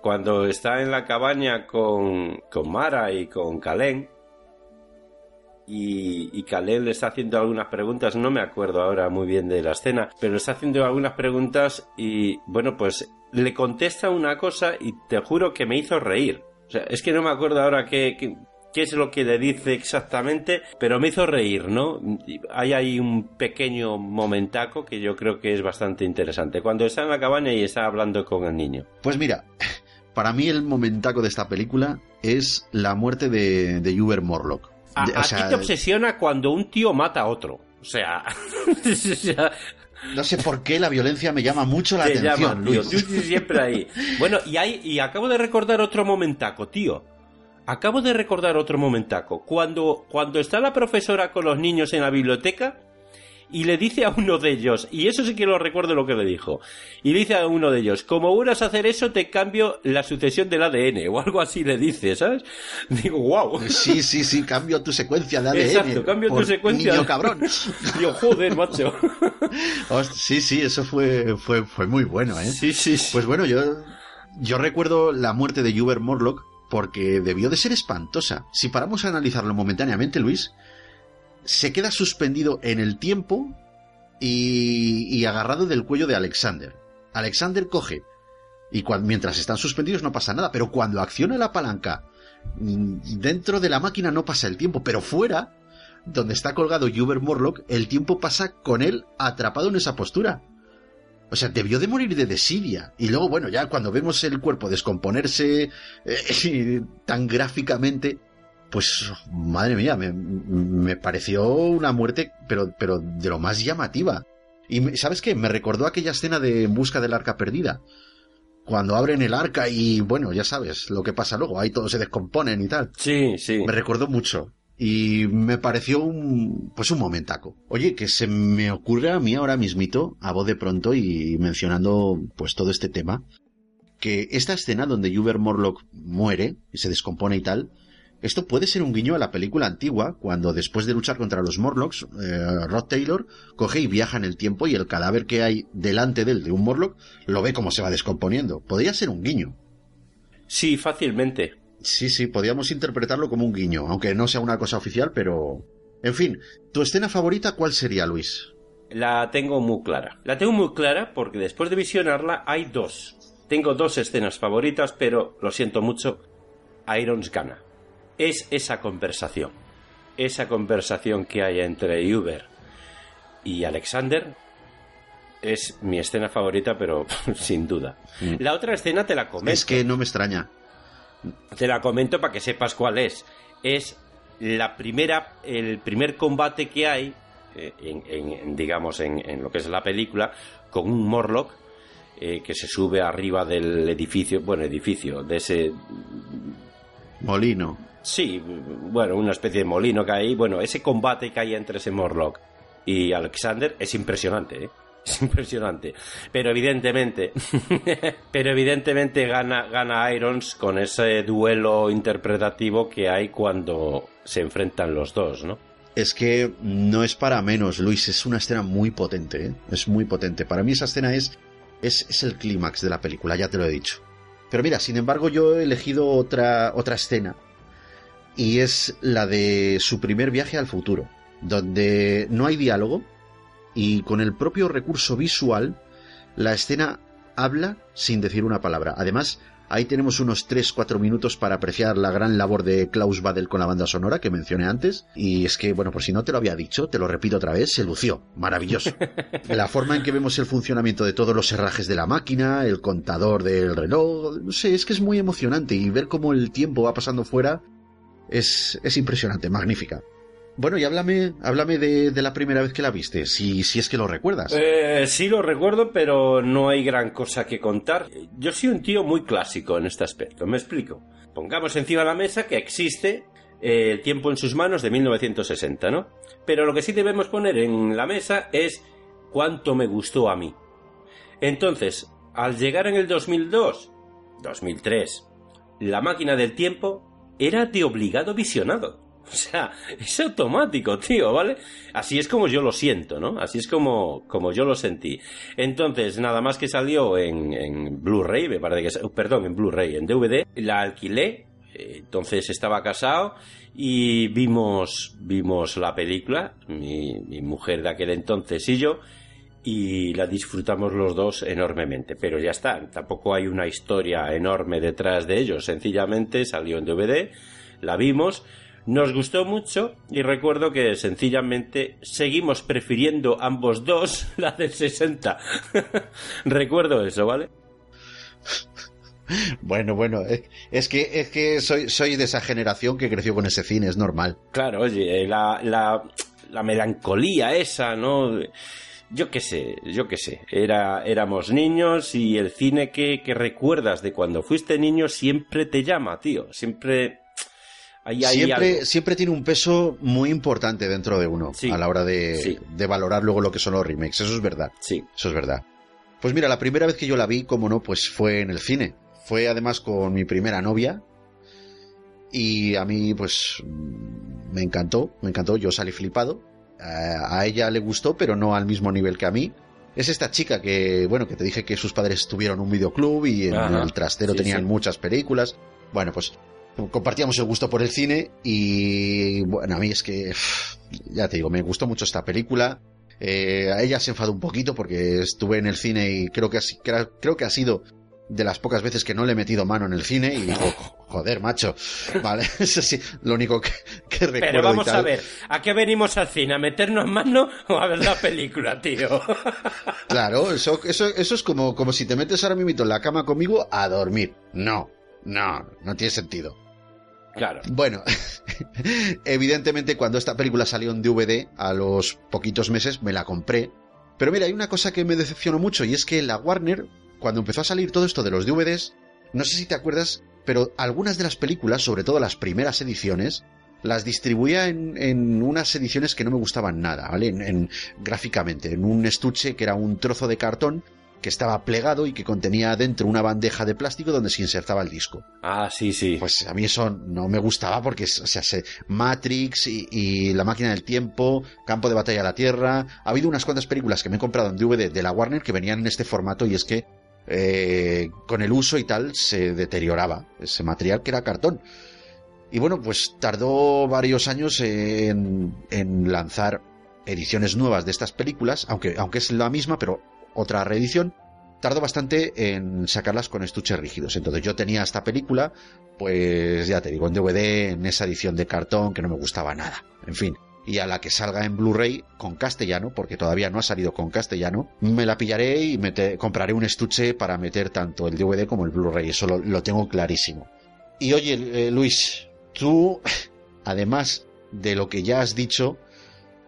Speaker 1: cuando está en la cabaña con, con Mara y con Kalen y, y Kalen le está haciendo algunas preguntas, no me acuerdo ahora muy bien de la escena, pero le está haciendo algunas preguntas y bueno, pues le contesta una cosa y te juro que me hizo reír. O sea, es que no me acuerdo ahora qué, qué, qué es lo que le dice exactamente, pero me hizo reír, ¿no? Hay ahí un pequeño momentaco que yo creo que es bastante interesante. Cuando está en la cabaña y está hablando con el niño.
Speaker 5: Pues mira, para mí el momentaco de esta película es la muerte de, de Hubert Morlock.
Speaker 1: A,
Speaker 5: De- o
Speaker 1: a
Speaker 5: sea,
Speaker 1: ti te obsesiona cuando un tío mata a otro. O sea... [LAUGHS]
Speaker 5: no sé por qué la violencia me llama mucho la
Speaker 1: te
Speaker 5: atención,
Speaker 1: llama, tío.
Speaker 5: Luis.
Speaker 1: Tú siempre ahí. Bueno, y, hay, y acabo de recordar otro momentaco, tío. Acabo de recordar otro momentaco. Cuando, cuando está la profesora con los niños en la biblioteca y le dice a uno de ellos, y eso sí que lo recuerdo lo que le dijo, y le dice a uno de ellos, como vuelvas a hacer eso te cambio la sucesión del ADN, o algo así le dice, ¿sabes? [LAUGHS] Digo, wow.
Speaker 5: Sí, sí, sí, cambio tu secuencia de ADN.
Speaker 1: Exacto, cambio tu secuencia.
Speaker 5: Niño cabrón. [LAUGHS]
Speaker 1: Digo, joder, macho. [LAUGHS]
Speaker 5: Sí, sí, eso fue, fue, fue muy bueno, ¿eh?
Speaker 1: Sí, sí, sí.
Speaker 5: Pues bueno, yo, yo recuerdo la muerte de Hubert Morlock porque debió de ser espantosa. Si paramos a analizarlo momentáneamente, Luis, se queda suspendido en el tiempo y, y agarrado del cuello de Alexander. Alexander coge y mientras están suspendidos no pasa nada, pero cuando acciona la palanca mm, dentro de la máquina no pasa el tiempo, pero fuera, donde está colgado Hubert Morlock, el tiempo pasa con él atrapado en esa postura. O sea, debió de morir de desidia. Y luego, bueno, ya cuando vemos el cuerpo descomponerse eh, [LAUGHS] tan gráficamente, pues, madre mía, me, me pareció una muerte, pero, pero de lo más llamativa. Y ¿sabes qué? Me recordó aquella escena de En busca del arca perdida. Cuando abren el arca y, bueno, ya sabes lo que pasa luego, ahí todos se descomponen y tal.
Speaker 1: Sí, sí.
Speaker 5: Me recordó mucho. Y me pareció un, pues un momentaco. Oye, que se me ocurre a mí ahora mismito, a voz de pronto y mencionando pues todo este tema, que esta escena donde Hubert Morlock muere y se descompone y tal, esto puede ser un guiño a la película antigua, cuando después de luchar contra los Morlocks, eh, Rod Taylor coge y viaja en el tiempo y el cadáver que hay delante de él de un Morlock lo ve como se va descomponiendo. Podría ser un guiño.
Speaker 1: Sí, fácilmente.
Speaker 5: Sí, sí, podríamos interpretarlo como un guiño, aunque no sea una cosa oficial, pero... En fin, ¿tu escena favorita cuál sería, Luis?
Speaker 1: La tengo muy clara. La tengo muy clara porque después de visionarla hay dos. Tengo dos escenas favoritas, pero lo siento mucho, Irons gana. Es esa conversación. Esa conversación que hay entre Uber y Alexander es mi escena favorita, pero [LAUGHS] sin duda. La otra escena te la comento.
Speaker 5: Es que no me extraña.
Speaker 1: Te la comento para que sepas cuál es. Es la primera, el primer combate que hay, eh, en, en- digamos, en, en lo que es la película, con un Morlock eh, que se sube arriba del edificio, bueno, edificio, de ese
Speaker 5: Molino.
Speaker 1: Sí, bueno, una especie de molino que hay. Bueno, ese combate que hay entre ese Morlock y Alexander es impresionante, ¿eh? [LAUGHS] Es impresionante. Pero evidentemente, [LAUGHS] pero evidentemente gana, gana Irons con ese duelo interpretativo que hay cuando se enfrentan los dos, ¿no?
Speaker 5: Es que no es para menos, Luis, es una escena muy potente, ¿eh? es muy potente. Para mí esa escena es, es, es el clímax de la película, ya te lo he dicho. Pero mira, sin embargo, yo he elegido otra, otra escena, y es la de su primer viaje al futuro, donde no hay diálogo, y con el propio recurso visual, la escena habla sin decir una palabra. Además, ahí tenemos unos 3-4 minutos para apreciar la gran labor de Klaus Badel con la banda sonora que mencioné antes. Y es que, bueno, por si no te lo había dicho, te lo repito otra vez, se lució. Maravilloso. [LAUGHS] la forma en que vemos el funcionamiento de todos los herrajes de la máquina, el contador del reloj, no sé, es que es muy emocionante y ver cómo el tiempo va pasando fuera es, es impresionante, magnífica. Bueno, y háblame, háblame de, de la primera vez que la viste, si, si es que lo recuerdas.
Speaker 1: Eh, sí lo recuerdo, pero no hay gran cosa que contar. Yo soy un tío muy clásico en este aspecto, me explico. Pongamos encima de la mesa que existe eh, El tiempo en sus manos de 1960, ¿no? Pero lo que sí debemos poner en la mesa es cuánto me gustó a mí. Entonces, al llegar en el 2002, 2003, la máquina del tiempo era de obligado visionado. [LAUGHS] O sea, es automático, tío, ¿vale? Así es como yo lo siento, ¿no? Así es como, como yo lo sentí. Entonces, nada más que salió en, en Blu-ray, me parece que es- perdón, en Blu-ray, en DVD, la alquilé, eh, entonces estaba casado y vimos, vimos la película, mi, mi mujer de aquel entonces y yo, y la disfrutamos los dos enormemente. Pero ya está, tampoco hay una historia enorme detrás de ello, sencillamente salió en DVD, la vimos, nos gustó mucho y recuerdo que sencillamente seguimos prefiriendo ambos dos [LAUGHS] la del 60. [LAUGHS] recuerdo eso, ¿vale?
Speaker 5: Bueno, bueno, eh, es que, es que soy, soy de esa generación que creció con ese cine, es normal.
Speaker 1: Claro, oye, la, la, la melancolía esa, ¿no? Yo qué sé, yo qué sé. Era, éramos niños y el cine que, que recuerdas de cuando fuiste niño siempre te llama, tío. Siempre. Hay
Speaker 5: siempre,
Speaker 1: algo.
Speaker 5: siempre tiene un peso muy importante dentro de uno a la hora de,
Speaker 1: Sí.
Speaker 5: de valorar luego lo que son los remakes. Eso es verdad.
Speaker 1: Sí.
Speaker 5: Eso es verdad. Pues mira, la primera vez que yo la vi, como no, pues fue en el cine. Fue además con mi primera novia. Y a mí, pues, mm, me encantó, me encantó. Yo salí flipado. A ella le gustó, pero no al mismo nivel que a mí. Es esta chica que, bueno, que te dije que sus padres tuvieron un videoclub y en
Speaker 1: Ajá.
Speaker 5: el trastero
Speaker 1: Sí,
Speaker 5: tenían
Speaker 1: sí.
Speaker 5: muchas películas. Bueno, pues compartíamos el gusto por el cine y bueno, a mí es que ya te digo, me gustó mucho esta película. Eh, a ella se enfadó un poquito porque estuve en el cine y creo que, ha creo que ha sido de las pocas veces que no le he metido mano en el cine y dijo, [LAUGHS] joder, macho, vale, [LAUGHS] eso sí, lo único que, que recuerdo
Speaker 1: Pero vamos
Speaker 5: y tal.
Speaker 1: a ver, ¿a qué venimos al cine? ¿A meternos mano o a ver la película, tío? [LAUGHS]
Speaker 5: Claro, eso, eso, eso es como, como si te metes ahora mismo en la cama conmigo a dormir. No, no, no tiene sentido.
Speaker 1: Claro.
Speaker 5: Bueno, evidentemente cuando esta película salió en DVD, a los poquitos meses me la compré. Pero mira, hay una cosa que me decepcionó mucho y es que la Warner, cuando empezó a salir todo esto de los DVDs, no sé si te acuerdas, pero algunas de las películas, sobre todo las primeras ediciones, las distribuía en, en unas ediciones que no me gustaban nada, ¿vale? En, en- gráficamente, en un estuche que era un trozo de cartón que estaba plegado y que contenía dentro una bandeja de plástico donde se insertaba el disco.
Speaker 1: Ah, sí, sí.
Speaker 5: Pues a mí eso no me gustaba porque, o sea, se, Matrix y, y, La máquina del tiempo, Campo de batalla a la Tierra. Ha habido unas cuantas películas que me he comprado en DVD de la Warner que venían en este formato y es que eh, con el uso y tal se deterioraba ese material que era cartón. Y bueno, pues tardó varios años en, en lanzar ediciones nuevas de estas películas, aunque, aunque es la misma, pero otra reedición, tardó bastante en sacarlas con estuches rígidos. Entonces yo tenía esta película, pues ya te digo, en DVD, en esa edición de cartón que no me gustaba nada. En fin. Y a la que salga en Blu-ray con castellano, porque todavía no ha salido con castellano, me la pillaré y compraré un estuche para meter tanto el DVD como el Blu-ray. Eso lo, tengo clarísimo. Y oye, eh, Luis, tú, [LAUGHS] además de lo que ya has dicho,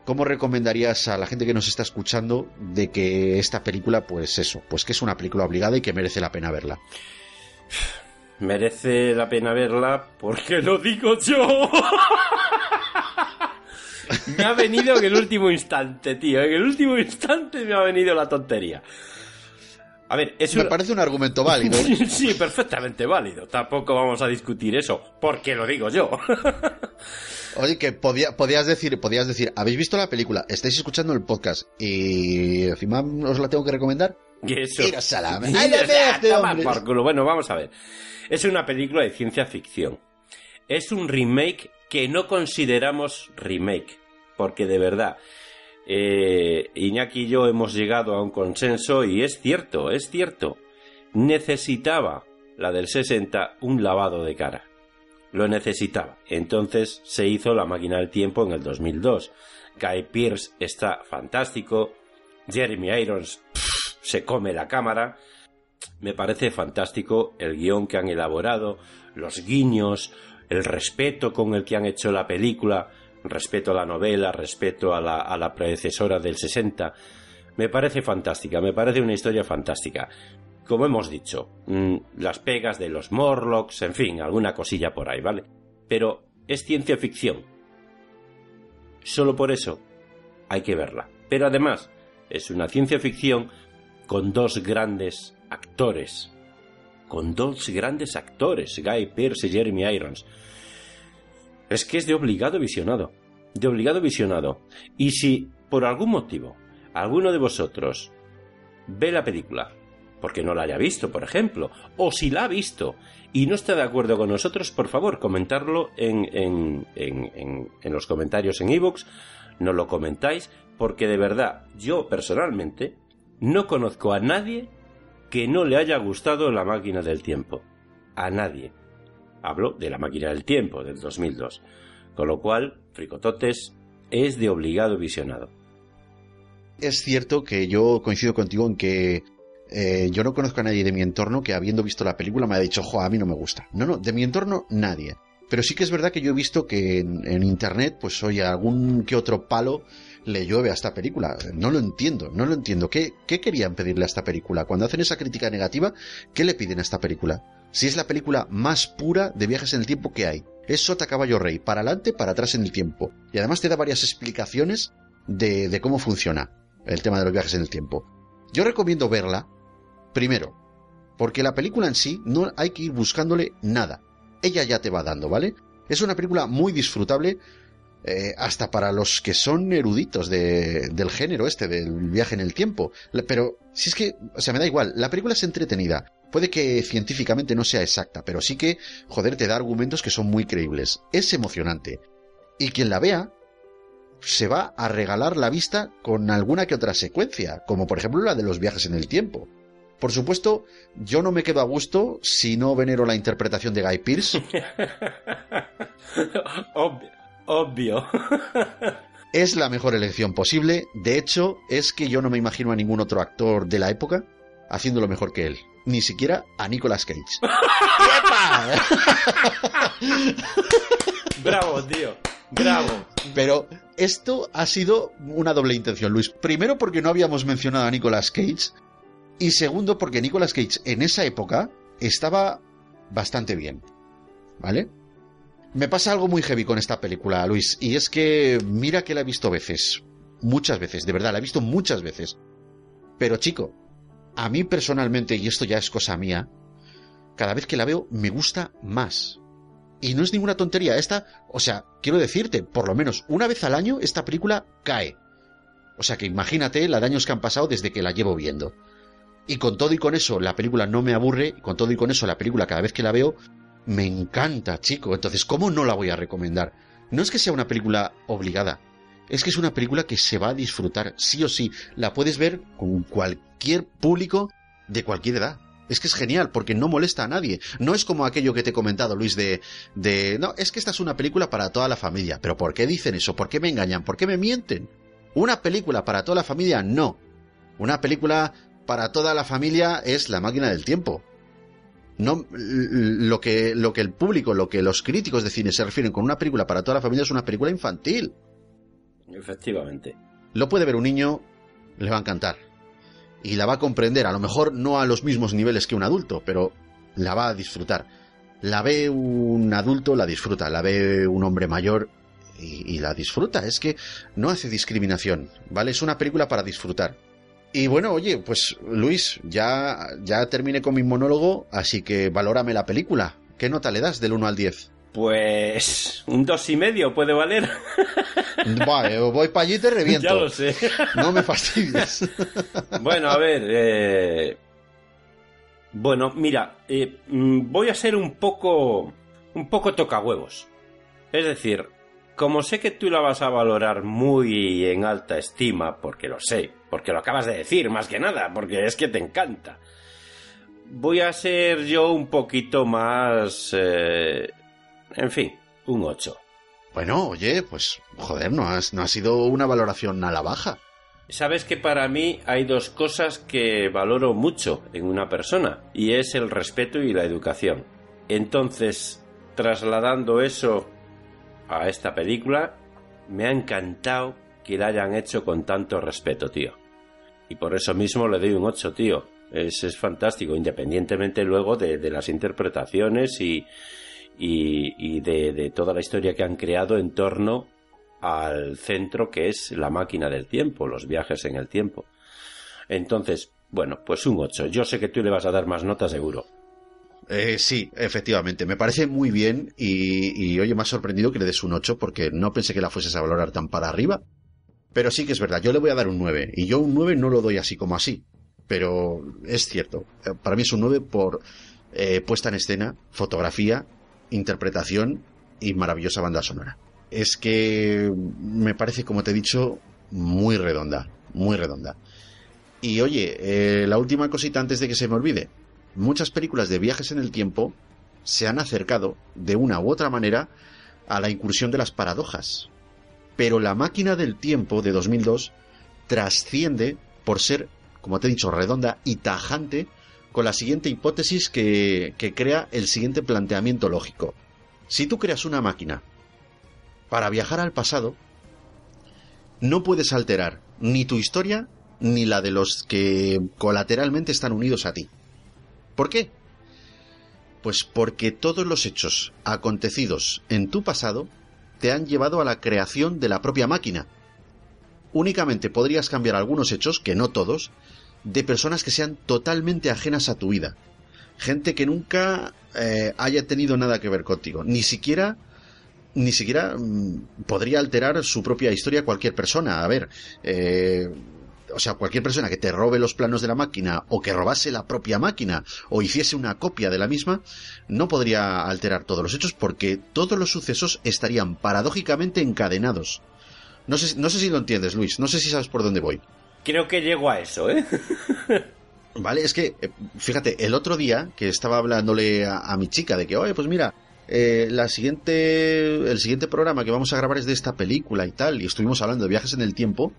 Speaker 5: ¿Cómo recomendarías a la gente que nos está escuchando de que esta película, pues eso, pues que es una película obligada y que merece la pena verla? [SIGHS]
Speaker 1: Merece la pena verla porque lo digo yo. [LAUGHS] me ha venido en el último instante, tío. En el último instante me ha venido la tontería. A ver, es
Speaker 5: Me parece un argumento válido. [LAUGHS]
Speaker 1: sí, perfectamente válido. Tampoco vamos a discutir eso, porque lo digo yo. [LAUGHS]
Speaker 5: Oye, que podía, podías decir, podías decir, ¿habéis visto la película? ¿Estáis escuchando el podcast? Y encima os la tengo que recomendar.
Speaker 1: Y eso. [LAUGHS]
Speaker 5: por
Speaker 1: culo. Bueno, vamos a ver. Es una película de ciencia ficción. Es un remake que no consideramos remake. Porque de verdad, eh, Iñaki y yo hemos llegado a un consenso y es cierto, es cierto. Necesitaba la del 60 un lavado de cara. Lo necesitaba. Entonces se hizo La máquina del tiempo en el 2002. Guy Pearce está fantástico. Jeremy Irons se come la cámara. Me parece fantástico el guion que han elaborado, los guiños, el respeto con el que han hecho la película respeto a la novela, respeto a la, a la predecesora del 60. Me parece fantástica, me parece una historia fantástica. Como hemos dicho, mm, las pegas de los Morlocks, en fin, alguna cosilla por ahí, ¿vale? Pero es ciencia ficción. Solo por eso hay que verla. Pero además, es una ciencia ficción con dos grandes actores. Con dos grandes actores, Guy Pearce y Jeremy Irons es que es de obligado visionado. De obligado visionado. Y si, por algún motivo, alguno de vosotros ve la película, porque no la haya visto, por ejemplo, o si la ha visto y no está de acuerdo con nosotros, por favor, comentarlo en, en, en, en los comentarios en iVoox, no lo comentáis, porque de verdad, yo personalmente no conozco a nadie que no le haya gustado la máquina del tiempo. A nadie. Hablo de la máquina del tiempo del 2002. Con lo cual, Fricototes es de obligado visionado.
Speaker 5: Es cierto que yo coincido contigo en que eh, yo no conozco a nadie de mi entorno que habiendo visto la película me haya dicho, jo, a mí no me gusta. No, no, de mi entorno nadie. Pero sí que es verdad que yo he visto que en, internet, pues oye, algún que otro palo le llueve a esta película. No lo entiendo, no lo entiendo. ¿Qué, ¿Qué querían pedirle a esta película? Cuando hacen esa crítica negativa, ¿qué le piden a esta película? Si es la película más pura de viajes en el tiempo que hay. Es Sota Caballo Rey, para adelante, para atrás en el tiempo. Y además te da varias explicaciones de, de cómo funciona el tema de los viajes en el tiempo. Yo recomiendo verla, primero, porque la película en sí no hay que ir buscándole nada. Ella ya te va dando, ¿vale? Es una película muy disfrutable, eh, hasta para los que son eruditos de, del género este, del viaje en el tiempo. Pero si es que, o sea, me da igual, la película es entretenida. Puede que científicamente no sea exacta, pero sí que, joder, te da argumentos que son muy creíbles. Es emocionante. Y quien la vea, se va a regalar la vista con alguna que otra secuencia, como por ejemplo la de los viajes en el tiempo. Por supuesto, yo no me quedo a gusto si no venero la interpretación de Guy Pearce. [LAUGHS]
Speaker 1: obvio. obvio. [LAUGHS]
Speaker 5: es la mejor elección posible. De hecho, es que yo no me imagino a ningún otro actor de la época haciéndolo mejor que él ni siquiera a Nicolas Cage. [LAUGHS]
Speaker 1: Bravo, tío. Bravo.
Speaker 5: Pero esto ha sido una doble intención, Luis. Primero porque no habíamos mencionado a Nicolas Cage. Y segundo porque Nicolas Cage en esa época estaba bastante bien. ¿Vale? Me pasa algo muy heavy con esta película, Luis. Y es que mira que la he visto veces. Muchas veces, de verdad, la he visto muchas veces. Pero chico, a mí personalmente, y esto ya es cosa mía, cada vez que la veo me gusta más. Y no es ninguna tontería. Esta, o sea, quiero decirte, por lo menos una vez al año esta película cae. O sea que imagínate la de años que han pasado desde que la llevo viendo. Y con todo y con eso la película no me aburre, y con todo y con eso la película cada vez que la veo me encanta, chico. Entonces, ¿cómo no la voy a recomendar? No es que sea una película obligada, es que es una película que se va a disfrutar, sí o sí. La puedes ver con cualquier público de cualquier edad. Es que es genial, porque no molesta a nadie. No es como aquello que te he comentado, Luis, de, de... No, es que esta es una película para toda la familia. Pero ¿por qué dicen eso? ¿Por qué me engañan? ¿Por qué me mienten? Una película para toda la familia, no. Una película para toda la familia es La máquina del tiempo. No, lo que, lo que el público, lo que los críticos de cine se refieren con una película para toda la familia es una película infantil.
Speaker 1: Efectivamente.
Speaker 5: Lo puede ver un niño, le va a encantar. Y la va a comprender, a lo mejor no a los mismos niveles que un adulto, pero la va a disfrutar. La ve un adulto, la disfruta. La ve un hombre mayor y, la disfruta. Es que no hace discriminación, ¿vale? Es una película para disfrutar. Y bueno, oye, pues Luis, ya, ya terminé con mi monólogo, así que valórame la película. ¿Qué nota le das del 1 al 10?
Speaker 1: Pues un dos y medio puede valer. [LAUGHS]
Speaker 5: Vale, voy para allí y te reviento.
Speaker 1: Ya lo sé.
Speaker 5: No me fastidies. [LAUGHS]
Speaker 1: Bueno, a ver. eh, Bueno, mira, eh, mm, voy a ser un poco. un poco tocahuevos. Es decir, como sé que tú la vas a valorar muy en alta estima, porque lo sé, porque lo acabas de decir, más que nada, porque es que te encanta. Voy a ser yo un poquito más. eh, En fin, un 8.
Speaker 5: Bueno, oye, pues joder, no, has- no ha sido una valoración a la baja.
Speaker 1: Sabes que para mí hay dos cosas que valoro mucho en una persona, y es el respeto y la educación. Entonces, trasladando eso a esta película, me ha encantado que la hayan hecho con tanto respeto, tío. Y por eso mismo le doy un 8, tío. Es, es fantástico, independientemente luego de, de las interpretaciones y, y, y de, toda la historia que han creado en torno al centro que es la máquina del tiempo, los viajes en el tiempo. Entonces, bueno, pues un 8. Yo sé que tú le vas a dar más notas seguro.
Speaker 5: Eh, sí, efectivamente, me parece muy bien y, y, oye, me ha sorprendido que le des un 8 porque no pensé que la fueses a valorar tan para arriba. Pero sí que es verdad, yo le voy a dar un 9 y yo un 9 no lo doy así como así. Pero es cierto, eh, para mí es un 9 por eh, puesta en escena, fotografía, interpretación y maravillosa banda sonora. Es que me parece, como te he dicho, muy redonda, muy redonda. Y oye, eh, la última cosita antes de que se me olvide. Muchas películas de viajes en el tiempo se han acercado, de una u otra manera, a la incursión de las paradojas. Pero La máquina del tiempo de 2002 trasciende por ser, como te he dicho, redonda y tajante con la siguiente hipótesis que, que crea el siguiente planteamiento lógico. Si tú creas una máquina para viajar al pasado, no puedes alterar ni tu historia ni la de los que colateralmente están unidos a ti. ¿Por qué? Pues porque todos los hechos acontecidos en tu pasado te han llevado a la creación de la propia máquina. Únicamente podrías cambiar algunos hechos, que no todos, de personas que sean totalmente ajenas a tu vida. Gente que nunca eh, haya tenido nada que ver contigo. Ni siquiera ni siquiera mm, podría alterar su propia historia cualquier persona. A ver, eh, o sea, cualquier persona que te robe los planos de la máquina o que robase la propia máquina o hiciese una copia de la misma, no podría alterar todos los hechos porque todos los sucesos estarían paradójicamente encadenados. No sé, no sé si lo entiendes, Luis, no sé si sabes por dónde voy.
Speaker 1: Creo que llego a eso, ¿eh? [LAUGHS]
Speaker 5: Vale, es que, eh, fíjate, el otro día que estaba hablándole a, a mi chica de que, oye, pues mira, eh, la siguiente, el siguiente programa que vamos a grabar es de esta película y tal, y estuvimos hablando de viajes en el tiempo,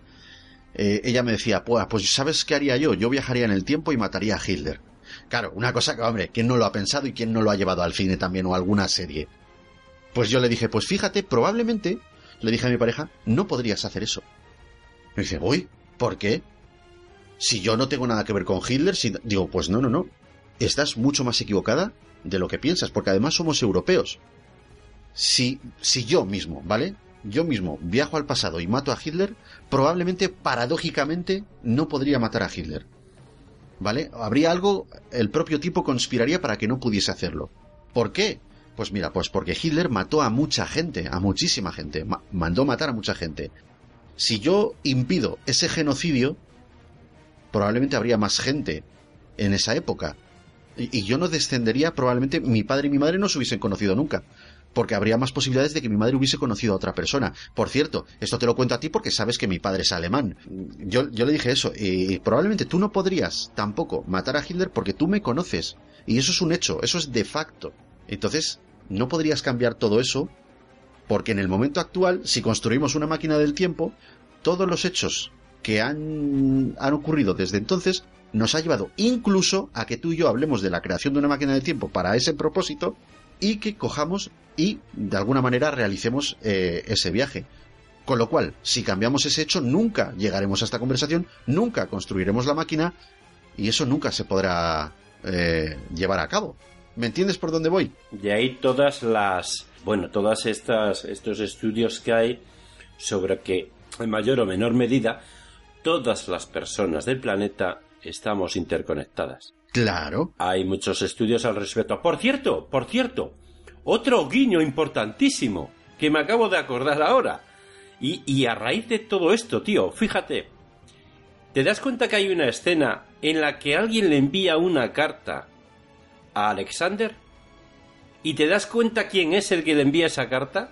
Speaker 5: eh, ella me decía, pues, pues ¿sabes qué haría yo? Yo viajaría en el tiempo y mataría a Hitler. Claro, una cosa que, hombre, ¿quién no lo ha pensado y quién no lo ha llevado al cine también o alguna serie? Pues yo le dije, pues fíjate, probablemente, le dije a mi pareja, no podrías hacer eso. Me dice, uy, ¿por qué? Si yo no tengo nada que ver con Hitler, si... digo, pues no, no, no. Estás mucho más equivocada de lo que piensas, porque además somos europeos. Si, si yo mismo, ¿vale? Yo mismo viajo al pasado y mato a Hitler, probablemente, paradójicamente, no podría matar a Hitler. ¿Vale? Habría algo, el propio tipo conspiraría para que no pudiese hacerlo. ¿Por qué? Pues mira, pues porque Hitler mató a mucha gente, a muchísima gente, ma- mandó matar a mucha gente. Si yo impido ese genocidio, probablemente habría más gente en esa época. Y, yo no descendería, probablemente mi padre y mi madre no se hubiesen conocido nunca. Porque habría más posibilidades de que mi madre hubiese conocido a otra persona. Por cierto, esto te lo cuento a ti porque sabes que mi padre es alemán. Yo, yo le dije eso. Y probablemente tú no podrías tampoco matar a Hitler porque tú me conoces. Y eso es un hecho, eso es de facto. Entonces, no podrías cambiar todo eso porque en el momento actual, si construimos una máquina del tiempo, todos los hechos que han, han ocurrido desde entonces nos ha llevado incluso a que tú y yo hablemos de la creación de una máquina del tiempo para ese propósito y que cojamos y de alguna manera realicemos eh, ese viaje. Con lo cual, si cambiamos ese hecho, nunca llegaremos a esta conversación, nunca construiremos la máquina y eso nunca se podrá eh, llevar a cabo. ¿Me entiendes por dónde voy?
Speaker 1: De ahí todas las, bueno, todas estas estos estudios que hay sobre que en mayor o menor medida todas las personas del planeta estamos interconectadas.
Speaker 5: Claro.
Speaker 1: Hay muchos estudios al respecto. Por cierto, por cierto, otro guiño importantísimo que me acabo de acordar ahora. Y, y a raíz de todo esto, tío, fíjate, ¿te das cuenta que hay una escena en la que alguien le envía una carta a Alexander? ¿Y te das cuenta quién es el que le envía esa carta?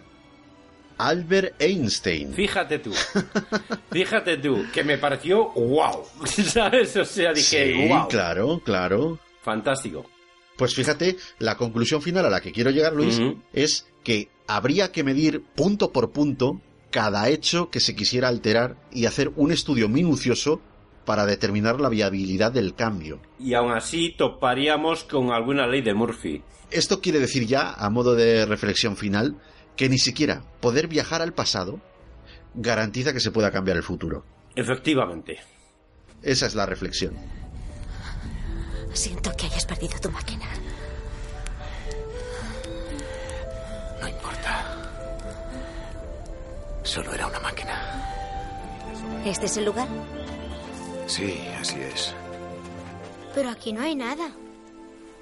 Speaker 5: Albert Einstein.
Speaker 1: Fíjate tú, [LAUGHS] fíjate tú, que me pareció wow, [LAUGHS] ¿sabes? O sea, dije,
Speaker 5: Sí,
Speaker 1: wow,
Speaker 5: claro, claro.
Speaker 1: fantástico.
Speaker 5: Pues fíjate, la conclusión final a la que quiero llegar, Luis, es que habría que medir punto por punto cada hecho que se quisiera alterar y hacer un estudio minucioso para determinar la viabilidad del cambio.
Speaker 1: Y aún así toparíamos con alguna ley de Murphy.
Speaker 5: Esto quiere decir ya, a modo de reflexión final, que ni siquiera poder viajar al pasado garantiza que se pueda cambiar el futuro.
Speaker 1: Efectivamente.
Speaker 5: Esa es la reflexión.
Speaker 12: Siento que hayas perdido tu máquina.
Speaker 4: No importa. Solo era una máquina.
Speaker 12: ¿Este es el lugar?
Speaker 4: Sí, así es.
Speaker 23: Pero aquí no hay nada.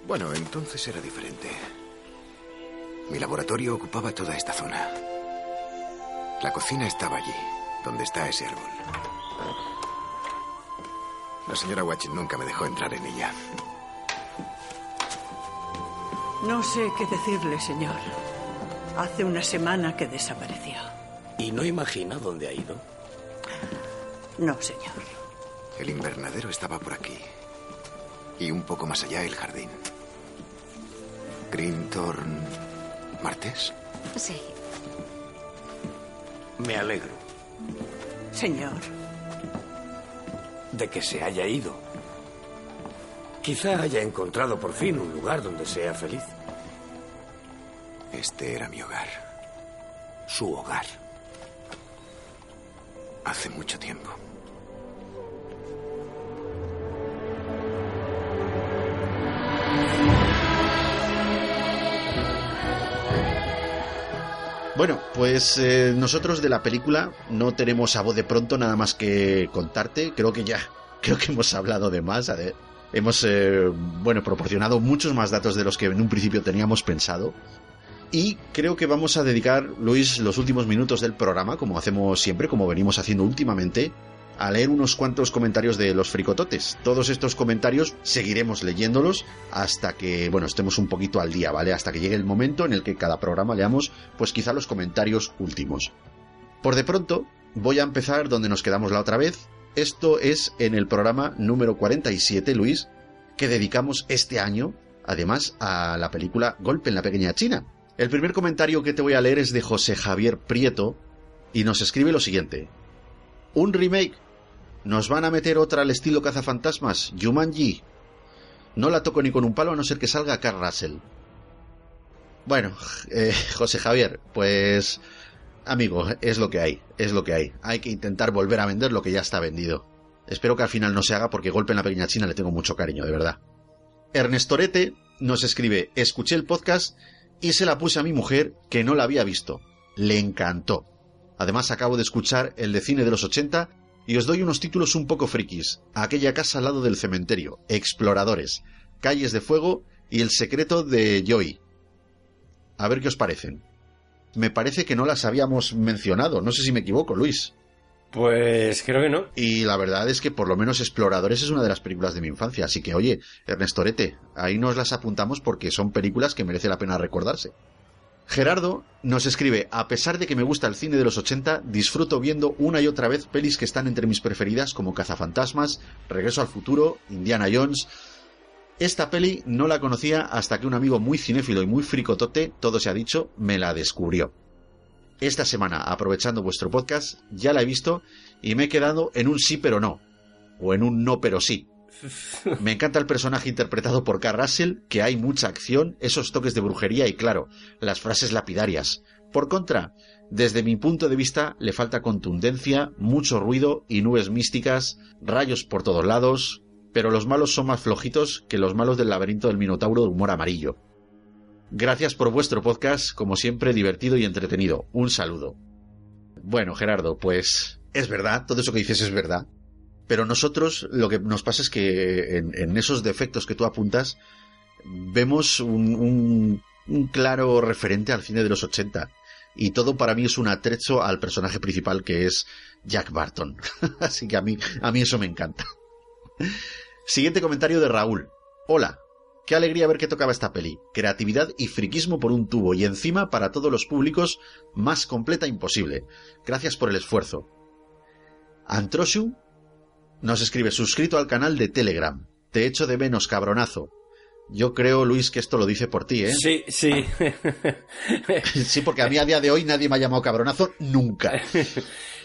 Speaker 4: Bueno, entonces era diferente. Mi laboratorio ocupaba toda esta zona. La cocina estaba allí, donde está ese árbol. La señora Watchet nunca me dejó entrar en ella.
Speaker 2: No sé qué decirle, señor. Hace una semana que desapareció.
Speaker 3: ¿Y no imagina dónde ha ido?
Speaker 2: No, señor.
Speaker 4: El invernadero estaba por aquí. Y un poco más allá el jardín. Grintorn... ¿Martes?
Speaker 12: Sí.
Speaker 3: Me alegro
Speaker 2: Señor,
Speaker 3: de que se haya ido. Quizá haya encontrado por fin un lugar donde sea feliz.
Speaker 4: Este era mi hogar.
Speaker 3: Su hogar.
Speaker 4: Hace mucho tiempo.
Speaker 5: Bueno, pues eh, nosotros de la película no tenemos a voz de pronto nada más que contarte. Creo que ya, [LAUGHS] creo que hemos hablado de más. Hemos, eh, bueno, proporcionado muchos más datos de los que en un principio teníamos pensado. Y creo que vamos a dedicar, Luis, los últimos minutos del programa, como hacemos siempre, como venimos haciendo últimamente, a leer unos cuantos comentarios de los fricototes. Todos estos comentarios seguiremos leyéndolos hasta que, bueno, estemos un poquito al día, ¿vale? Hasta que llegue el momento en el que cada programa leamos, pues quizá los comentarios últimos. Por de pronto, voy a empezar donde nos quedamos la otra vez. Esto es en el programa número 47, Luis, que dedicamos este año, además, a la película Golpe en la Pequeña China. El primer comentario que te voy a leer es de José Javier Prieto y nos escribe lo siguiente. Un remake. Nos van a meter otra al estilo cazafantasmas, Jumanji. No la toco ni con un palo a no ser que salga Carl Russell. Bueno, eh, José Javier, pues amigo, es lo que hay, es lo que hay. Hay que intentar volver a vender lo que ya está vendido. Espero que al final no se haga porque golpe en la pequeña China le tengo mucho cariño, de verdad. Ernestorete nos escribe, escuché el podcast y se la puse a mi mujer que no la había visto. Le encantó. Además acabo de escuchar el de cine de los 80 Y os doy unos títulos un poco frikis. Aquella casa al lado del cementerio, Exploradores, Calles de Fuego y El secreto de Joy. A ver qué os parecen. Me parece que no las habíamos mencionado, no sé si me equivoco, Luis.
Speaker 1: Pues creo que no.
Speaker 5: Y la verdad es que por lo menos Exploradores es una de las películas de mi infancia, así que oye, Ernestorete, ahí nos las apuntamos porque son películas que merece la pena recordarse. Gerardo nos escribe, a pesar de que me gusta el cine de los 80, disfruto viendo una y otra vez pelis que están entre mis preferidas como Cazafantasmas, Regreso al Futuro, Indiana Jones. Esta peli no la conocía hasta que un amigo muy cinéfilo y muy fricotote, todo se ha dicho, me la descubrió. Esta semana, aprovechando vuestro podcast, ya la he visto y me he quedado en un sí pero no, o en un no pero sí. [LAUGHS] Me encanta el personaje interpretado por Carl Russell, que hay mucha acción, esos toques de brujería y claro, las frases lapidarias. Por contra, desde mi punto de vista, le falta contundencia, mucho ruido y nubes místicas, rayos por todos lados, pero los malos son más flojitos que los malos del laberinto del Minotauro de humor amarillo. Gracias por vuestro podcast, como siempre divertido y entretenido. Un saludo. Bueno, Gerardo, pues es verdad, todo eso que dices es verdad. Pero nosotros lo que nos pasa es que en, esos defectos que tú apuntas vemos un, un, un, claro referente al cine de los 80. Y todo para mí es un atrecho al personaje principal que es Jack Barton. [LAUGHS] Así que a mí, a mí eso me encanta. Siguiente comentario de Raúl. Hola, Qué alegría ver que tocaba esta peli. Creatividad y friquismo por un tubo y encima para todos los públicos más completa imposible. Gracias por el esfuerzo. Antroshu nos escribe suscrito al canal de Telegram. Te echo de menos, cabronazo. Yo creo, Luis, que esto lo dice por ti, ¿eh?
Speaker 1: Sí, sí. [LAUGHS]
Speaker 5: sí, porque a mí a día de hoy nadie me ha llamado cabronazo nunca. [LAUGHS]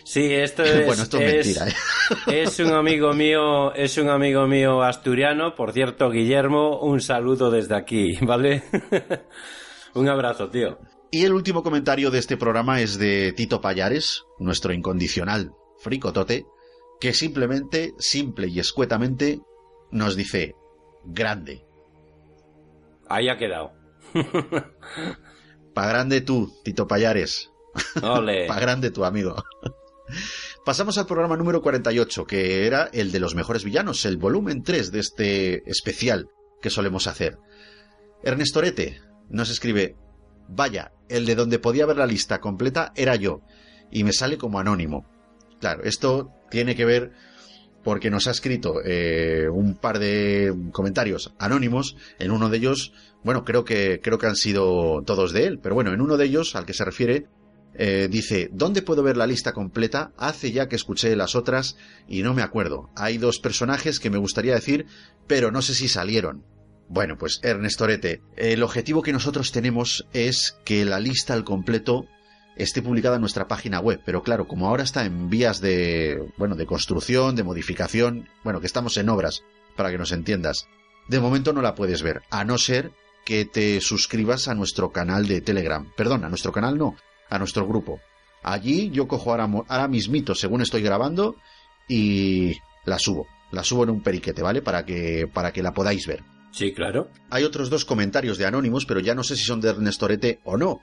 Speaker 1: Sí, esto [LAUGHS] es.
Speaker 5: bueno, esto es, mentira.
Speaker 1: ¿eh? Es un amigo mío, es un amigo mío asturiano, por cierto, Guillermo, un saludo desde aquí, ¿vale? un abrazo, tío.
Speaker 5: Y el último comentario de este programa es de Tito Payares, nuestro incondicional fricotote, que simplemente, simple y escuetamente, nos dice: grande.
Speaker 1: Ahí ha quedado.
Speaker 5: pa grande tú, Tito Payares.
Speaker 1: Ole. [LAUGHS]
Speaker 5: pa grande tu amigo. Pasamos al programa número 48, que era el de los mejores villanos, el volumen 3 de este especial que solemos hacer. Ernestorete nos escribe, vaya, el de donde podía ver la lista completa era yo, y me sale como anónimo. Claro, esto tiene que ver porque nos ha escrito eh, un par de comentarios anónimos. En uno de ellos, bueno, creo que creo que han sido todos de él, pero bueno, en uno de ellos, al que se refiere, eh, dice, ¿dónde puedo ver la lista completa? Hace ya que escuché las otras y no me acuerdo. Hay dos personajes que me gustaría decir, pero no sé si salieron. Bueno, pues Ernestorete, el objetivo que nosotros tenemos es que la lista al completo esté publicada en nuestra página web, pero claro, como ahora está en vías de, bueno, de construcción, de modificación, bueno, que estamos en obras, para que nos entiendas, de momento no la puedes ver, a no ser que te suscribas a nuestro canal de Telegram. Perdón, a nuestro canal no, a nuestro grupo. Allí yo cojo ahora, ahora mismito, según estoy grabando, y la subo. La subo en un periquete, ¿vale? Para que, para que la podáis ver.
Speaker 1: Sí, claro.
Speaker 5: Hay otros dos comentarios de anónimos, pero ya no sé si son de Ernestorete o no.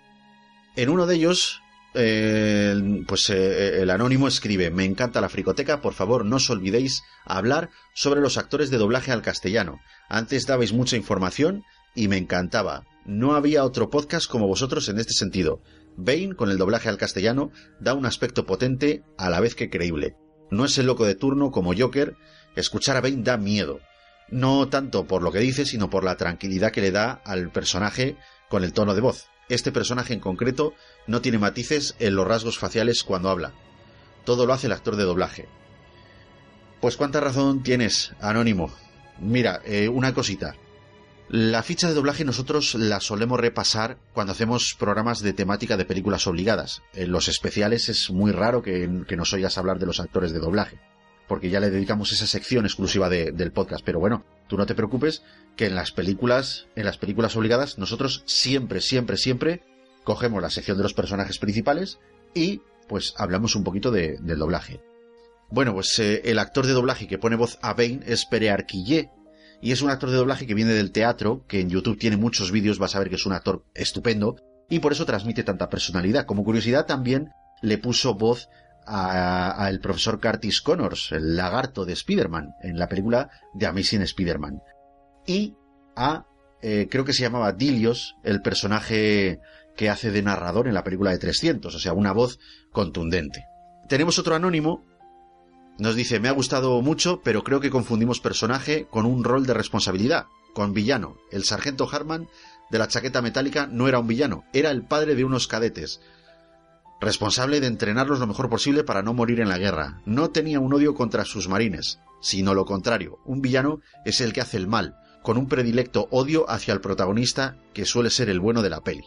Speaker 5: En uno de ellos, eh, pues eh, el anónimo escribe, me encanta la fricoteca, por favor no os olvidéis hablar sobre los actores de doblaje al castellano. Antes dabais mucha información y me encantaba. No había otro podcast como vosotros en este sentido. Bane, con el doblaje al castellano, da un aspecto potente a la vez que creíble. No es el loco de turno como Joker, escuchar a Bane da miedo. No tanto por lo que dice, sino por la tranquilidad que le da al personaje con el tono de voz. Este personaje en concreto no tiene matices en los rasgos faciales cuando habla. Todo lo hace el actor de doblaje. Pues cuánta razón tienes, Anónimo. Mira, eh, una cosita. La ficha de doblaje nosotros la solemos repasar cuando hacemos programas de temática de películas obligadas. En los especiales es muy raro que, nos oigas hablar de los actores de doblaje, porque ya le dedicamos esa sección exclusiva de, del podcast. Pero bueno, tú no te preocupes que en las películas, en las películas obligadas, nosotros siempre, siempre, siempre cogemos la sección de los personajes principales y pues hablamos un poquito de, del doblaje. Bueno, pues eh, el actor de doblaje que pone voz a Bane es Pere Arquillé, y es un actor de doblaje que viene del teatro, que en YouTube tiene muchos vídeos, vas a ver que es un actor estupendo, y por eso transmite tanta personalidad. Como curiosidad también le puso voz a, a el profesor Curtis Connors, el lagarto de Spider-Man, en la película de Amazing Spider-Man. Y a, eh, creo que se llamaba Dilios, el personaje que hace de narrador en la película de 300, o sea, una voz contundente. Tenemos otro anónimo, nos dice, me ha gustado mucho, pero creo que confundimos personaje con un rol de responsabilidad, con villano. El sargento Harman de la chaqueta metálica no era un villano, era el padre de unos cadetes, responsable de entrenarlos lo mejor posible para no morir en la guerra. No tenía un odio contra sus marines, sino lo contrario. Un villano es el que hace el mal, con un predilecto odio hacia el protagonista que suele ser el bueno de la peli.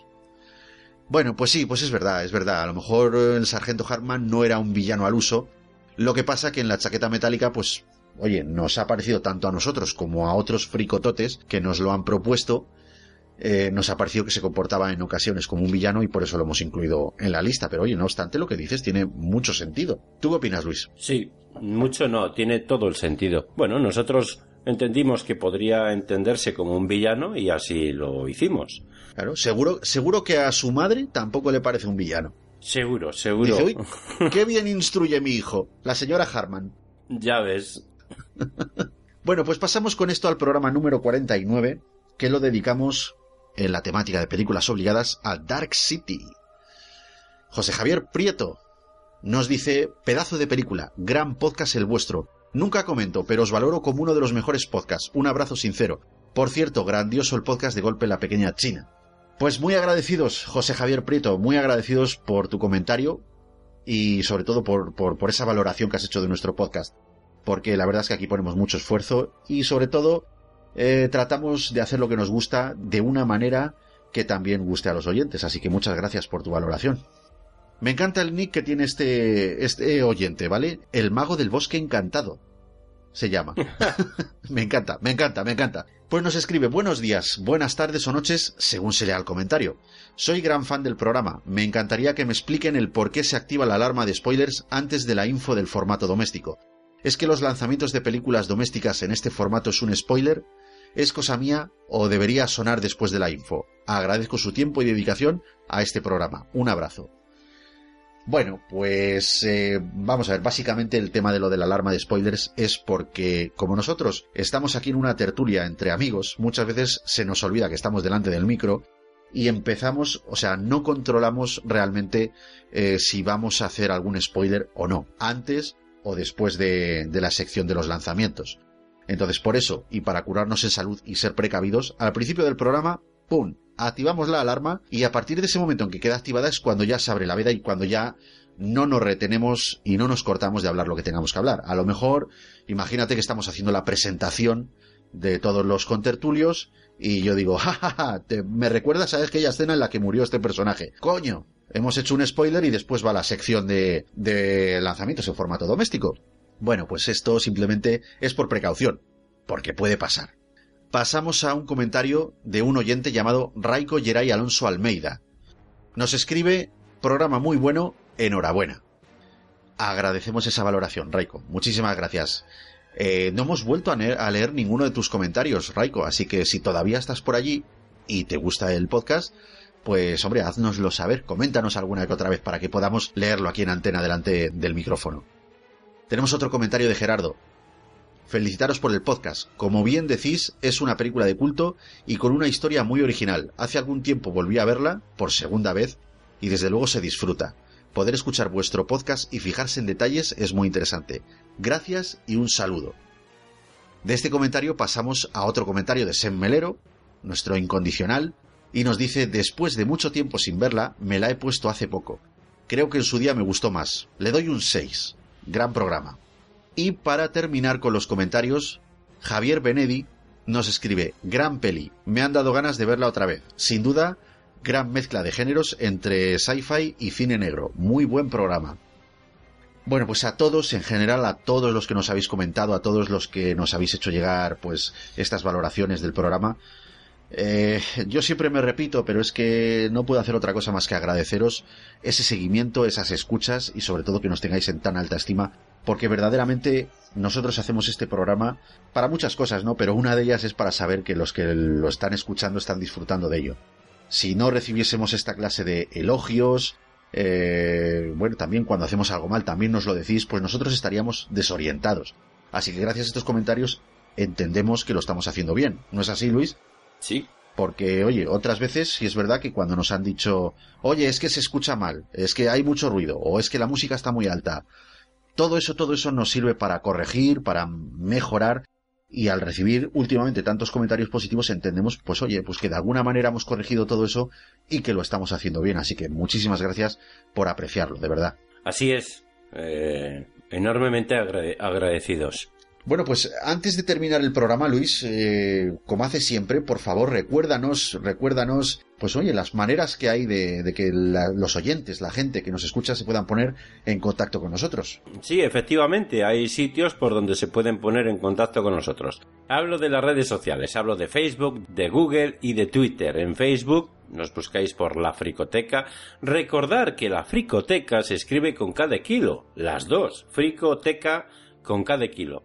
Speaker 5: Bueno, pues sí, pues es verdad, es verdad. A lo mejor el sargento Hartman no era un villano al uso. Lo que pasa que en la chaqueta metálica, pues, oye, nos ha parecido tanto a nosotros como a otros fricototes que nos lo han propuesto eh, nos ha parecido que se comportaba en ocasiones como un villano y por eso lo hemos incluido en la lista. Pero oye, no obstante, lo que dices tiene mucho sentido. ¿Tú qué opinas, Luis?
Speaker 1: Sí, mucho no, tiene todo el sentido. Bueno, nosotros entendimos que podría entenderse como un villano y así lo hicimos.
Speaker 5: Claro, seguro, seguro que a su madre tampoco le parece un villano.
Speaker 1: Seguro, seguro.
Speaker 5: Dice, Uy, [LAUGHS] qué bien instruye mi hijo, la señora Harman.
Speaker 1: Ya ves. [LAUGHS]
Speaker 5: bueno, pues pasamos con esto al programa número 49, que lo dedicamos en la temática de películas obligadas a Dark City. José Javier Prieto nos dice, pedazo de película, gran podcast el vuestro. Nunca comento, pero os valoro como uno de los mejores podcasts. Un abrazo sincero. Por cierto, grandioso el podcast de Golpe en la Pequeña China. Pues muy agradecidos, José Javier Prieto, muy agradecidos por tu comentario y sobre todo por, por, por esa valoración que has hecho de nuestro podcast. Porque la verdad es que aquí ponemos mucho esfuerzo y sobre todo eh, tratamos de hacer lo que nos gusta de una manera que también guste a los oyentes. Así que muchas gracias por tu valoración. Me encanta el nick que tiene este, este oyente, ¿vale? El mago del bosque encantado. Se llama. [LAUGHS] me encanta, me encanta, me encanta. Pues nos escribe buenos días, buenas tardes o noches, según se lea el comentario. Soy gran fan del programa. Me encantaría que me expliquen el por qué se activa la alarma de spoilers antes de la info del formato doméstico. ¿Es que los lanzamientos de películas domésticas en este formato es un spoiler? ¿Es cosa mía o debería sonar después de la info? Agradezco su tiempo y dedicación a este programa. Un abrazo. Bueno, pues eh, vamos a ver, básicamente el tema de lo de la alarma de spoilers es porque como nosotros estamos aquí en una tertulia entre amigos, muchas veces se nos olvida que estamos delante del micro y empezamos, o sea, no controlamos realmente eh, si vamos a hacer algún spoiler o no, antes o después de, de la sección de los lanzamientos. Entonces, por eso, y para curarnos en salud y ser precavidos, al principio del programa, ¡pum! Activamos la alarma y a partir de ese momento en que queda activada es cuando ya se abre la veda y cuando ya no nos retenemos y no nos cortamos de hablar lo que tengamos que hablar. A lo mejor, imagínate que estamos haciendo la presentación de todos los contertulios y yo digo, [LAUGHS] jajaja, ja, ja, te, me recuerdas a aquella escena en la que murió este personaje. Coño, hemos hecho un spoiler y después va la sección de, de lanzamientos en formato doméstico. Bueno, pues esto simplemente es por precaución, porque puede pasar. Pasamos a un comentario de un oyente llamado Raico Geray Alonso Almeida. Nos escribe, programa muy bueno, enhorabuena. Agradecemos esa valoración, Raico. Muchísimas gracias. Eh, no hemos vuelto a leer, a leer ninguno de tus comentarios, Raico, así que si todavía estás por allí y te gusta el podcast, pues hombre, haznoslo saber, coméntanos alguna que otra vez para que podamos leerlo aquí en antena delante del micrófono. Tenemos otro comentario de Gerardo. Felicitaros por el podcast. Como bien decís, es una película de culto y con una historia muy original. Hace algún tiempo volví a verla, por segunda vez, y desde luego se disfruta. Poder escuchar vuestro podcast y fijarse en detalles es muy interesante. Gracias y un saludo. De este comentario pasamos a otro comentario de Sem Melero, nuestro incondicional, y nos dice, después de mucho tiempo sin verla, me la he puesto hace poco. Creo que en su día me gustó más. Le doy un 6. Gran programa. Y para terminar con los comentarios, Javier Benedi nos escribe, gran peli, me han dado ganas de verla otra vez. Sin duda, gran mezcla de géneros entre sci-fi y cine negro. Muy buen programa. Bueno, pues a todos, en general, a todos los que nos habéis comentado, a todos los que nos habéis hecho llegar, pues, estas valoraciones del programa, eh, yo siempre me repito, pero es que no puedo hacer otra cosa más que agradeceros ese seguimiento, esas escuchas y sobre todo que nos tengáis en tan alta estima, porque verdaderamente nosotros hacemos este programa para muchas cosas, ¿no? Pero una de ellas es para saber que los que lo están escuchando están disfrutando de ello. Si no recibiésemos esta clase de elogios, eh, bueno, también cuando hacemos algo mal, también nos lo decís, pues nosotros estaríamos desorientados. Así que gracias a estos comentarios entendemos que lo estamos haciendo bien. ¿No es así, Luis?
Speaker 1: Sí.
Speaker 5: Porque, oye, otras veces sí es verdad que cuando nos han dicho, oye, es que se escucha mal, es que hay mucho ruido, o es que la música está muy alta, todo eso, todo eso nos sirve para corregir, para mejorar, y al recibir últimamente tantos comentarios positivos entendemos, pues oye, pues que de alguna manera hemos corregido todo eso y que lo estamos haciendo bien. Así que muchísimas gracias por apreciarlo, de verdad.
Speaker 1: Así es. Eh, enormemente agrade- agradecidos.
Speaker 5: Bueno, pues antes de terminar el programa, Luis, eh, como hace siempre, por favor, recuérdanos, recuérdanos, pues oye, las maneras que hay de, que los oyentes, la gente que nos escucha, se puedan poner en contacto con nosotros.
Speaker 1: Sí, efectivamente, hay sitios por donde se pueden poner en contacto con nosotros. Hablo de las redes sociales, hablo de Facebook, de Google y de Twitter. En Facebook nos buscáis por la Fricoteca. Recordar que la Fricoteca se escribe con cada kilo, las dos, Fricoteca con cada kilo.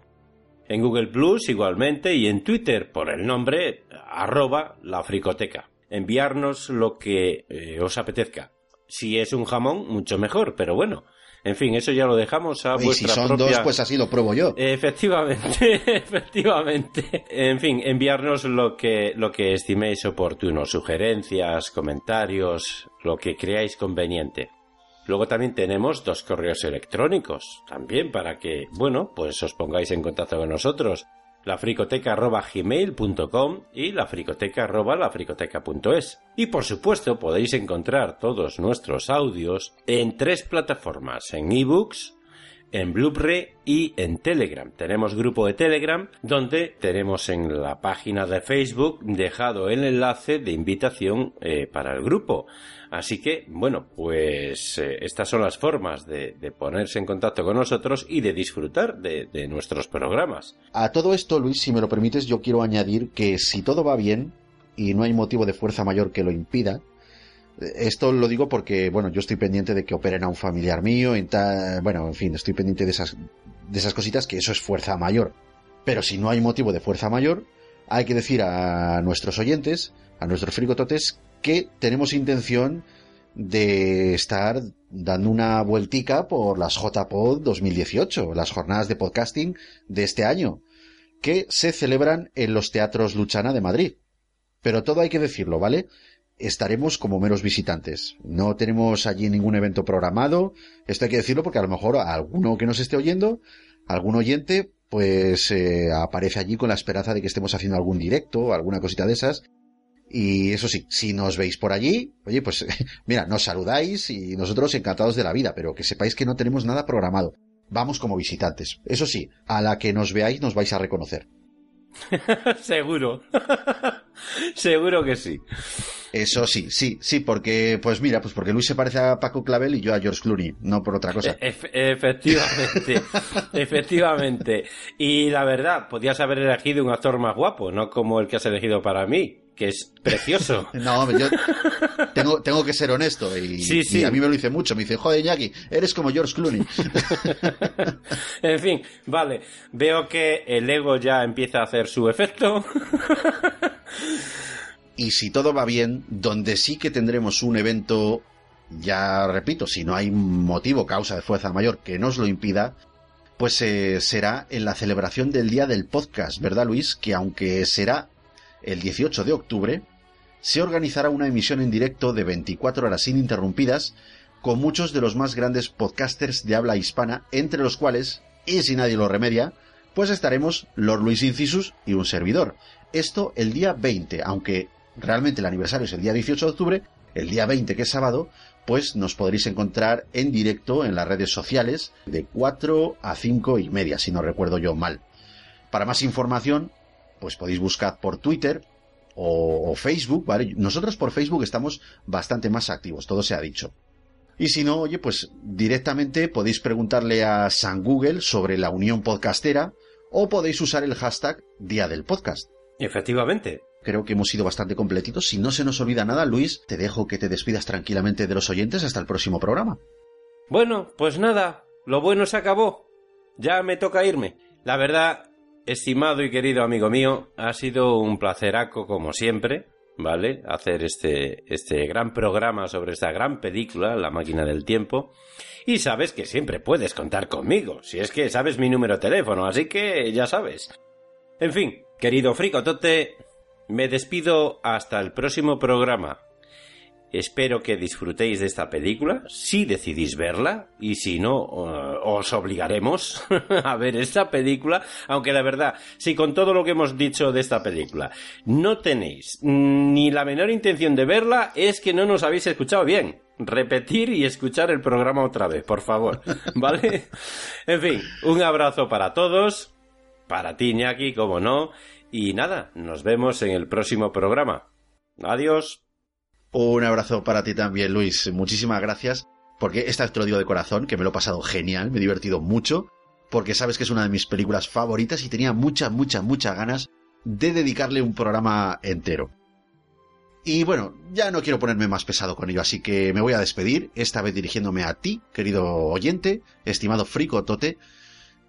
Speaker 1: En Google Plus igualmente y en Twitter por el nombre arroba la Fricoteca. Enviarnos lo que eh, os apetezca. Si es un jamón, mucho mejor, pero bueno. En fin, eso ya lo dejamos a
Speaker 5: Y si son
Speaker 1: propia...
Speaker 5: dos, pues así lo pruebo yo.
Speaker 1: Efectivamente, [LAUGHS] efectivamente. En fin, enviarnos lo que, lo que estiméis oportuno, sugerencias, comentarios, lo que creáis conveniente. Luego también tenemos dos correos electrónicos, también para que, bueno, pues os pongáis en contacto con nosotros. lafricoteca.gmail.com y lafricoteca.lafricoteca.es. Y por supuesto podéis encontrar todos nuestros audios en tres plataformas, en ebooks, en Blu-ray y en Telegram. Tenemos grupo de Telegram donde tenemos en la página de Facebook dejado el enlace de invitación eh, para el grupo. Así que, bueno, pues eh, estas son las formas de, ponerse en contacto con nosotros y de disfrutar de nuestros programas.
Speaker 5: A todo esto, Luis, si me lo permites, yo quiero añadir que si todo va bien y no hay motivo de fuerza mayor que lo impida, esto lo digo porque, bueno, yo estoy pendiente de que operen a un familiar mío, en ta- bueno, en fin, estoy pendiente de esas, de esas cositas, que eso es fuerza mayor. Pero si no hay motivo de fuerza mayor, hay que decir a nuestros oyentes, a nuestros frigototes, que tenemos intención de estar dando una vueltica por las JPod 2018, las jornadas de podcasting de este año, que se celebran en los teatros Luchana de Madrid. Pero todo hay que decirlo, ¿vale? Estaremos como meros visitantes. No tenemos allí ningún evento programado. Esto hay que decirlo porque a lo mejor alguno que nos esté oyendo, algún oyente, pues eh, aparece allí con la esperanza de que estemos haciendo algún directo, alguna cosita de esas. Y eso sí, si nos veis por allí, oye, pues [LAUGHS] mira, nos saludáis y nosotros encantados de la vida, pero que sepáis que no tenemos nada programado. Vamos como visitantes. Eso sí, a la que nos veáis nos vais a reconocer. [LAUGHS]
Speaker 1: Seguro. [LAUGHS] [LAUGHS] Seguro que sí.
Speaker 5: Eso sí, sí, sí, porque, pues mira, pues porque Luis se parece a Paco Clavel y yo a George Clooney, no por otra cosa.
Speaker 1: E- ef- efectivamente, [LAUGHS] efectivamente. Y la verdad, podías haber elegido un actor más guapo, no como el que has elegido para mí, que es precioso. [LAUGHS]
Speaker 5: No, yo tengo, tengo que ser honesto y,
Speaker 1: Sí, sí.
Speaker 5: y a mí me lo dice mucho. Me dice, joder, Iñaki, eres como George Clooney. [LAUGHS]
Speaker 1: En fin, vale. Veo que el ego ya empieza a hacer su efecto. [LAUGHS]
Speaker 5: Y si todo va bien, donde sí que tendremos un evento, ya repito, si no hay motivo, causa de fuerza mayor que nos lo impida, pues eh, será en la celebración del Día del Podcast, ¿verdad Luis? Que aunque será el 18 de octubre, se organizará una emisión en directo de 24 horas ininterrumpidas con muchos de los más grandes podcasters de habla hispana, entre los cuales, y si nadie lo remedia, pues estaremos Lord Luis Incisus y un servidor. Esto el día 20, aunque realmente el aniversario es el día 18 de octubre, el día 20 que es sábado, pues nos podréis encontrar en directo en las redes sociales de 4 a 5 y media, si no recuerdo yo mal. Para más información, pues podéis buscar por Twitter o, o Facebook, ¿vale? Nosotros por Facebook estamos bastante más activos, todo se ha dicho. Y si no, oye, pues directamente podéis preguntarle a San Google sobre la unión podcastera o podéis usar el hashtag Día del Podcast.
Speaker 1: Efectivamente.
Speaker 5: Creo que hemos sido bastante completitos. Si no se nos olvida nada, Luis, te dejo que te despidas tranquilamente de los oyentes hasta el próximo programa.
Speaker 1: Bueno, pues nada, lo bueno se acabó. Ya me toca irme. La verdad, estimado y querido amigo mío, ha sido un placeraco como siempre. ¿vale? Hacer este, este gran programa sobre esta gran película, La máquina del tiempo. Y sabes que siempre puedes contar conmigo, si es que sabes mi número de teléfono, así que ya sabes. En fin, querido Fricotote, me despido hasta el próximo programa. Espero que disfrutéis de esta película, si decidís verla, y si no, uh, os obligaremos [LAUGHS] a ver esta película, aunque la verdad, si con todo lo que hemos dicho de esta película no tenéis ni la menor intención de verla, es que no nos habéis escuchado bien. Repetir y escuchar el programa otra vez, por favor, [LAUGHS] ¿vale? En fin, un abrazo para todos, para ti, Ñaki, como no, y nada, nos vemos en el próximo programa. Adiós.
Speaker 5: Un abrazo para ti también, Luis. Muchísimas gracias. Porque esta vez te lo digo de corazón, que me lo he pasado genial, me he divertido mucho. Porque sabes que es una de mis películas favoritas y tenía muchas, muchas, muchas ganas de dedicarle un programa entero. Y bueno, ya no quiero ponerme más pesado con ello, así que me voy a despedir, esta vez dirigiéndome a ti, querido oyente, estimado Frico Tote.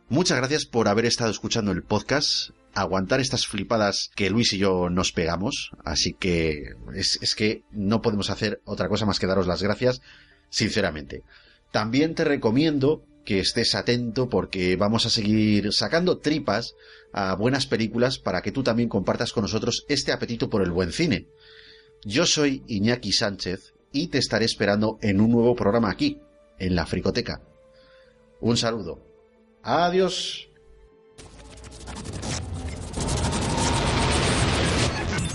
Speaker 5: Muchas gracias por haber estado escuchando el podcast aguantar estas flipadas que Luis y yo nos pegamos. Así que es, que no podemos hacer otra cosa más que daros las gracias, sinceramente. También te recomiendo que estés atento porque vamos a seguir sacando tripas a buenas películas para que tú también compartas con nosotros este apetito por el buen cine. Yo soy Iñaki Sánchez y te estaré esperando en un nuevo programa aquí, en la Fricoteca. Un saludo. Adiós.